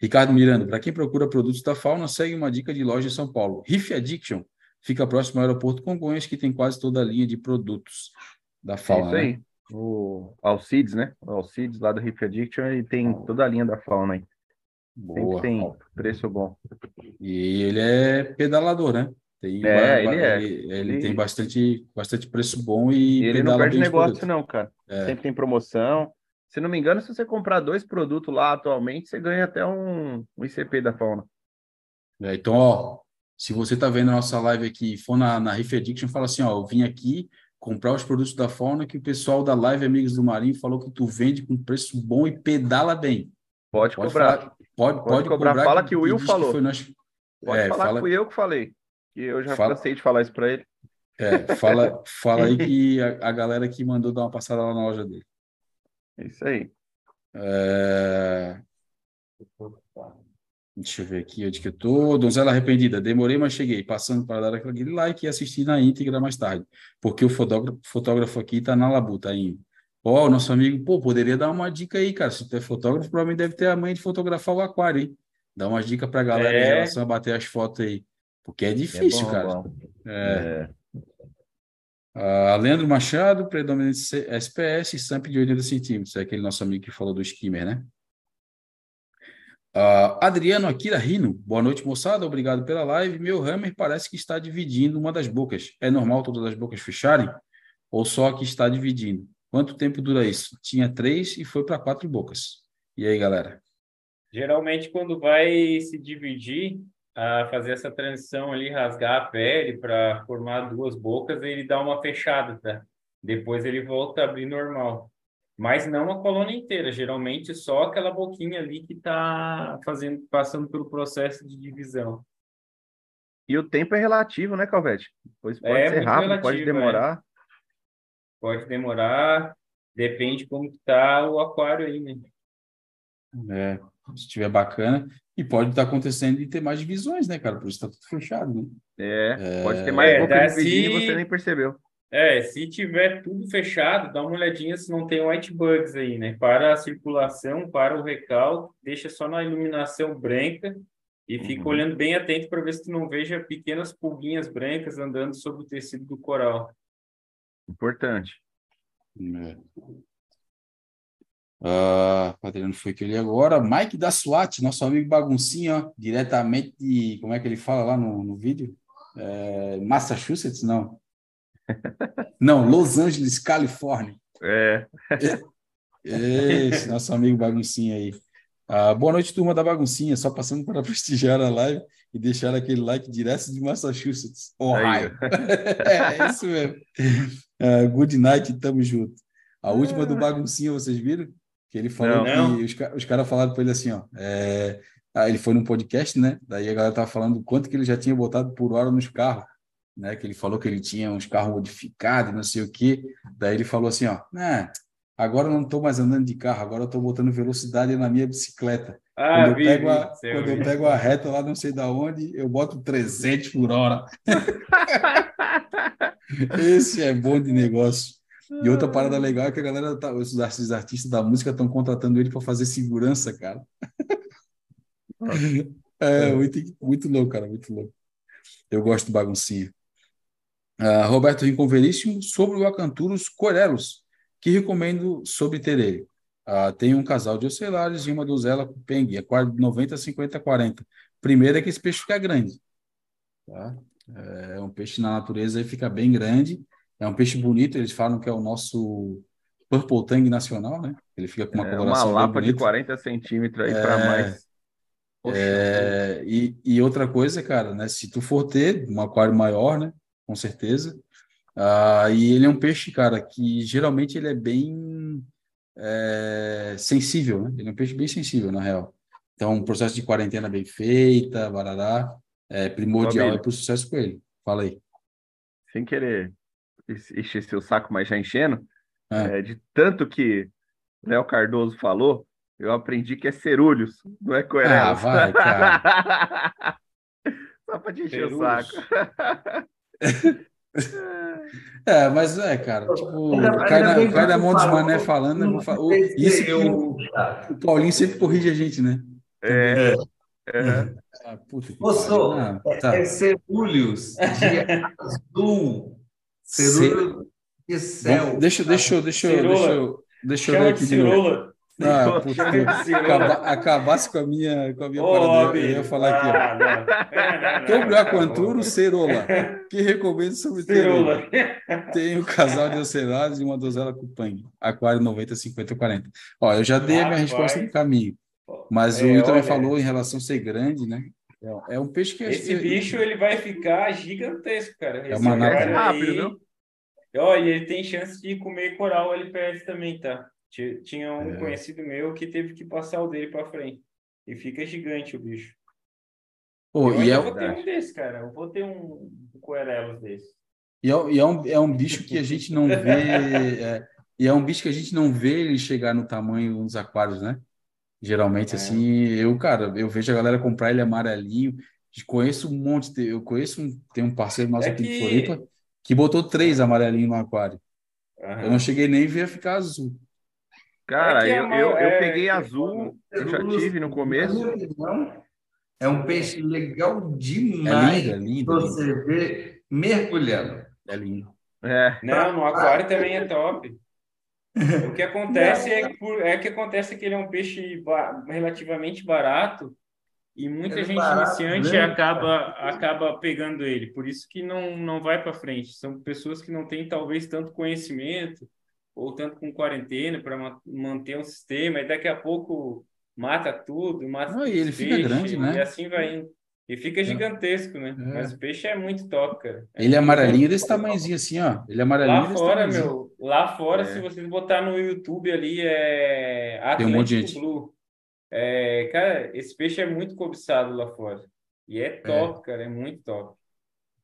Ricardo Miranda, para quem procura produtos da fauna, segue uma dica de loja em São Paulo. Riff Addiction fica próximo ao aeroporto Congonhas, que tem quase toda a linha de produtos da fauna. É isso aí. Né? O Alcides, né? O Alcides lá do Riff Addiction, ele tem toda a linha da fauna aí. Boa. Sempre tem preço bom. E ele é pedalador, né? Tem, é, ele, é. Ele, ele, tem bastante, bastante preço bom e, ele não perde negócio, não, cara. É. Sempre tem promoção. Se não me engano, se você comprar dois produtos lá atualmente, você ganha até um, um ICP da fauna. É, então, ó, se você tá vendo a nossa live aqui e for na, na Riff Addiction, fala assim, ó, eu vim aqui comprar os produtos da fauna que o pessoal da live Amigos do Marinho falou que tu vende com preço bom e pedala bem. Pode, pode cobrar. Falar, pode, pode, pode cobrar. cobrar. Fala que, que o Will falou. Nós... Pode é, falar fala... que fui eu que falei. E eu já fala... cansei de falar isso para ele. É, fala, fala aí que a, a, galera que mandou dar uma passada lá na loja dele. É isso aí. É... Deixa eu ver aqui onde que eu tô. Donzela arrependida. Demorei, mas cheguei. Passando para dar aquele like e assistir na íntegra mais tarde. Porque o fotógrafo, fotógrafo aqui está na labuta ainda. Ó, oh, nosso amigo, pô, poderia dar uma dica aí, cara. Se tu é fotógrafo, provavelmente deve ter a mãe de fotografar o aquário, hein? Dá umas dicas para a galera é... em relação a bater as fotos aí. Porque é difícil, é bom, cara. Bom. É. é. Uh, Leandro Machado, predominante SPS, SAMP de 80 centímetros. É aquele nosso amigo que falou do skimmer, né? Uh, Adriano Akira Rino, boa noite, moçada. Obrigado pela live. Meu hammer parece que está dividindo uma das bocas. É normal todas as bocas fecharem? Ou só que está dividindo? Quanto tempo dura isso? Tinha três e foi para quatro bocas. E aí, galera? Geralmente, quando vai se dividir, a fazer essa transição ali, rasgar a pele para formar duas bocas, ele dá uma fechada, tá? Depois ele volta a abrir normal. Mas não a colônia inteira, geralmente só aquela boquinha ali que está fazendo, passando pelo processo de divisão. E o tempo é relativo, né, Calvete? Pois pode é, ser rápido, relativo, pode é. demorar. É. Pode demorar, depende como está o aquário aí, né? É, se estiver bacana. E pode estar acontecendo e ter mais divisões, né, cara? Por isso está tudo fechado, né? É, é, pode ter mais é, boca dividida se... e você nem percebeu. É, se tiver tudo fechado, dá uma olhadinha se não tem white bugs aí, né? Para a circulação, para o recalque, deixa só na iluminação branca e fica uhum. olhando bem atento para ver se tu não veja pequenas pulguinhas brancas andando sobre o tecido do coral. Importante. É. Uh, Adriano foi que ele agora. Mike da SWAT, nosso amigo baguncinha, ó, diretamente de. Como é que ele fala lá no, no vídeo? É, Massachusetts? Não. Não, Los Angeles, Califórnia. É. Esse nosso amigo baguncinha aí. Uh, boa noite, turma da baguncinha. Só passando para prestigiar a live e deixar aquele like direto de Massachusetts, Ohio. é, é, isso mesmo. Uh, good night, tamo junto. A última do ah. baguncinha, vocês viram? Que ele falou não, que os, os caras falaram para ele assim, ó. É, ah, ele foi num podcast, né? Daí a galera tava falando quanto que ele já tinha botado por hora nos carros, né? Que ele falou que ele tinha uns carros modificados, não sei o quê. Daí ele falou assim, ó, né? Agora eu não estou mais andando de carro, agora eu estou botando velocidade na minha bicicleta. Ah, quando, eu, vi, pego a, quando eu pego a reta lá, não sei da onde, eu boto 300 por hora. Esse é bom de negócio. E outra parada legal é que a galera, tá, os artistas da música estão contratando ele para fazer segurança, cara. É, é, muito, muito louco, cara, muito louco. Eu gosto do baguncinha. Uh, Roberto Rincon Veríssimo, sobre o Acanturus Corelos, que recomendo sobre ter ele. Uh, tem um casal de ocelares e uma dozela com pengue, é 90, 50, 40. Primeiro é que esse peixe fica grande. Tá? É um peixe na natureza e fica bem grande. É um peixe bonito, eles falam que é o nosso Purple Tang nacional, né? Ele fica com uma é, coloração Uma lapa de 40 centímetros aí é, para mais. É, e, e outra coisa, cara, né? Se tu for ter um aquário maior, né? Com certeza. Ah, e ele é um peixe, cara, que geralmente ele é bem é, sensível, né? Ele é um peixe bem sensível, na real. Então, um processo de quarentena bem feita, barará, é primordial para o sucesso com ele. Fala aí. Sem querer encher seu saco, mas já enchendo, é. É, de tanto que Léo Cardoso falou, eu aprendi que é cerulhos, não é coerente. Ah, vai, cara. Só para te encher o saco. É, mas é, cara, tipo, cai na, cai na mão dos mané falando, né? isso que o, o Paulinho sempre corrige a gente, né? É. é. Ah, puta que Ô, ah, tá. é cerúleos de azul. Cerúleo de céu. Bom, deixa, deixa, deixa, deixa, deixa eu, deixa eu ver aqui de novo. Ah, puta, acaba, acabasse com a minha, com a minha oh, parada. Eu ia falar aqui, ó. Sobre a Quanturo Cerola, que recomendo sobre Cerola. Tem o casal de ocelados e uma dozela com pangue. Aquário 90, 50, 40. Ó, eu já dei a minha resposta no caminho. Mas é, o Will também falou em relação a ser grande, né? É, é um peixe que... Esse bicho, ele vai ficar gigantesco, cara. É uma nata rápido, viu? E ele tem chance de comer coral LPS também, tá? Tinha um é. conhecido meu que teve que passar o dele para frente. E fica gigante o bicho. Pô, eu e é vou ter um desse, cara. Eu vou ter um, um coerelos desse. E, é, e é, um, é um bicho que a gente não vê. É, e é um bicho que a gente não vê ele chegar no tamanho nos aquários, né? Geralmente, é. assim, eu, cara, eu vejo a galera comprar ele amarelinho. Conheço um monte, de, eu conheço um, tem um parceiro nosso é aqui que... de Floripa que botou três amarelinhos no aquário. Uhum. Eu não cheguei nem a ver ficar azul. Cara, é eu, eu, eu é, peguei azul, eu já tive no começo. É um peixe legal demais. É lindo, é lindo. Você lindo. vê mergulhando. É lindo. É. Não, no aquário também é top. O que acontece é que, por, é que acontece que ele é um peixe ba relativamente barato e muita é gente barato, iniciante né? acaba acaba pegando ele. Por isso que não não vai para frente. São pessoas que não têm talvez tanto conhecimento ou tanto com quarentena para manter um sistema, e daqui a pouco mata tudo, mata Não, e ele fica grande, né? E assim vai indo. E fica é. gigantesco, né? É. Mas o peixe é muito top, cara. É ele é amarelinho desse tamanhozinho assim, ó. Ele é amarelinho lá fora, meu. Lá fora, é. se vocês botar no YouTube ali, é Atlético Tem um monte de gente. Blue. É, cara, esse peixe é muito cobiçado lá fora. E é top, é. cara. É muito top.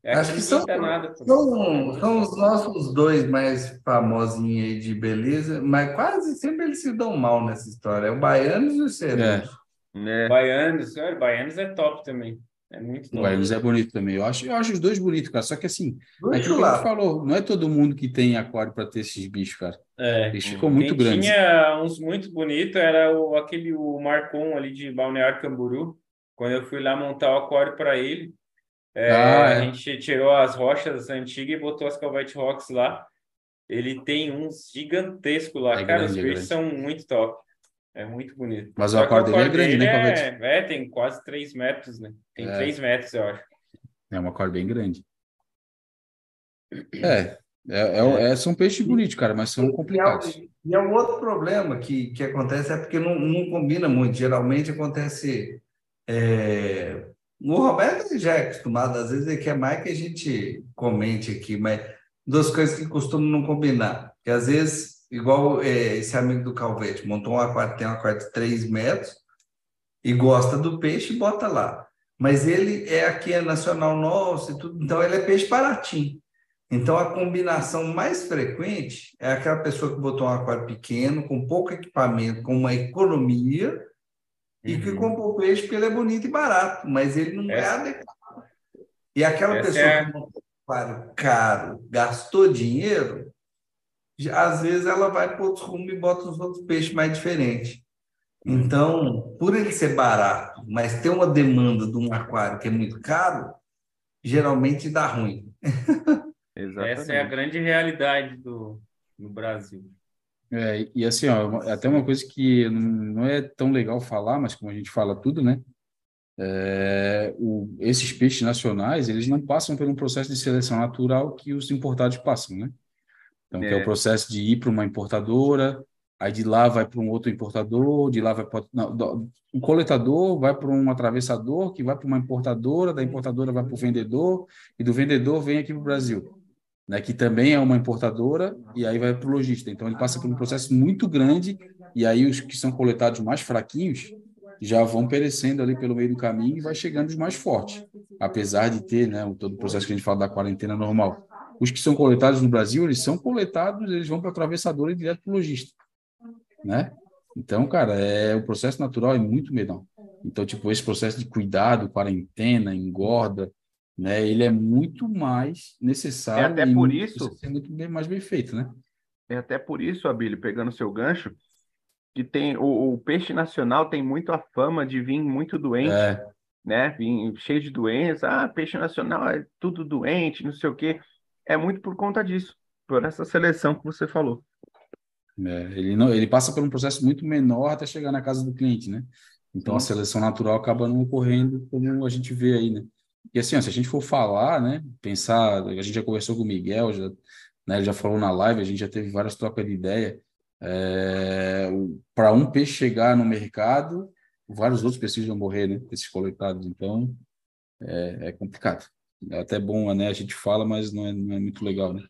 É Acho que são, nada, são, são os nossos dois mais famosinhos aí de beleza, mas quase sempre eles se dão mal nessa história. É o Baianos e o Cerejo. É. É. Baianos, é, Baianos é top também. É muito top. Baianos é bonito também. Eu acho, eu acho os dois bonitos, cara. Só que assim, é aquilo que a gente falou, não é todo mundo que tem aquário para ter esses bichos, cara. É. Eles ficam muito Quem grandes. tinha uns muito bonitos era o, aquele o Marcon ali de Balneário Camburu. Quando eu fui lá montar o aquário para ele, é, ah, é. A gente tirou as rochas antigas e botou as Calvete Rocks lá. Ele tem uns gigantescos lá. É Cara, grande, os é peixes são muito top. É muito bonito. Mas o aquário dele é grande, né, Calvete? É, é, tem quase 3 metros, né? Tem é. 3 metros, eu acho. É um aquário bem grande. É, é, é, é, são peixes bonitos, cara, mas são complicados. E é um outro problema que, que acontece é porque não, não combina muito. Geralmente acontece é, o Roberto já é acostumado, às vezes ele quer mais que a gente comente aqui, mas duas coisas que costumam não combinar. Que às vezes, igual é, esse amigo do Calvete, montou um aquário, tem um aquário de 3 metros e gosta do peixe bota lá. Mas ele é aqui, é nacional nosso e tudo, então ele é peixe baratinho. Então a combinação mais frequente é aquela pessoa que botou um aquário pequeno, com pouco equipamento, com uma economia e que uhum. compra o peixe porque ele é bonito e barato, mas ele não é Essa... é adequado. E aquela Essa pessoa é... que comprou um aquário caro, gastou dinheiro, às vezes ela vai para outro rumo e bota os outros peixes mais diferentes. Então, por ele ser barato, mas ter uma demanda de um aquário que é muito caro, geralmente dá ruim. Essa é a grande realidade do, no Brasil. É, e assim, ó, até uma coisa que não é tão legal falar, mas como a gente fala tudo, né? É, o, esses peixes nacionais, eles não passam por um processo de seleção natural que os importados passam, né? Então, é. que é o processo de ir para uma importadora, aí de lá vai para um outro importador, de lá vai para o coletador vai para um atravessador, que vai para uma importadora, da importadora vai para o vendedor, e do vendedor vem aqui para o Brasil, né, que também é uma importadora, e aí vai para o lojista. Então, ele passa por um processo muito grande, e aí os que são coletados mais fraquinhos já vão perecendo ali pelo meio do caminho e vai chegando os mais fortes, apesar de ter né, todo o processo que a gente fala da quarentena normal. Os que são coletados no Brasil, eles são coletados, eles vão para a atravessadora e direto para o lojista né? Então, cara, é o processo natural é muito menor. Então, tipo, esse processo de cuidado, quarentena, engorda, né? Ele é muito mais necessário. É até por isso. É muito bem, mais bem feito, né? É até por isso, Abílio, pegando seu gancho, que tem o, o, peixe nacional tem muito a fama de vir muito doente, é. né? Vir cheio de doenças. Ah, peixe nacional é tudo doente, não sei o quê. É muito por conta disso, por essa seleção que você falou. É, ele, não, ele passa por um processo muito menor até chegar na casa do cliente, né? Então, a seleção natural acaba não ocorrendo como a gente vê aí, né? E assim, ó, se a gente for falar, né? Pensar, a gente já conversou com o Miguel, já, né, ele já falou na live, a gente já teve várias trocas de ideia. É, Para um peixe chegar no mercado, vários outros precisam morrer, né? Esses coletados. Então, é, é complicado. É até bom, né? A gente fala, mas não é, não é muito legal, né?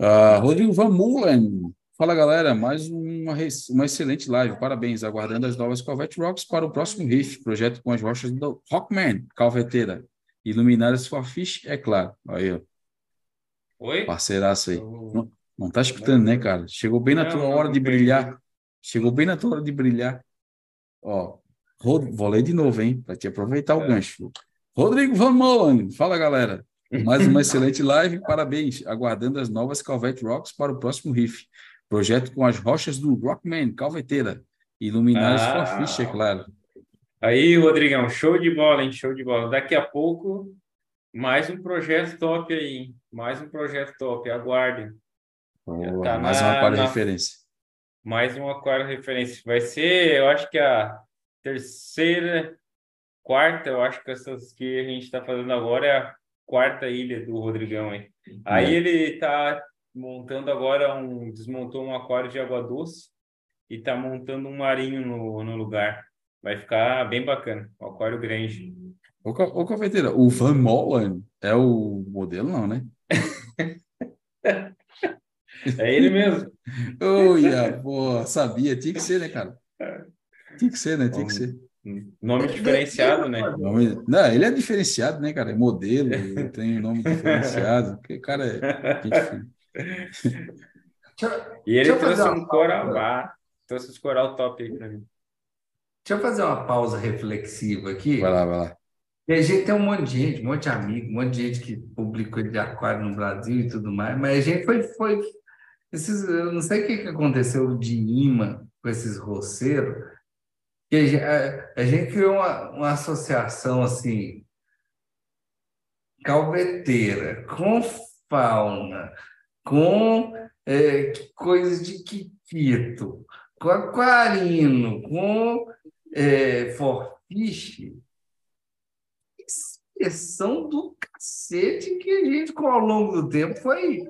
Uh, Rodrigo Van Mullen. Fala, galera. Mais uma, uma excelente live. Parabéns. Aguardando as novas Calvete Rocks para o próximo riff. Projeto com as rochas do Rockman, Calveteira. Iluminadas for Fish, é claro. Aí, ó. Oi? Parceiraço aí. Não, não tá escutando, né, cara? Chegou bem na não, tua não, hora de brilhar. Chegou bem na tua hora de brilhar. Ó, Rod... vou ler de novo, hein? Para te aproveitar é. o gancho. Rodrigo Van Mullen. Fala, galera. Mais uma excelente live, parabéns. Aguardando as novas Calvete Rocks para o próximo riff. Projeto com as rochas do Rockman, Calveteira. Iluminadas ah. for Fish, é claro. Aí, Rodrigão, show de bola, hein? Show de bola. Daqui a pouco, mais um projeto top aí. Mais um projeto top, aguardem. Oh, tá mais na, um aquário na... referência. Mais um aquário referência. Vai ser, eu acho que a terceira, quarta, eu acho que essas que a gente está fazendo agora é a quarta ilha do Rodrigão aí. Aí é. ele tá montando agora um desmontou um aquário de água doce e tá montando um marinho no, no lugar. Vai ficar bem bacana, um aquário grande. Ô, ô cafeteira, o Van Molen é o modelo não, né? é ele mesmo. Olha, pô, sabia, tinha que ser, né, cara? Tinha que ser, né? Tinha que ser. Nome diferenciado, né? Nome... Não, ele é diferenciado, né, cara? É modelo, tem nome diferenciado. Porque, cara, é. E ele trouxe um coral. Trouxe os coral top aí pra mim. Deixa eu fazer uma pausa reflexiva aqui. Vai lá, vai lá. E a gente tem um monte de gente, um monte de amigo, um monte de gente que publicou de aquário no Brasil e tudo mais, mas a gente foi. foi esses, eu não sei o que, que aconteceu de imã com esses roceiros que a, a gente criou uma, uma associação assim, calveteira, com fauna, com é, coisas de quiquito, com aquarino, com é, forfiche. Expressão do cacete que a gente, ao longo do tempo, foi.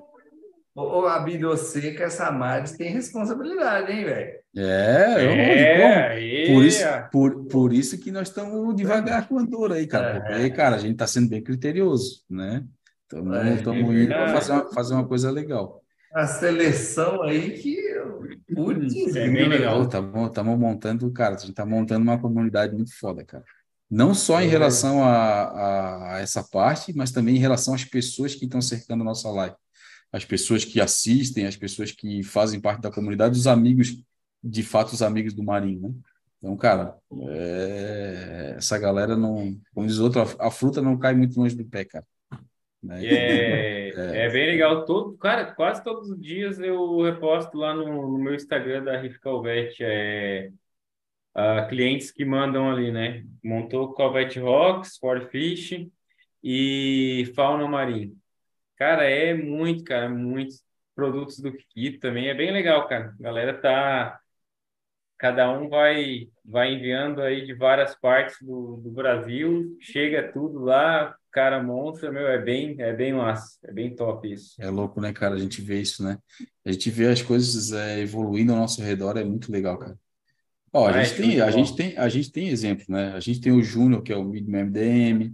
Abílio, você que essa Maris tem responsabilidade, hein, velho? É, é, por isso, por, por isso que nós estamos devagar com a dor aí, cara. É. Porque, cara, a gente está sendo bem criterioso, né? Estamos é, indo para fazer uma, fazer uma coisa legal. A seleção aí que. Putz, é bem legal. Estamos montando, cara, a gente está montando uma comunidade muito foda, cara. Não só em é. relação a, a, essa parte, mas também em relação às pessoas que estão cercando a nossa live. As pessoas que assistem, as pessoas que fazem parte da comunidade, os amigos de fato os amigos do Marinho, né? Então, cara, é... essa galera não, como diz outro, a fruta não cai muito longe do pé, cara. Né? É, é. é, bem legal. Todo, cara, quase todos os dias eu reposto lá no, no meu Instagram da Riff Calvete é, uh, clientes que mandam ali, né? Montou Calvete Rocks, Ford Fish e Fauna Marinho. Cara, é muito, cara, muitos produtos do Kikito também. É bem legal, cara. A galera tá cada um vai vai enviando aí de várias partes do, do Brasil, chega tudo lá, cara monstro, meu, é bem, é bem massa, é bem top isso. É louco, né, cara? A gente vê isso, né? A gente vê as coisas é, evoluindo ao nosso redor, é muito legal, cara. Ó, a, ah, gente é tem, a, gente tem, a gente tem exemplo, né? A gente tem o Júnior, que é o MDM,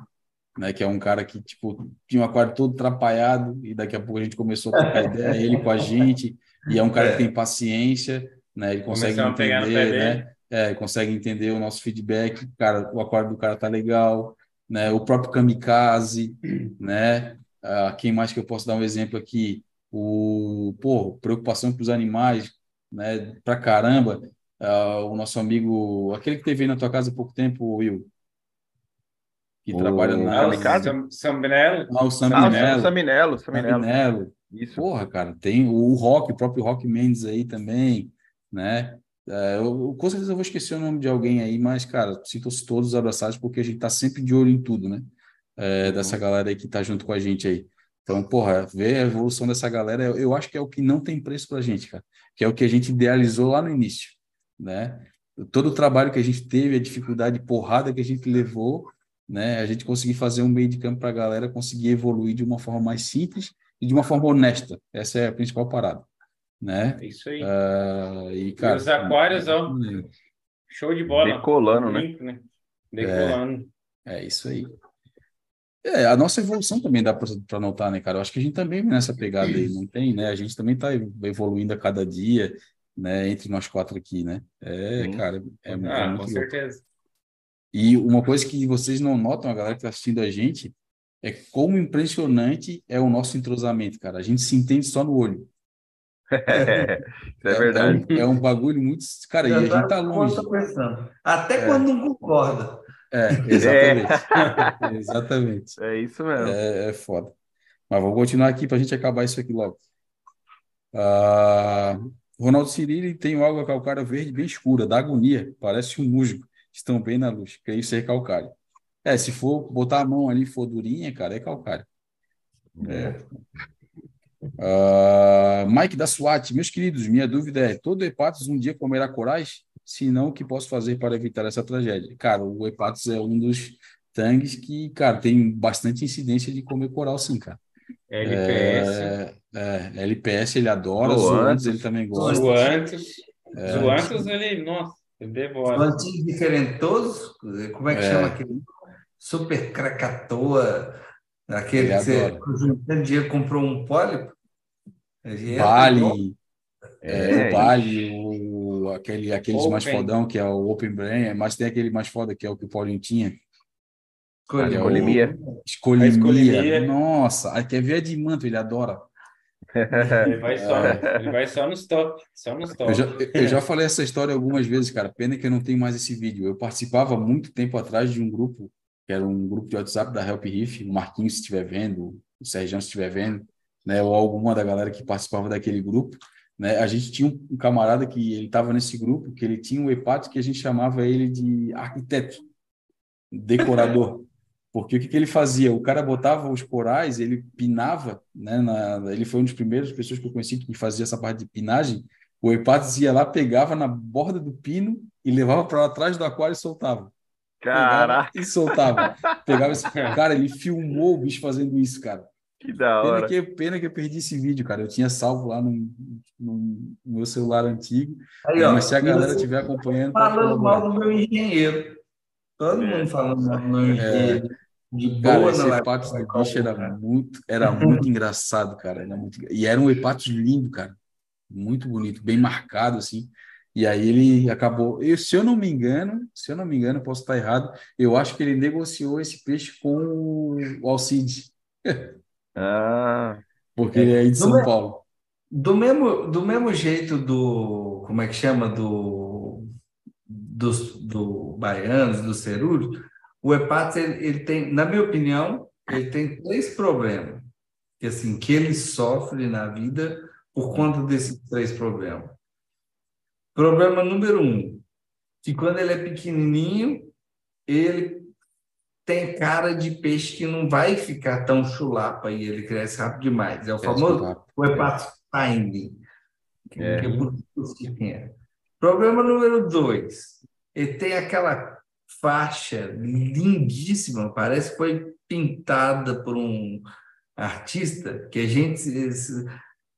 né? Que é um cara que, tipo, tinha um aquário todo atrapalhado e daqui a pouco a gente começou a trocar ideia, ele com a gente, e é um cara que tem paciência, né? Ele consegue entender, né? É, consegue entender o nosso feedback, cara, o aquário do cara tá legal, né? O próprio kamikaze, né? Ah, quem mais que eu posso dar um exemplo aqui? O, pô, preocupação com os animais, né? Pra caramba. Ah, o nosso amigo, aquele que teve aí na tua casa há pouco tempo, Will, que o... trabalha na Kamikaze? Saminello? Ah, o Saminello. Ah, Saminello, Saminello. Isso. Porra, cara, tem o Rock, o próprio Rock Mendes aí também, né? É, eu, com certeza eu vou esquecer o nome de alguém aí, mas, cara, sintam-se todos abraçados, porque a gente tá sempre de olho em tudo, né? É, dessa galera aí que tá junto com a gente aí. Então, porra, ver a evolução dessa galera, eu acho que é o que não tem preço pra gente, cara. Que é o que a gente idealizou lá no início, né? Todo o trabalho que a gente teve, a dificuldade, porrada que a gente levou, né? A gente conseguir fazer um meio de campo pra galera conseguir evoluir de uma forma mais simples e de uma forma honesta. Essa é a principal parada né? É isso aí. Uh, e, cara, e os aquários, ó, show de bola. Decolando, né? né? Decolando. É, é, isso aí. É, a nossa evolução também dá para notar, né, cara? Eu acho que a gente também nessa pegada aí, não tem, né? A gente também está evoluindo a cada dia, né? Entre nós quatro aqui, né? É, Sim. cara, é, é ah, muito com certeza. E uma coisa que vocês não notam, a galera que está assistindo a gente, é como impressionante é o nosso entrosamento, cara. A gente se entende só no olho. É, é, é verdade. É um, é um, bagulho muito. Cara, Já e a gente tá longe. Até é. quando não concorda. É, exatamente. É. exatamente. É isso mesmo. É, é foda. Mas vou continuar aqui para a gente acabar isso aqui logo. Ah, Ronaldo Cirilo tem água calcária verde bem escura, da agonia, parece um musgo. Estão bem na luz, creio ser calcário. É, se for botar a mão ali e for durinha, cara, é calcário. É. Uh, Mike da SWAT, meus queridos, minha dúvida é: todo Hepatos um dia comerá corais? Se não, o que posso fazer para evitar essa tragédia? Cara, o Hepatos é um dos tangues que, cara, tem bastante incidência de comer coral, sim, cara. LPS. É, é, LPS ele adora, Zoantes ele também gosta. Zoantes. É, Zoantes ele, nossa, ele devora. Zoantes diferentoso, como é que é. chama aquele? Super Krakatoa, aquele ele que adora. você, um dia comprou um pólipo, Vale, é, o Vale, o, aquele, aqueles Open. mais fodão, que é o Open Brain, mas tem aquele mais foda, que é o que o Paulinho tinha. Escolimia. Escolimia. Nossa, aí quer ver a de manto, ele adora. Ele vai só, é. ele vai só nos top, só nos top. Eu já, eu já falei essa história algumas vezes, cara. Pena que eu não tenho mais esse vídeo. Eu participava muito tempo atrás de um grupo, que era um grupo de WhatsApp da Help Riff. O Marquinhos, se estiver vendo, o Sérgio, se estiver vendo, né, ou alguma da galera que participava daquele grupo, né, a gente tinha um, camarada que ele estava nesse grupo, que ele tinha um hepato que a gente chamava ele de arquiteto, decorador. Porque o que, que ele fazia? O cara botava os corais, ele pinava, né, na, ele foi uma das primeiras pessoas que eu conheci que fazia essa parte de pinagem. O Hepatos ia lá, pegava na borda do pino e levava para trás do aquário e soltava. Caraca! E soltava. Pegava esse... Cara, ele filmou o bicho fazendo isso, cara. Que da hora. Pena que, pena que eu perdi esse vídeo, cara. Eu tinha salvo lá no, no meu celular antigo. Aí, ó, mas se a galera estiver acompanhando. Falando mal do meu engenheiro. Todo é. mundo falando mal do meu é. engenheiro. É. De boa, cara, esse hepatos do bicho era muito, era muito engraçado, cara. Era muito, e era um hepatos lindo, cara. Muito bonito, bem marcado, assim. E aí ele acabou. Eu, se eu não me engano, se eu não me engano, posso estar errado, eu acho que ele negociou esse peixe com o Alcide. Ah, porque ele é de São Paulo. Do mesmo, do mesmo jeito do, como é que chama, do, dos do Baianos, do Cerulho, o Hepatos, ele, ele, tem, na minha opinião, ele tem três problemas que assim que ele sofre na vida por conta desses três problemas. Problema número um, que quando ele é pequenininho, ele tem cara de peixe que não vai ficar tão chulapa e ele cresce rápido demais. É o famoso o hepatosine. É. Que é, é. Problema número dois, ele tem aquela faixa lindíssima, parece que foi pintada por um artista, que a gente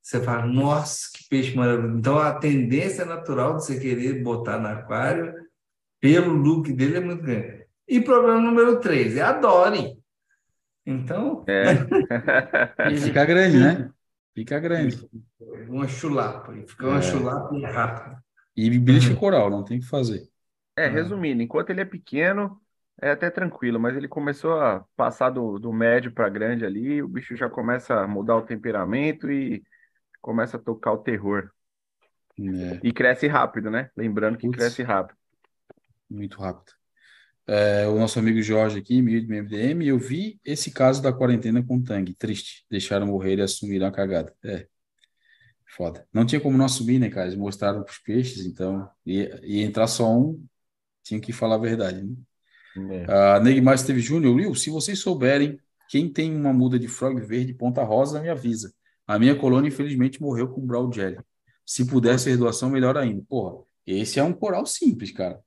você fala, nossa, que peixe maravilhoso. Então, a tendência natural de você querer botar no aquário, pelo look dele, é muito grande. E problema número três, é a. Então. É. fica grande, né? Fica grande. Uma chulapa. Fica uma é. chulapa e rápido. E beliche uhum. coral, não tem o que fazer. É, resumindo, enquanto ele é pequeno, é até tranquilo, mas ele começou a passar do, do médio para grande ali, o bicho já começa a mudar o temperamento e começa a tocar o terror. É. E cresce rápido, né? Lembrando que Putz, cresce rápido. Muito rápido. É, o nosso amigo Jorge aqui, meio de MDM, eu vi esse caso da quarentena com Tang. Triste. Deixaram morrer e assumiram a cagada. É. Foda. Não tinha como não assumir, né, cara? Eles mostraram para os peixes, então. Ia, ia entrar só um, tinha que falar a verdade, né? É. Uh, Neymar Esteve Júnior, Will, se vocês souberem quem tem uma muda de frog verde ponta rosa, me avisa. A minha colônia, infelizmente, morreu com brown jelly. Se pudesse ser doação, melhor ainda. Porra, esse é um coral simples, cara.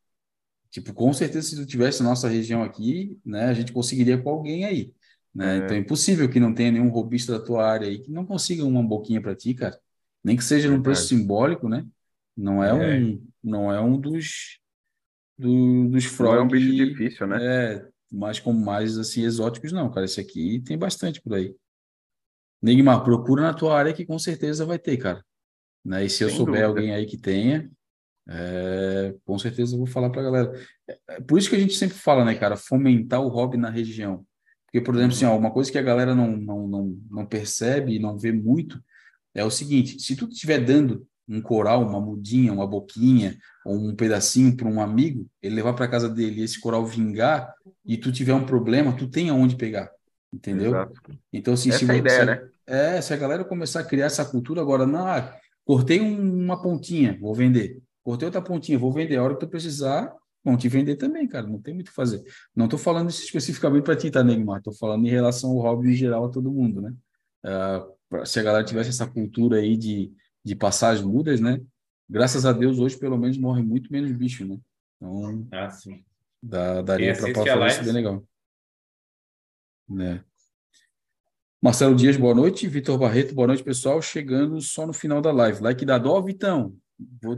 Tipo, com certeza, se tu tivesse nossa região aqui, né, a gente conseguiria com alguém aí. Né? É. Então é impossível que não tenha nenhum robista da tua área aí que não consiga uma boquinha para ti, cara. Nem que seja num preço simbólico, né? Não é, é. um, não é um dos do, dos frogs. Não é um bicho difícil, né? É, mas como mais assim exóticos não, cara. Esse aqui tem bastante por aí. Neymar, procura na tua área que com certeza vai ter, cara. Né? E se Sem eu souber dúvida. alguém aí que tenha, é, com certeza eu vou falar para a galera. É, é, por isso que a gente sempre fala, né, cara, fomentar o hobby na região. Porque, por exemplo, assim, ó, uma coisa que a galera não, não, não, não percebe e não vê muito é o seguinte: se tu estiver dando um coral, uma mudinha, uma boquinha, ou um pedacinho para um amigo, ele levar para casa dele e esse coral vingar, e tu tiver um problema, tu tem aonde pegar. Entendeu? Exato. Então, assim, Essa se, é a ideia, né? É, se a galera começar a criar essa cultura agora, não, cortei um, uma pontinha, vou vender. Cortei outra pontinha, vou vender. A hora que tu precisar, vão te vender também, cara. Não tem muito o que fazer. Não estou falando isso especificamente para ti, tá, Neymar? Estou falando em relação ao hobby em geral a todo mundo, né? Uh, se a galera tivesse essa cultura aí de, de passar as mudas, né? Graças a Deus, hoje, pelo menos, morre muito menos bicho, né? Então, ah, sim. Dá, daria para fazer isso bem legal. Né? Marcelo Dias, boa noite. Vitor Barreto, boa noite, pessoal. Chegando só no final da live. Like da dó, Vitão.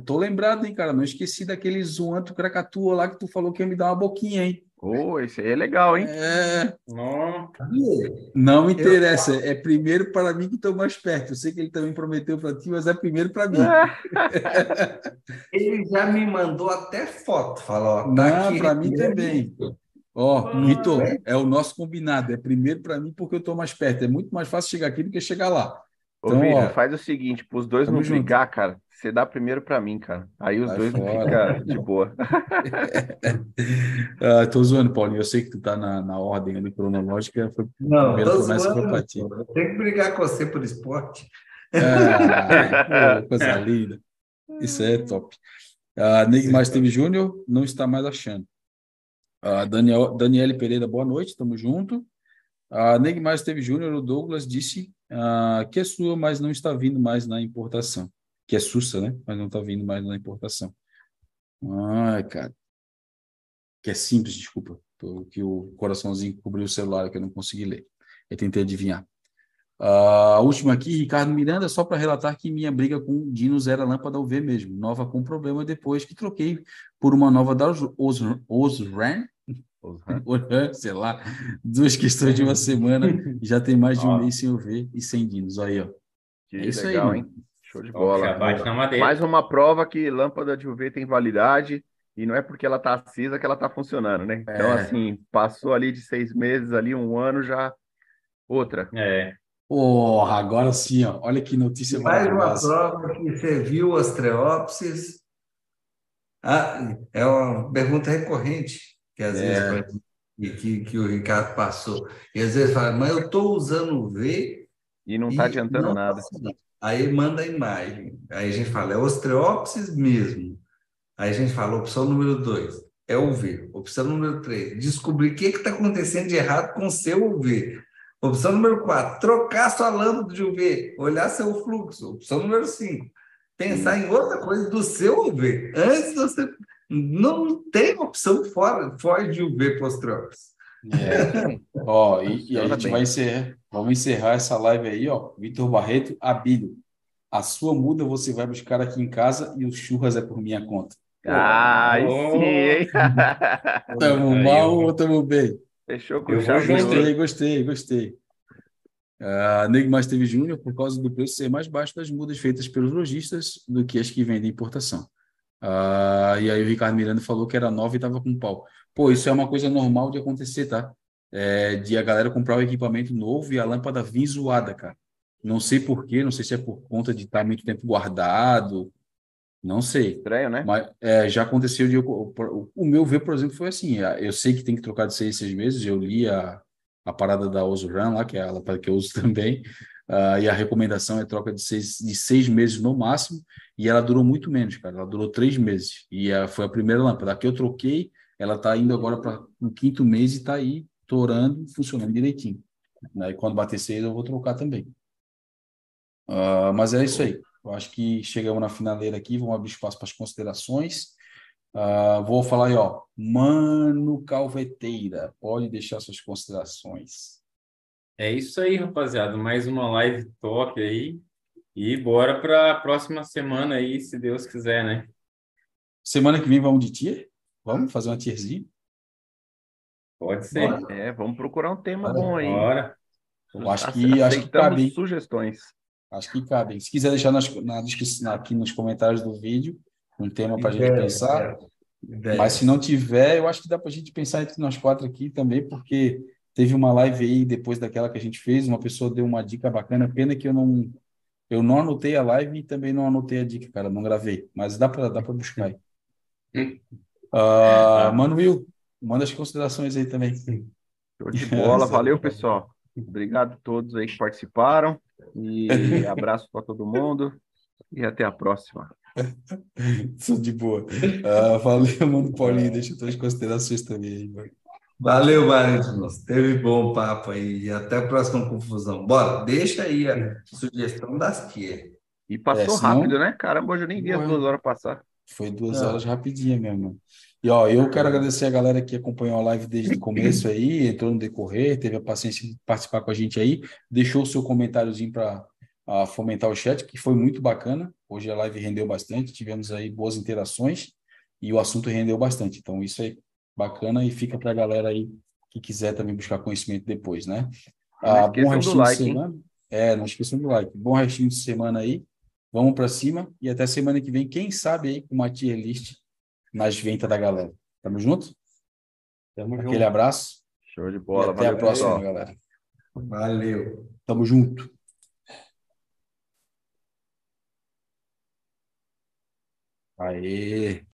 Tô lembrado, hein, cara? Não esqueci daquele zoanto Kracatua lá que tu falou que ia me dar uma boquinha, hein? Oh, esse aí é legal, hein? É. Não me interessa. É primeiro para mim que estou mais perto. Eu sei que ele também prometeu para ti, mas é primeiro para mim. ele já me mandou até foto. Falou, tá Não, para mim também. Ó, oh, Vitor, é o nosso combinado. É primeiro para mim porque eu estou mais perto. É muito mais fácil chegar aqui do que chegar lá. Então, Ô, Vini, faz o seguinte, para os dois não junto. brigar, cara, você dá primeiro para mim, cara. Aí os Vai dois não ficam de boa. ah, tô zoando, Paulinho. Eu sei que tu tá na, na ordem ali cronológica. Foi não, tô zoando. Tem que brigar com você por esporte. Ah, pô, coisa linda. Isso é top. Uh, Neymar Steve Júnior não está mais achando. Uh, Daniel, Daniele Pereira, boa noite, tamo junto. A uh, Neymar Esteve Júnior, o Douglas, disse uh, que é sua, mas não está vindo mais na importação. Que é sussa, né? Mas não está vindo mais na importação. Ai, cara. Que é simples, desculpa. Que o coraçãozinho cobriu o celular que eu não consegui ler. Eu tentei adivinhar. Uh, a última aqui, Ricardo Miranda, só para relatar que minha briga com o Dinos era lâmpada UV mesmo. Nova com problema depois que troquei por uma nova da Osram, sei lá, duas questões de uma semana, já tem mais de um mês sem UV e sem Dinos. Aí, ó. Que é isso legal, aí, hein? Show de bola. Mais uma prova que lâmpada de UV tem validade e não é porque ela está acesa que ela está funcionando, né? Então, é. assim, passou ali de seis meses, ali um ano já outra. É. Porra, agora sim, ó. olha que notícia Mais uma prova que serviu as treópsis. Ah, é uma pergunta recorrente, que às é. vezes que, que o Ricardo passou. E às vezes fala, mas eu estou usando o V. E não está adiantando não nada. Aí manda a imagem. Aí a gente fala, é ostreópsis mesmo. Aí a gente fala, opção número dois, é o V. Opção número três, descobrir o que está acontecendo de errado com o seu UV. Opção número quatro, trocar sua lâmpada de UV, olhar seu fluxo. Opção número cinco, pensar em outra coisa do seu UV. Antes você não tem opção fora, fora de UV postrópis. É. ó, e, e, a gente bem. vai encerrar, vamos encerrar essa live aí, ó. Vitor Barreto, Abílio. A sua muda você vai buscar aqui em casa e os churras é por minha conta. Ah, oh. sim, hein? Tamo mal ou tamo bem? Fechou com Eu Gostei, gostei, gostei. Uh, Neymar teve Júnior, por causa do preço ser mais baixo das mudas feitas pelos lojistas do que as que vendem importação. Uh, e aí o Ricardo Miranda falou que era nova e estava com pau. Pô, isso é uma coisa normal de acontecer, tá? É, de a galera comprar o equipamento novo e a lâmpada vir zoada, cara. Não sei por quê, não sei se é por conta de estar tá muito tempo guardado, não sei. Estranho, né? Mas é, já aconteceu de o, o, o, meu ver, por exemplo, foi assim. Eu sei que tem que trocar de seis, seis meses. Eu li a, a parada da Osuran lá, que é a lâmpada que eu uso também. Uh, e a recomendação é troca de seis, de seis meses no máximo. E ela durou muito menos, cara. Ela durou três meses. E foi a primeira lâmpada. Que eu troquei, ela está indo agora para o quinto mês e está aí torando, funcionando direitinho. Né? E quando bater seis, eu vou trocar também. Uh, mas é isso aí. Eu acho que chegamos na finaleira aqui. Vamos abrir espaço para as considerações. Uh, vou falar aí, ó. Mano Calveteira, pode deixar suas considerações. É isso aí, rapaziada. Mais uma live top aí. E bora para a próxima semana aí, se Deus quiser, né? Semana que vem vamos de tier? Vamos fazer uma tierzinha? Pode ser. Bora. É, vamos procurar um tema bora, bom aí. Bora. Eu acho que, acho que cabe. sugestões. Acho que cabe. Se quiser deixar nas, na descrição, aqui nos comentários do vídeo, um tema para a gente pensar. É. Mas se não tiver, eu acho que dá para a gente pensar entre nós quatro aqui também, porque teve uma live aí depois daquela que a gente fez, uma pessoa deu uma dica bacana, pena que eu não eu não anotei a live e também não anotei a dica, cara, não gravei, mas dá para dá para buscar aí. Uh, manda as considerações aí também. Show de bola, valeu pessoal. Obrigado a todos aí que participaram e abraço para todo mundo e até a próxima. De boa. Uh, valeu, mano Paulinho. Deixa tuas considerações também aí, mano. Valeu, Marcos. Teve bom papo aí. E até a próxima confusão. Bora, deixa aí a sugestão das que. E passou é, senão... rápido, né? Caramba, hoje eu nem vi as duas horas passar. Foi duas horas rapidinha mesmo. E ó, eu quero agradecer a galera que acompanhou a live desde o começo aí, entrou no decorrer, teve a paciência de participar com a gente aí, deixou o seu comentáriozinho para a fomentar o chat, que foi muito bacana. Hoje a live rendeu bastante, tivemos aí boas interações e o assunto rendeu bastante. Então, isso é bacana e fica para a galera aí que quiser também buscar conhecimento depois, né? Ah, bom restinho like, de semana. Hein? É, não esqueçam do like. Bom restinho de semana aí. Vamos para cima e até semana que vem, quem sabe aí com uma tier list nas ventas da galera. Tamo junto? Tamo Aquele junto. abraço. Show de bola. E até Valeu, a próxima, pessoal. galera. Valeu. Tamo junto. Aê!